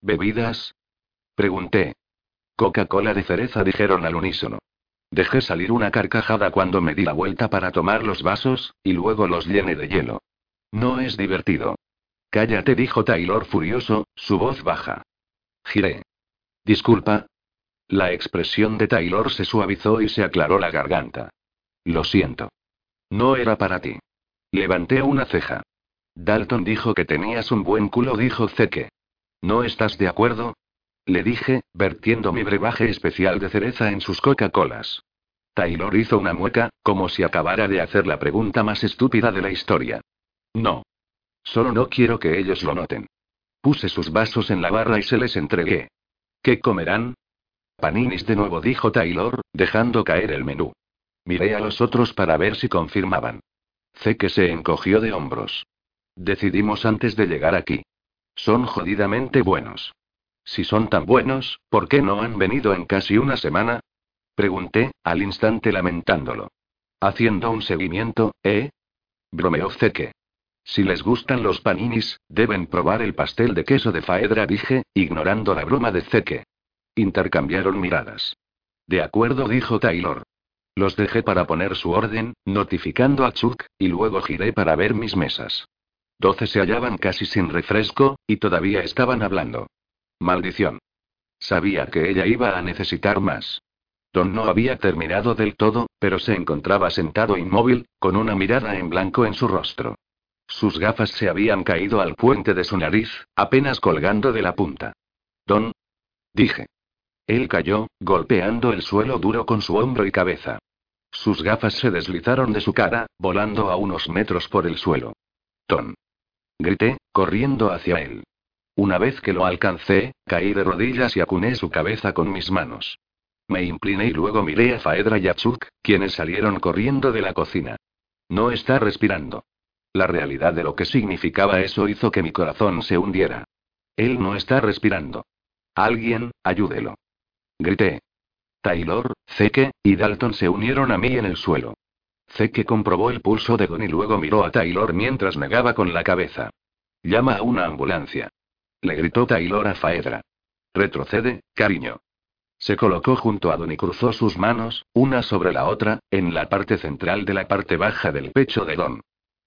¿Bebidas? Pregunté. Coca-Cola de cereza dijeron al unísono. Dejé salir una carcajada cuando me di la vuelta para tomar los vasos, y luego los llené de hielo. No es divertido. Cállate, dijo Taylor furioso, su voz baja. Giré. Disculpa. La expresión de Taylor se suavizó y se aclaró la garganta. Lo siento. No era para ti. Levanté una ceja. Dalton dijo que tenías un buen culo, dijo Zeke. ¿No estás de acuerdo? Le dije, vertiendo mi brebaje especial de cereza en sus Coca-Colas. Taylor hizo una mueca, como si acabara de hacer la pregunta más estúpida de la historia. No. Solo no quiero que ellos lo noten. Puse sus vasos en la barra y se les entregué. ¿Qué comerán? Paninis de nuevo, dijo Taylor, dejando caer el menú. Miré a los otros para ver si confirmaban. Sé que se encogió de hombros. Decidimos antes de llegar aquí. Son jodidamente buenos. Si son tan buenos, ¿por qué no han venido en casi una semana? Pregunté, al instante lamentándolo. Haciendo un seguimiento, ¿eh? Bromeó Zeke. Si les gustan los paninis, deben probar el pastel de queso de Faedra, dije, ignorando la broma de Zeke. Intercambiaron miradas. De acuerdo, dijo Taylor. Los dejé para poner su orden, notificando a Chuck, y luego giré para ver mis mesas. Doce se hallaban casi sin refresco, y todavía estaban hablando. Maldición. Sabía que ella iba a necesitar más. Don no había terminado del todo, pero se encontraba sentado inmóvil, con una mirada en blanco en su rostro. Sus gafas se habían caído al puente de su nariz, apenas colgando de la punta. Don. Dije. Él cayó, golpeando el suelo duro con su hombro y cabeza. Sus gafas se deslizaron de su cara, volando a unos metros por el suelo. Don. Grité, corriendo hacia él. Una vez que lo alcancé, caí de rodillas y acuné su cabeza con mis manos. Me incliné y luego miré a Faedra y a Chuck, quienes salieron corriendo de la cocina. No está respirando. La realidad de lo que significaba eso hizo que mi corazón se hundiera. Él no está respirando. Alguien, ayúdelo. Grité. Taylor, Zeke, y Dalton se unieron a mí en el suelo. Zeke comprobó el pulso de Don y luego miró a Taylor mientras negaba con la cabeza. Llama a una ambulancia. Le gritó Taylor a Faedra. Retrocede, cariño. Se colocó junto a Don y cruzó sus manos, una sobre la otra, en la parte central de la parte baja del pecho de Don.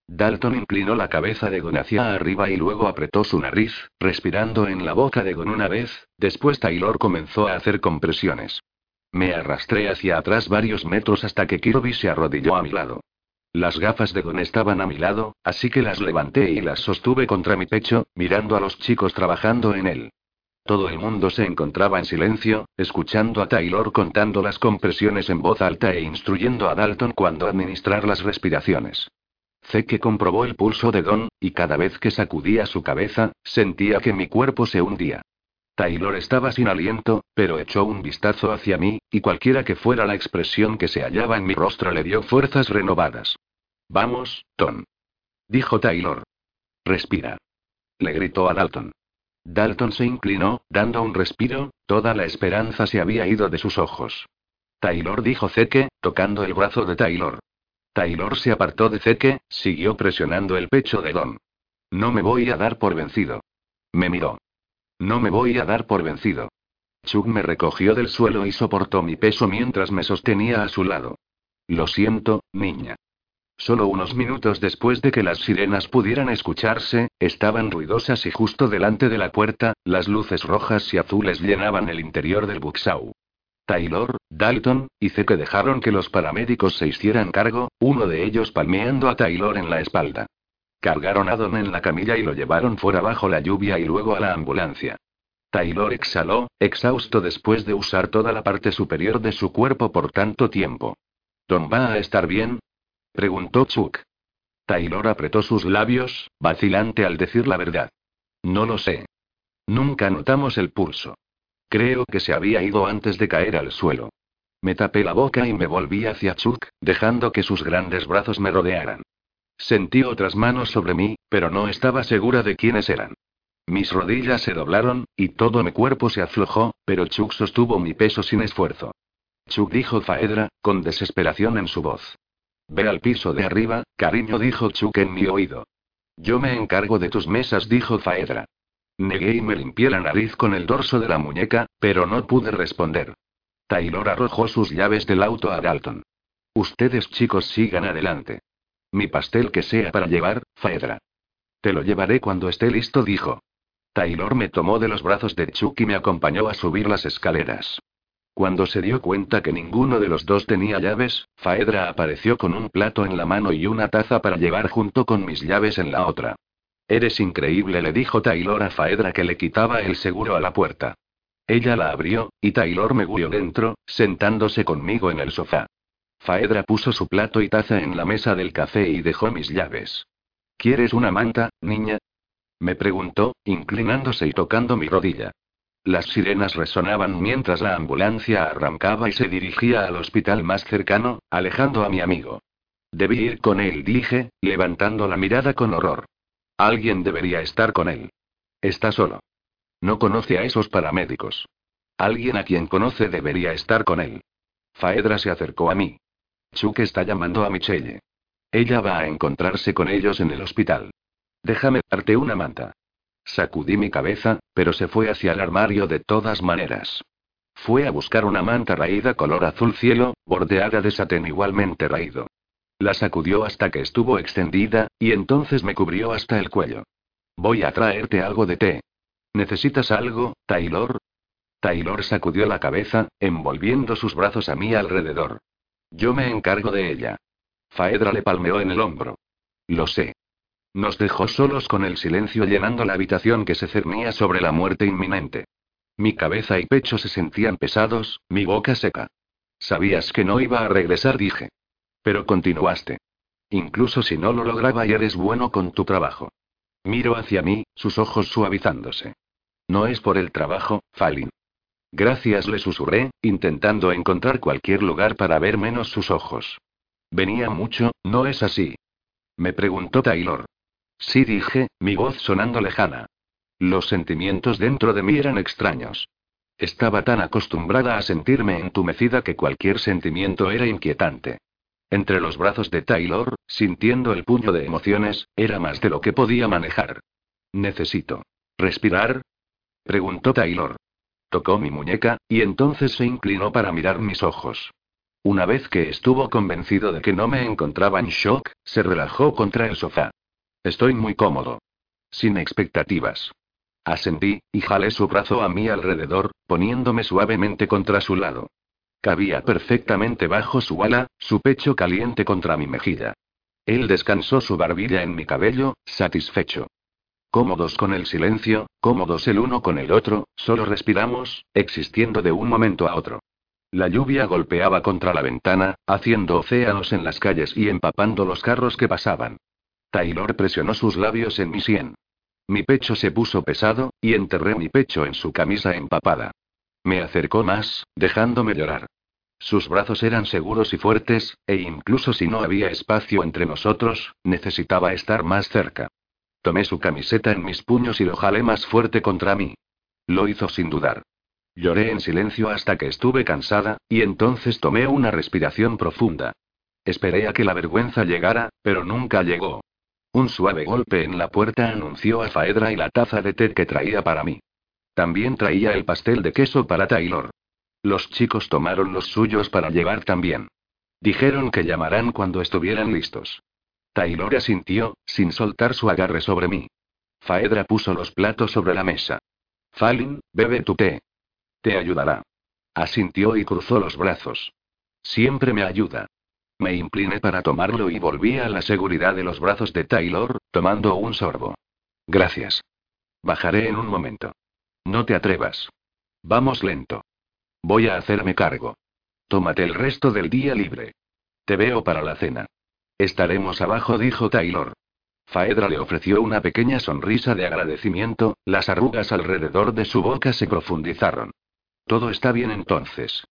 Dalton inclinó la cabeza de Gon hacia arriba y luego apretó su nariz, respirando en la boca de Gon una vez, después Taylor comenzó a hacer compresiones. Me arrastré hacia atrás varios metros hasta que Kirby se arrodilló a mi lado. Las gafas de Gon estaban a mi lado, así que las levanté y las sostuve contra mi pecho, mirando a los chicos trabajando en él. Todo el mundo se encontraba en silencio, escuchando a Taylor contando las compresiones en voz alta e instruyendo a Dalton cuando administrar las respiraciones. Zeke comprobó el pulso de Don, y cada vez que sacudía su cabeza, sentía que mi cuerpo se hundía. Taylor estaba sin aliento, pero echó un vistazo hacia mí, y cualquiera que fuera la expresión que se hallaba en mi rostro le dio fuerzas renovadas. Vamos, Don. Dijo Taylor. Respira. Le gritó a Dalton. Dalton se inclinó, dando un respiro, toda la esperanza se había ido de sus ojos. Taylor dijo Zeke, tocando el brazo de Taylor. Taylor se apartó de Zeke, siguió presionando el pecho de Don. No me voy a dar por vencido. Me miró. No me voy a dar por vencido. Chuck me recogió del suelo y soportó mi peso mientras me sostenía a su lado. Lo siento, niña. Solo unos minutos después de que las sirenas pudieran escucharse, estaban ruidosas y justo delante de la puerta, las luces rojas y azules llenaban el interior del Buxau. Taylor, Dalton, y que dejaron que los paramédicos se hicieran cargo, uno de ellos palmeando a Taylor en la espalda. Cargaron a Don en la camilla y lo llevaron fuera bajo la lluvia y luego a la ambulancia. Taylor exhaló, exhausto después de usar toda la parte superior de su cuerpo por tanto tiempo. ¿Don va a estar bien? preguntó Chuck. Taylor apretó sus labios, vacilante al decir la verdad. No lo sé. Nunca notamos el pulso. Creo que se había ido antes de caer al suelo. Me tapé la boca y me volví hacia Chuck, dejando que sus grandes brazos me rodearan. Sentí otras manos sobre mí, pero no estaba segura de quiénes eran. Mis rodillas se doblaron, y todo mi cuerpo se aflojó, pero Chuck sostuvo mi peso sin esfuerzo. Chuck dijo Faedra, con desesperación en su voz. Ve al piso de arriba, cariño, dijo Chuck en mi oído. Yo me encargo de tus mesas, dijo Faedra. Negué y me limpié la nariz con el dorso de la muñeca, pero no pude responder. Taylor arrojó sus llaves del auto a Dalton. Ustedes chicos sigan adelante. Mi pastel que sea para llevar, Faedra. Te lo llevaré cuando esté listo, dijo. Taylor me tomó de los brazos de Chuck y me acompañó a subir las escaleras. Cuando se dio cuenta que ninguno de los dos tenía llaves, Faedra apareció con un plato en la mano y una taza para llevar junto con mis llaves en la otra. Eres increíble, le dijo Taylor a Faedra que le quitaba el seguro a la puerta. Ella la abrió, y Taylor me guió dentro, sentándose conmigo en el sofá. Faedra puso su plato y taza en la mesa del café y dejó mis llaves. ¿Quieres una manta, niña? Me preguntó, inclinándose y tocando mi rodilla. Las sirenas resonaban mientras la ambulancia arrancaba y se dirigía al hospital más cercano, alejando a mi amigo. Debí ir con él, dije, levantando la mirada con horror. Alguien debería estar con él. Está solo. No conoce a esos paramédicos. Alguien a quien conoce debería estar con él. Faedra se acercó a mí. Chuck está llamando a Michelle. Ella va a encontrarse con ellos en el hospital. Déjame darte una manta. Sacudí mi cabeza, pero se fue hacia el armario de todas maneras. Fue a buscar una manta raída color azul cielo, bordeada de satén igualmente raído. La sacudió hasta que estuvo extendida, y entonces me cubrió hasta el cuello. Voy a traerte algo de té. ¿Necesitas algo, Taylor? Taylor sacudió la cabeza, envolviendo sus brazos a mí alrededor. Yo me encargo de ella. Faedra le palmeó en el hombro. Lo sé. Nos dejó solos con el silencio llenando la habitación que se cernía sobre la muerte inminente. Mi cabeza y pecho se sentían pesados, mi boca seca. Sabías que no iba a regresar, dije. Pero continuaste. Incluso si no lo lograba y eres bueno con tu trabajo. Miro hacia mí, sus ojos suavizándose. No es por el trabajo, Falin. Gracias, le susurré, intentando encontrar cualquier lugar para ver menos sus ojos. Venía mucho, ¿no es así? Me preguntó Taylor. Sí, dije, mi voz sonando lejana. Los sentimientos dentro de mí eran extraños. Estaba tan acostumbrada a sentirme entumecida que cualquier sentimiento era inquietante. Entre los brazos de Taylor, sintiendo el puño de emociones, era más de lo que podía manejar. Necesito. ¿Respirar? Preguntó Taylor. Tocó mi muñeca, y entonces se inclinó para mirar mis ojos. Una vez que estuvo convencido de que no me encontraba en shock, se relajó contra el sofá. Estoy muy cómodo. Sin expectativas. Ascendí, y jalé su brazo a mi alrededor, poniéndome suavemente contra su lado. Cabía perfectamente bajo su ala, su pecho caliente contra mi mejilla. Él descansó su barbilla en mi cabello, satisfecho. Cómodos con el silencio, cómodos el uno con el otro, solo respiramos, existiendo de un momento a otro. La lluvia golpeaba contra la ventana, haciendo océanos en las calles y empapando los carros que pasaban. Taylor presionó sus labios en mi sien. Mi pecho se puso pesado, y enterré mi pecho en su camisa empapada. Me acercó más, dejándome llorar. Sus brazos eran seguros y fuertes, e incluso si no había espacio entre nosotros, necesitaba estar más cerca. Tomé su camiseta en mis puños y lo jalé más fuerte contra mí. Lo hizo sin dudar. Lloré en silencio hasta que estuve cansada, y entonces tomé una respiración profunda. Esperé a que la vergüenza llegara, pero nunca llegó. Un suave golpe en la puerta anunció a Faedra y la taza de té que traía para mí. También traía el pastel de queso para Taylor. Los chicos tomaron los suyos para llevar también. Dijeron que llamarán cuando estuvieran listos. Taylor asintió, sin soltar su agarre sobre mí. Faedra puso los platos sobre la mesa. Falin, bebe tu té. Te ayudará. Asintió y cruzó los brazos. Siempre me ayuda. Me incliné para tomarlo y volví a la seguridad de los brazos de Taylor, tomando un sorbo. Gracias. Bajaré en un momento. No te atrevas. Vamos lento. Voy a hacerme cargo. Tómate el resto del día libre. Te veo para la cena. Estaremos abajo, dijo Taylor. Faedra le ofreció una pequeña sonrisa de agradecimiento, las arrugas alrededor de su boca se profundizaron. Todo está bien entonces.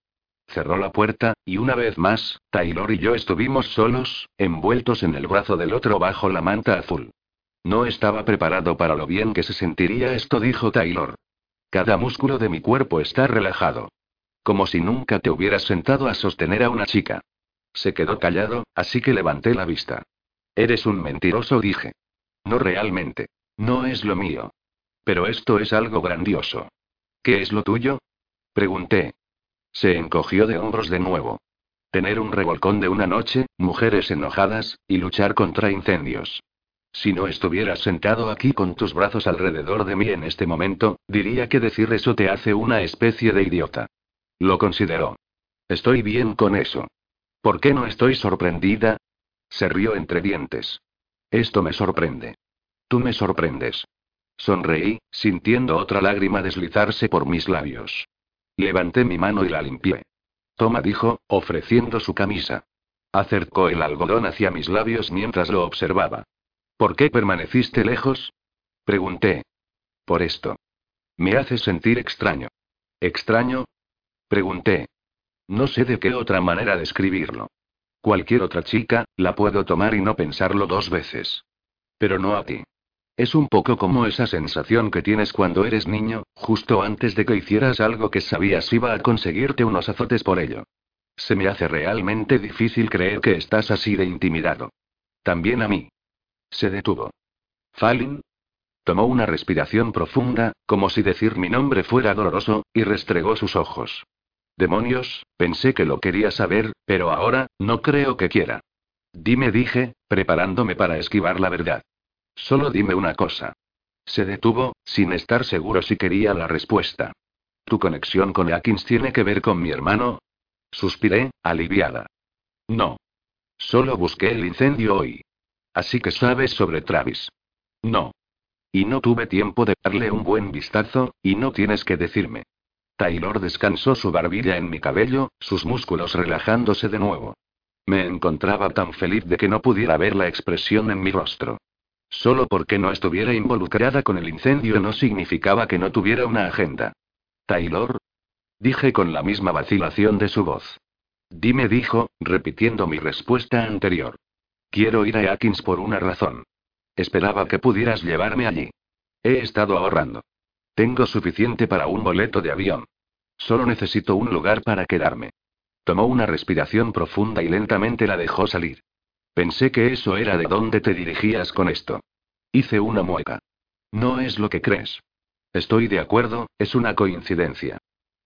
Cerró la puerta, y una vez más, Taylor y yo estuvimos solos, envueltos en el brazo del otro bajo la manta azul. No estaba preparado para lo bien que se sentiría esto, dijo Taylor. Cada músculo de mi cuerpo está relajado. Como si nunca te hubieras sentado a sostener a una chica. Se quedó callado, así que levanté la vista. Eres un mentiroso, dije. No realmente. No es lo mío. Pero esto es algo grandioso. ¿Qué es lo tuyo? Pregunté. Se encogió de hombros de nuevo. Tener un revolcón de una noche, mujeres enojadas, y luchar contra incendios. Si no estuvieras sentado aquí con tus brazos alrededor de mí en este momento, diría que decir eso te hace una especie de idiota. Lo consideró. Estoy bien con eso. ¿Por qué no estoy sorprendida? Se rió entre dientes. Esto me sorprende. Tú me sorprendes. Sonreí, sintiendo otra lágrima deslizarse por mis labios. Levanté mi mano y la limpié. Toma, dijo, ofreciendo su camisa. Acercó el algodón hacia mis labios mientras lo observaba. ¿Por qué permaneciste lejos? Pregunté. Por esto. Me hace sentir extraño. ¿Extraño? Pregunté. No sé de qué otra manera describirlo. Cualquier otra chica, la puedo tomar y no pensarlo dos veces. Pero no a ti. Es un poco como esa sensación que tienes cuando eres niño, justo antes de que hicieras algo que sabías iba a conseguirte unos azotes por ello. Se me hace realmente difícil creer que estás así de intimidado. También a mí. Se detuvo. Falin. Tomó una respiración profunda, como si decir mi nombre fuera doloroso, y restregó sus ojos. Demonios, pensé que lo quería saber, pero ahora, no creo que quiera. Dime, dije, preparándome para esquivar la verdad. Solo dime una cosa. Se detuvo, sin estar seguro si quería la respuesta. ¿Tu conexión con Atkins tiene que ver con mi hermano? Suspiré, aliviada. No. Solo busqué el incendio hoy. Así que sabes sobre Travis. No. Y no tuve tiempo de darle un buen vistazo, y no tienes que decirme. Taylor descansó su barbilla en mi cabello, sus músculos relajándose de nuevo. Me encontraba tan feliz de que no pudiera ver la expresión en mi rostro. Solo porque no estuviera involucrada con el incendio no significaba que no tuviera una agenda. Taylor. Dije con la misma vacilación de su voz. Dime, dijo, repitiendo mi respuesta anterior. Quiero ir a Atkins por una razón. Esperaba que pudieras llevarme allí. He estado ahorrando. Tengo suficiente para un boleto de avión. Solo necesito un lugar para quedarme. Tomó una respiración profunda y lentamente la dejó salir. Pensé que eso era de dónde te dirigías con esto. Hice una mueca. No es lo que crees. Estoy de acuerdo, es una coincidencia.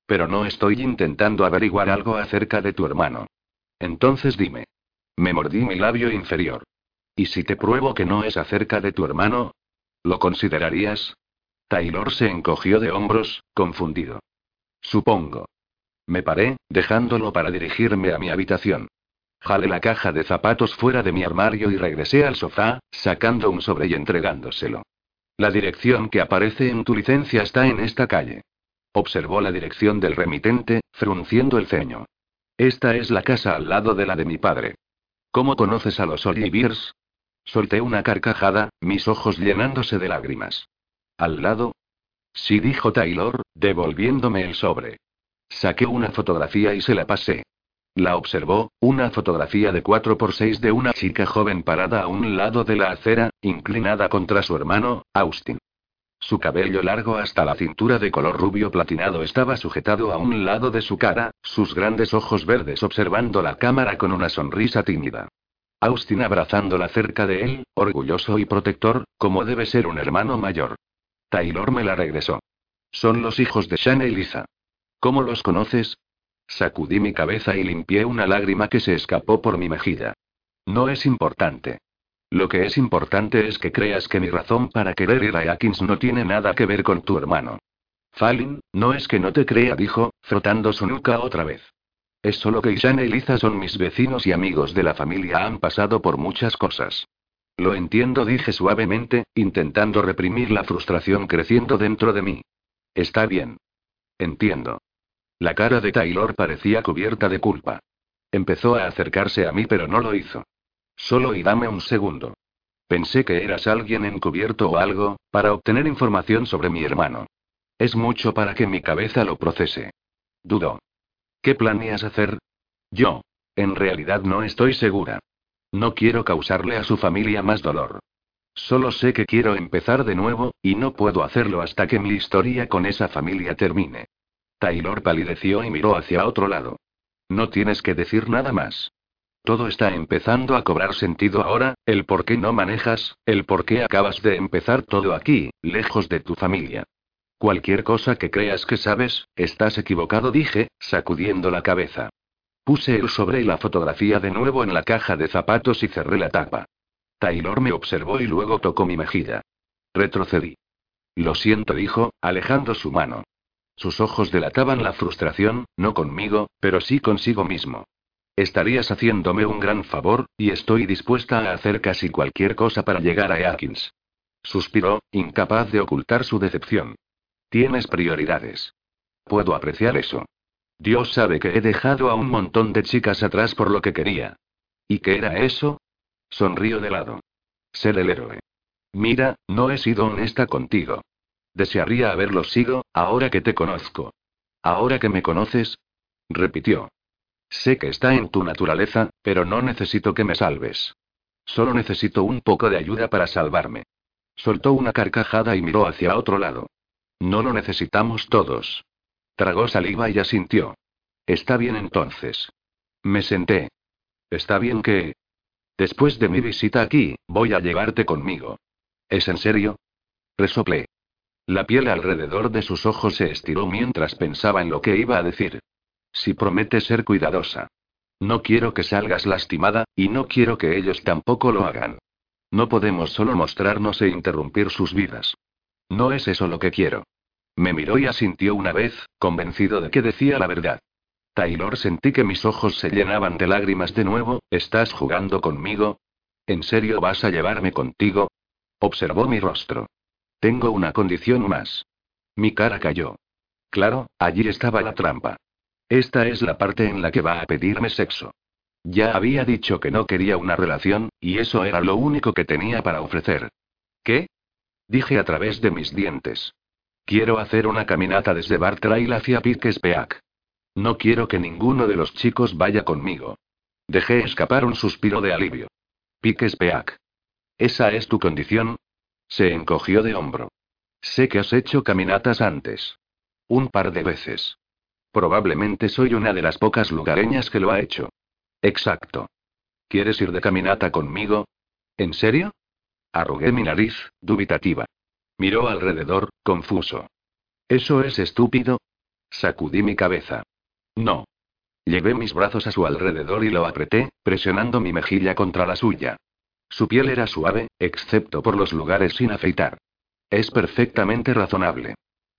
Pero no estoy intentando averiguar algo acerca de tu hermano. Entonces dime. Me mordí mi labio inferior. ¿Y si te pruebo que no es acerca de tu hermano? ¿Lo considerarías? Taylor se encogió de hombros, confundido. Supongo. Me paré, dejándolo para dirigirme a mi habitación. Jalé la caja de zapatos fuera de mi armario y regresé al sofá, sacando un sobre y entregándoselo. La dirección que aparece en tu licencia está en esta calle. Observó la dirección del remitente, frunciendo el ceño. Esta es la casa al lado de la de mi padre. ¿Cómo conoces a los Olivers? Solté una carcajada, mis ojos llenándose de lágrimas. ¿Al lado? Sí, dijo Taylor, devolviéndome el sobre. Saqué una fotografía y se la pasé. La observó, una fotografía de 4x6 de una chica joven parada a un lado de la acera, inclinada contra su hermano, Austin. Su cabello largo hasta la cintura de color rubio platinado estaba sujetado a un lado de su cara, sus grandes ojos verdes observando la cámara con una sonrisa tímida. Austin abrazándola cerca de él, orgulloso y protector, como debe ser un hermano mayor. Taylor me la regresó. Son los hijos de Shane y Lisa. ¿Cómo los conoces? Sacudí mi cabeza y limpié una lágrima que se escapó por mi mejilla. No es importante. Lo que es importante es que creas que mi razón para querer ir a Atkins no tiene nada que ver con tu hermano. Falin, no es que no te crea, dijo, frotando su nuca otra vez. Es solo que Ishana y Liza son mis vecinos y amigos de la familia, han pasado por muchas cosas. Lo entiendo, dije suavemente, intentando reprimir la frustración creciendo dentro de mí. Está bien. Entiendo. La cara de Taylor parecía cubierta de culpa. Empezó a acercarse a mí pero no lo hizo. Solo y dame un segundo. Pensé que eras alguien encubierto o algo, para obtener información sobre mi hermano. Es mucho para que mi cabeza lo procese. Dudo. ¿Qué planeas hacer? Yo. En realidad no estoy segura. No quiero causarle a su familia más dolor. Solo sé que quiero empezar de nuevo, y no puedo hacerlo hasta que mi historia con esa familia termine. Taylor palideció y miró hacia otro lado. No tienes que decir nada más. Todo está empezando a cobrar sentido ahora, el por qué no manejas, el por qué acabas de empezar todo aquí, lejos de tu familia. Cualquier cosa que creas que sabes, estás equivocado, dije, sacudiendo la cabeza. Puse el sobre y la fotografía de nuevo en la caja de zapatos y cerré la tapa. Taylor me observó y luego tocó mi mejilla. Retrocedí. Lo siento, dijo, alejando su mano. Sus ojos delataban la frustración, no conmigo, pero sí consigo mismo. Estarías haciéndome un gran favor, y estoy dispuesta a hacer casi cualquier cosa para llegar a Atkins. Suspiró, incapaz de ocultar su decepción. Tienes prioridades. Puedo apreciar eso. Dios sabe que he dejado a un montón de chicas atrás por lo que quería. ¿Y qué era eso? Sonrío de lado. Ser el héroe. Mira, no he sido honesta contigo. Desearía haberlo sido, ahora que te conozco. Ahora que me conoces. Repitió. Sé que está en tu naturaleza, pero no necesito que me salves. Solo necesito un poco de ayuda para salvarme. Soltó una carcajada y miró hacia otro lado. No lo necesitamos todos. Tragó saliva y asintió. Está bien entonces. Me senté. Está bien que... Después de mi visita aquí, voy a llevarte conmigo. ¿Es en serio? Resoplé. La piel alrededor de sus ojos se estiró mientras pensaba en lo que iba a decir. Si prometes ser cuidadosa. No quiero que salgas lastimada, y no quiero que ellos tampoco lo hagan. No podemos solo mostrarnos e interrumpir sus vidas. No es eso lo que quiero. Me miró y asintió una vez, convencido de que decía la verdad. Taylor sentí que mis ojos se llenaban de lágrimas de nuevo, ¿estás jugando conmigo? ¿En serio vas a llevarme contigo? Observó mi rostro. Tengo una condición más. Mi cara cayó. Claro, allí estaba la trampa. Esta es la parte en la que va a pedirme sexo. Ya había dicho que no quería una relación, y eso era lo único que tenía para ofrecer. ¿Qué? Dije a través de mis dientes. Quiero hacer una caminata desde Bartrail hacia Piques Peak. No quiero que ninguno de los chicos vaya conmigo. Dejé escapar un suspiro de alivio. Piques Peak. ¿Esa es tu condición? Se encogió de hombro. Sé que has hecho caminatas antes. Un par de veces. Probablemente soy una de las pocas lugareñas que lo ha hecho. Exacto. ¿Quieres ir de caminata conmigo? ¿En serio? Arrugué mi nariz, dubitativa. Miró alrededor, confuso. ¿Eso es estúpido? Sacudí mi cabeza. No. Llevé mis brazos a su alrededor y lo apreté, presionando mi mejilla contra la suya. Su piel era suave, excepto por los lugares sin afeitar. Es perfectamente razonable.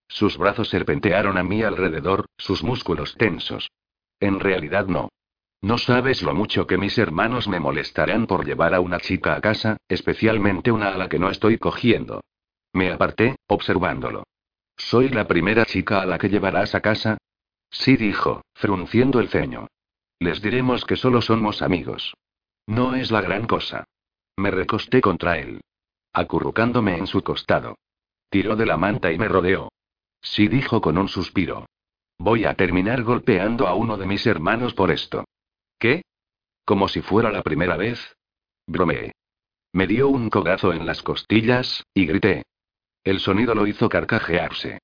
Sus brazos serpentearon a mi alrededor, sus músculos tensos. En realidad no. No sabes lo mucho que mis hermanos me molestarán por llevar a una chica a casa, especialmente una a la que no estoy cogiendo. Me aparté, observándolo. ¿Soy la primera chica a la que llevarás a casa? Sí, dijo, frunciendo el ceño. Les diremos que solo somos amigos. No es la gran cosa. Me recosté contra él. Acurrucándome en su costado. Tiró de la manta y me rodeó. Sí, dijo con un suspiro. Voy a terminar golpeando a uno de mis hermanos por esto. ¿Qué? Como si fuera la primera vez. Bromeé. Me dio un cogazo en las costillas, y grité. El sonido lo hizo carcajearse.